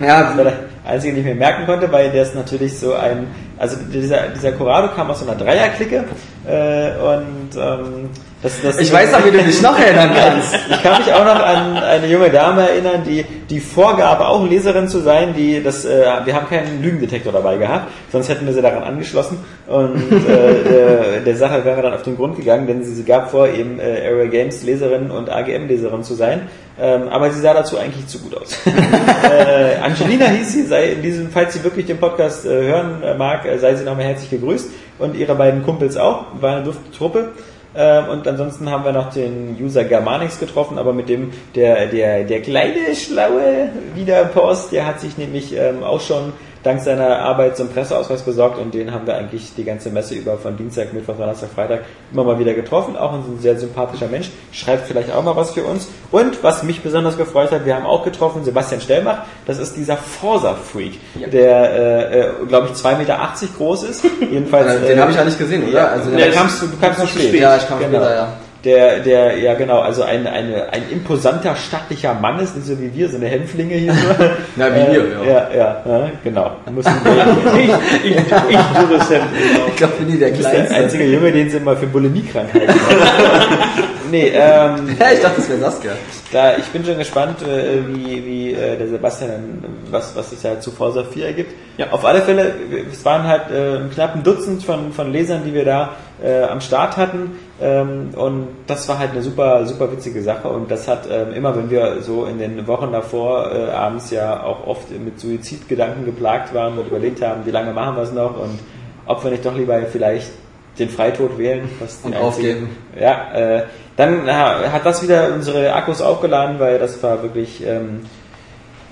Ja, das war der einzige, den ich mir merken konnte, weil der ist natürlich so ein, also dieser, dieser Corrado kam aus so einer Dreierklicke äh, und ähm, das, das Ich weiß noch, wie du dich noch erinnern kannst. ich kann mich auch noch an eine junge Dame erinnern, die die vorgab, auch Leserin zu sein. Die das, äh, wir haben keinen Lügendetektor dabei gehabt, sonst hätten wir sie daran angeschlossen und äh, der, Sache wären wir dann auf den Grund gegangen, denn sie, sie gab vor, eben äh, Area Games Leserin und AGM Leserin zu sein. Ähm, aber sie sah dazu eigentlich zu gut aus. äh, Angelina hieß sie, sei in diesem, falls sie wirklich den Podcast äh, hören äh, mag, äh, sei sie nochmal herzlich gegrüßt und ihre beiden Kumpels auch, war eine dufte Truppe. Ähm, und ansonsten haben wir noch den User Germanix getroffen, aber mit dem, der, der, der kleine, schlaue Wiederpost, der hat sich nämlich ähm, auch schon dank seiner Arbeit zum Presseausweis besorgt und den haben wir eigentlich die ganze Messe über von Dienstag, Mittwoch, Donnerstag, Freitag immer mal wieder getroffen. Auch ein sehr sympathischer Mensch, schreibt vielleicht auch mal was für uns. Und was mich besonders gefreut hat, wir haben auch getroffen Sebastian Stellmach, das ist dieser Forza-Freak, der, äh, äh, glaube ich, 2,80 Meter groß ist. Jedenfalls, Den äh, habe ich ja nicht gesehen, oder? ja, Also, ja, ich- kamst du, kamst zu spät. Ja, ich kam Genau. später, ja. Der, der, ja genau, also ein, eine, ein imposanter, stattlicher Mann ist, nicht so wie wir, so eine Hämpflinge hier so. Na, wie wir, ja. ja. Ja, ja, genau. Mussten wir, Ich, ich, ich tue das Hemd. Ich glaube, bin ich der Du bist der Kleinste. einzige Junge, den sie immer für Bulimie-Krankheiten haben. Nee, ähm, Ja, ich dachte, das wäre Saskia. da, ich bin schon gespannt, äh, wie, wie äh, der Sebastian, was, was sich da zu Forza 4 ergibt. Ja. Auf alle Fälle, es waren halt äh, ein knappen Dutzend von, von Lesern, die wir da äh, am Start hatten. Ähm, und das war halt eine super, super witzige Sache. Und das hat ähm, immer, wenn wir so in den Wochen davor äh, abends ja auch oft mit Suizidgedanken geplagt waren und überlegt haben, wie lange machen wir es noch und ob wir nicht doch lieber vielleicht den Freitod wählen, was Und aufgeben. ja, äh, dann ha- hat das wieder unsere Akkus aufgeladen, weil das war wirklich, ähm,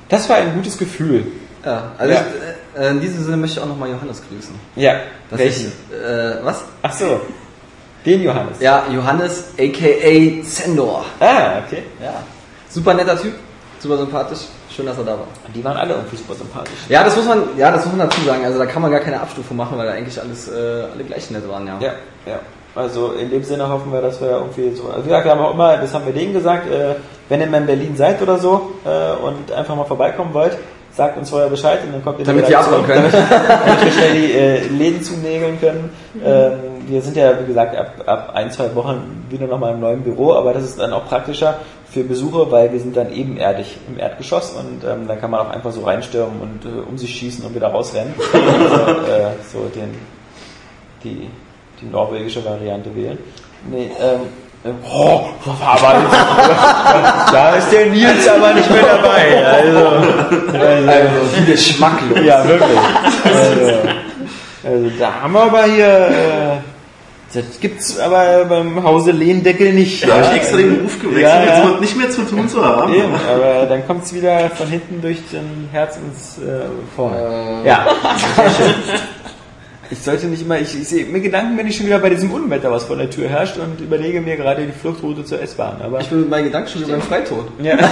das war ein gutes Gefühl. Ja, also Ja. Ich, äh, in diesem Sinne möchte ich auch nochmal Johannes grüßen. Ja, Das welchen? ist, äh, was? Ach so, den Johannes. Ja, Johannes, aka Zendor. Ah, okay. Ja. Super netter Typ, super sympathisch. Schön, dass er da war. Die waren alle irgendwie super sympathisch. Ja, das muss man, ja, das muss man dazu sagen. Also da kann man gar keine Abstufung machen, weil da eigentlich alles, äh, alle gleich nett waren, ja. Ja, ja. Also in dem Sinne hoffen wir, dass wir irgendwie so. Also wie gesagt, wir haben auch immer, das haben wir denen gesagt, äh, wenn ihr mal in Berlin seid oder so äh, und einfach mal vorbeikommen wollt, sagt uns vorher Bescheid und dann kommt ihr Damit wir abhauen zu- können. Damit, damit wir schnell die äh, Läden zunägeln können. Ähm, wir sind ja, wie gesagt, ab, ab ein, zwei Wochen wieder nochmal im neuen Büro, aber das ist dann auch praktischer für Besucher, weil wir sind dann ebenerdig im Erdgeschoss und ähm, dann kann man auch einfach so reinstürmen und äh, um sich schießen und wieder rausrennen. also, äh, so den, die, die norwegische Variante wählen. Nee, ähm, ähm, oh, aber da ist der Nils aber nicht mehr dabei. Also, also Also, wie geschmacklos. ja, wirklich. Also, also da haben wir aber hier, äh, das gibt's aber beim Hause Lehndeckel nicht. Da habe ich extra den Beruf gewechselt, Ja, ja. jetzt nicht mehr zu tun zu haben. Eben, aber dann kommt's wieder von hinten durch den Herz ins äh, vorne. Äh, Ja, sehr schön. Ich sollte nicht immer, ich, ich sehe mir Gedanken, wenn ich schon wieder bei diesem Unwetter, was vor der Tür herrscht und überlege mir gerade die Fluchtroute zur S-Bahn. Aber Ich bin mit meinen Gedanken schon wieder beim Freitod. ja. Dann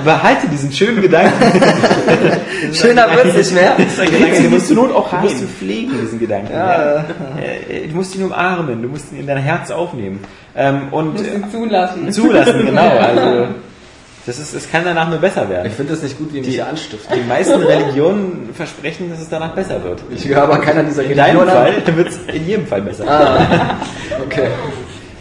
behalte diesen schönen Gedanken. Schöner wird's nicht mehr. Den musst du Not auch Du musst ihn pflegen, diesen Gedanken. Ja. Ja. Äh, Du musst ihn umarmen, du musst ihn in dein Herz aufnehmen. Ähm, und Muss äh, ihn zulassen. zulassen, genau. Also, das, ist, das kann danach nur besser werden. Ich finde das nicht gut, wie mich hier anstiften. Die meisten Religionen versprechen, dass es danach besser wird. Ich gehöre aber keiner dieser In deinem Religionen Fall wird es in jedem Fall besser. an. Okay.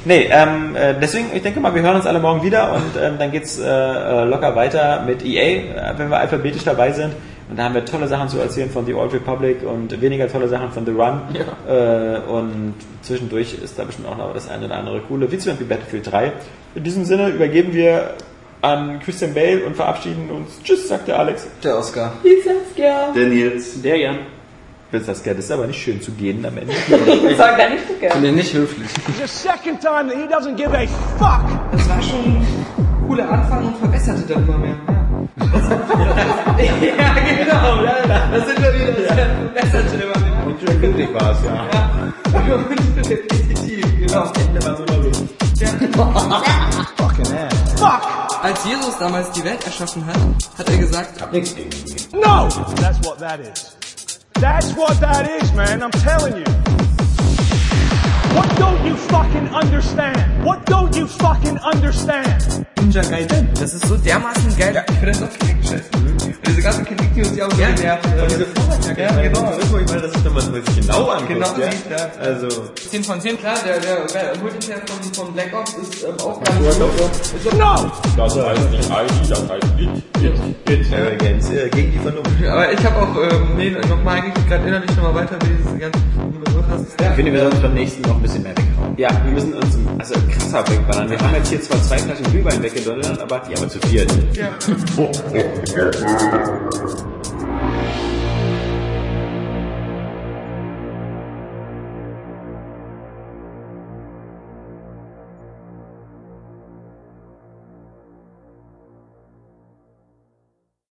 Nee, ähm, äh, deswegen, ich denke mal, wir hören uns alle morgen wieder und ähm, dann geht's äh, äh, locker weiter mit EA, äh, wenn wir alphabetisch dabei sind. Und da haben wir tolle Sachen zu erzählen von The Old Republic und weniger tolle Sachen von The Run. Äh, und zwischendurch ist da bestimmt auch noch das eine oder andere coole, wie zum Beispiel Battlefield 3. In diesem Sinne übergeben wir an Christian Bale und verabschieden uns. Tschüss, sagt der Alex. Der Oscar. Wie Saskia. Der Nils. Der Jan. Das ist, das ist aber nicht schön zu gehen am Ende. Das war gar nicht so gern. Finde ich nicht höflich. the second time that he doesn't give a fuck. Das war schon ein cooler Anfang und verbesserte dann immer mehr. Ja, genau. Ja, das sind wir wieder. Das verbesserte immer mehr. Und schön glücklich war es, ja. Und repetitiv, genau. Als Jesus damals die Welt erschaffen hat, hat er gesagt, No! That's what that is. That's what that is, man. I'm telling you. What don't you fucking understand? What don't you fucking understand? Ninja Gaiden. Das ist so dermaßen geil. Ja, ich finde das auch scheiße. Diese ganzen News, die haben so genervt. äh, Ja, genau. Das ist, wenn man sich genau anguckt. Genau, ja? sieht, ja. Also, 10 von 10, klar, der, der, der Multiplayer von, von Black Ops ist ähm, auch ganz gut. No! Das heißt nicht ID, das heißt It, It, It. äh, Games, äh, gegen die Vernunft. Aber ich habe auch, ähm, nee, nochmal eigentlich gerade innerlich nochmal weiter, wie diese ganzen Begriff hast. Ich finde, wir sollten beim nächsten noch ein bisschen mehr weghauen. Ja, wir müssen uns also krasser wegballern. Wir haben jetzt hier zwar zwei Flaschen Glühwein weggedonnert, aber, ja, aber zu viert. Ja. Thank you.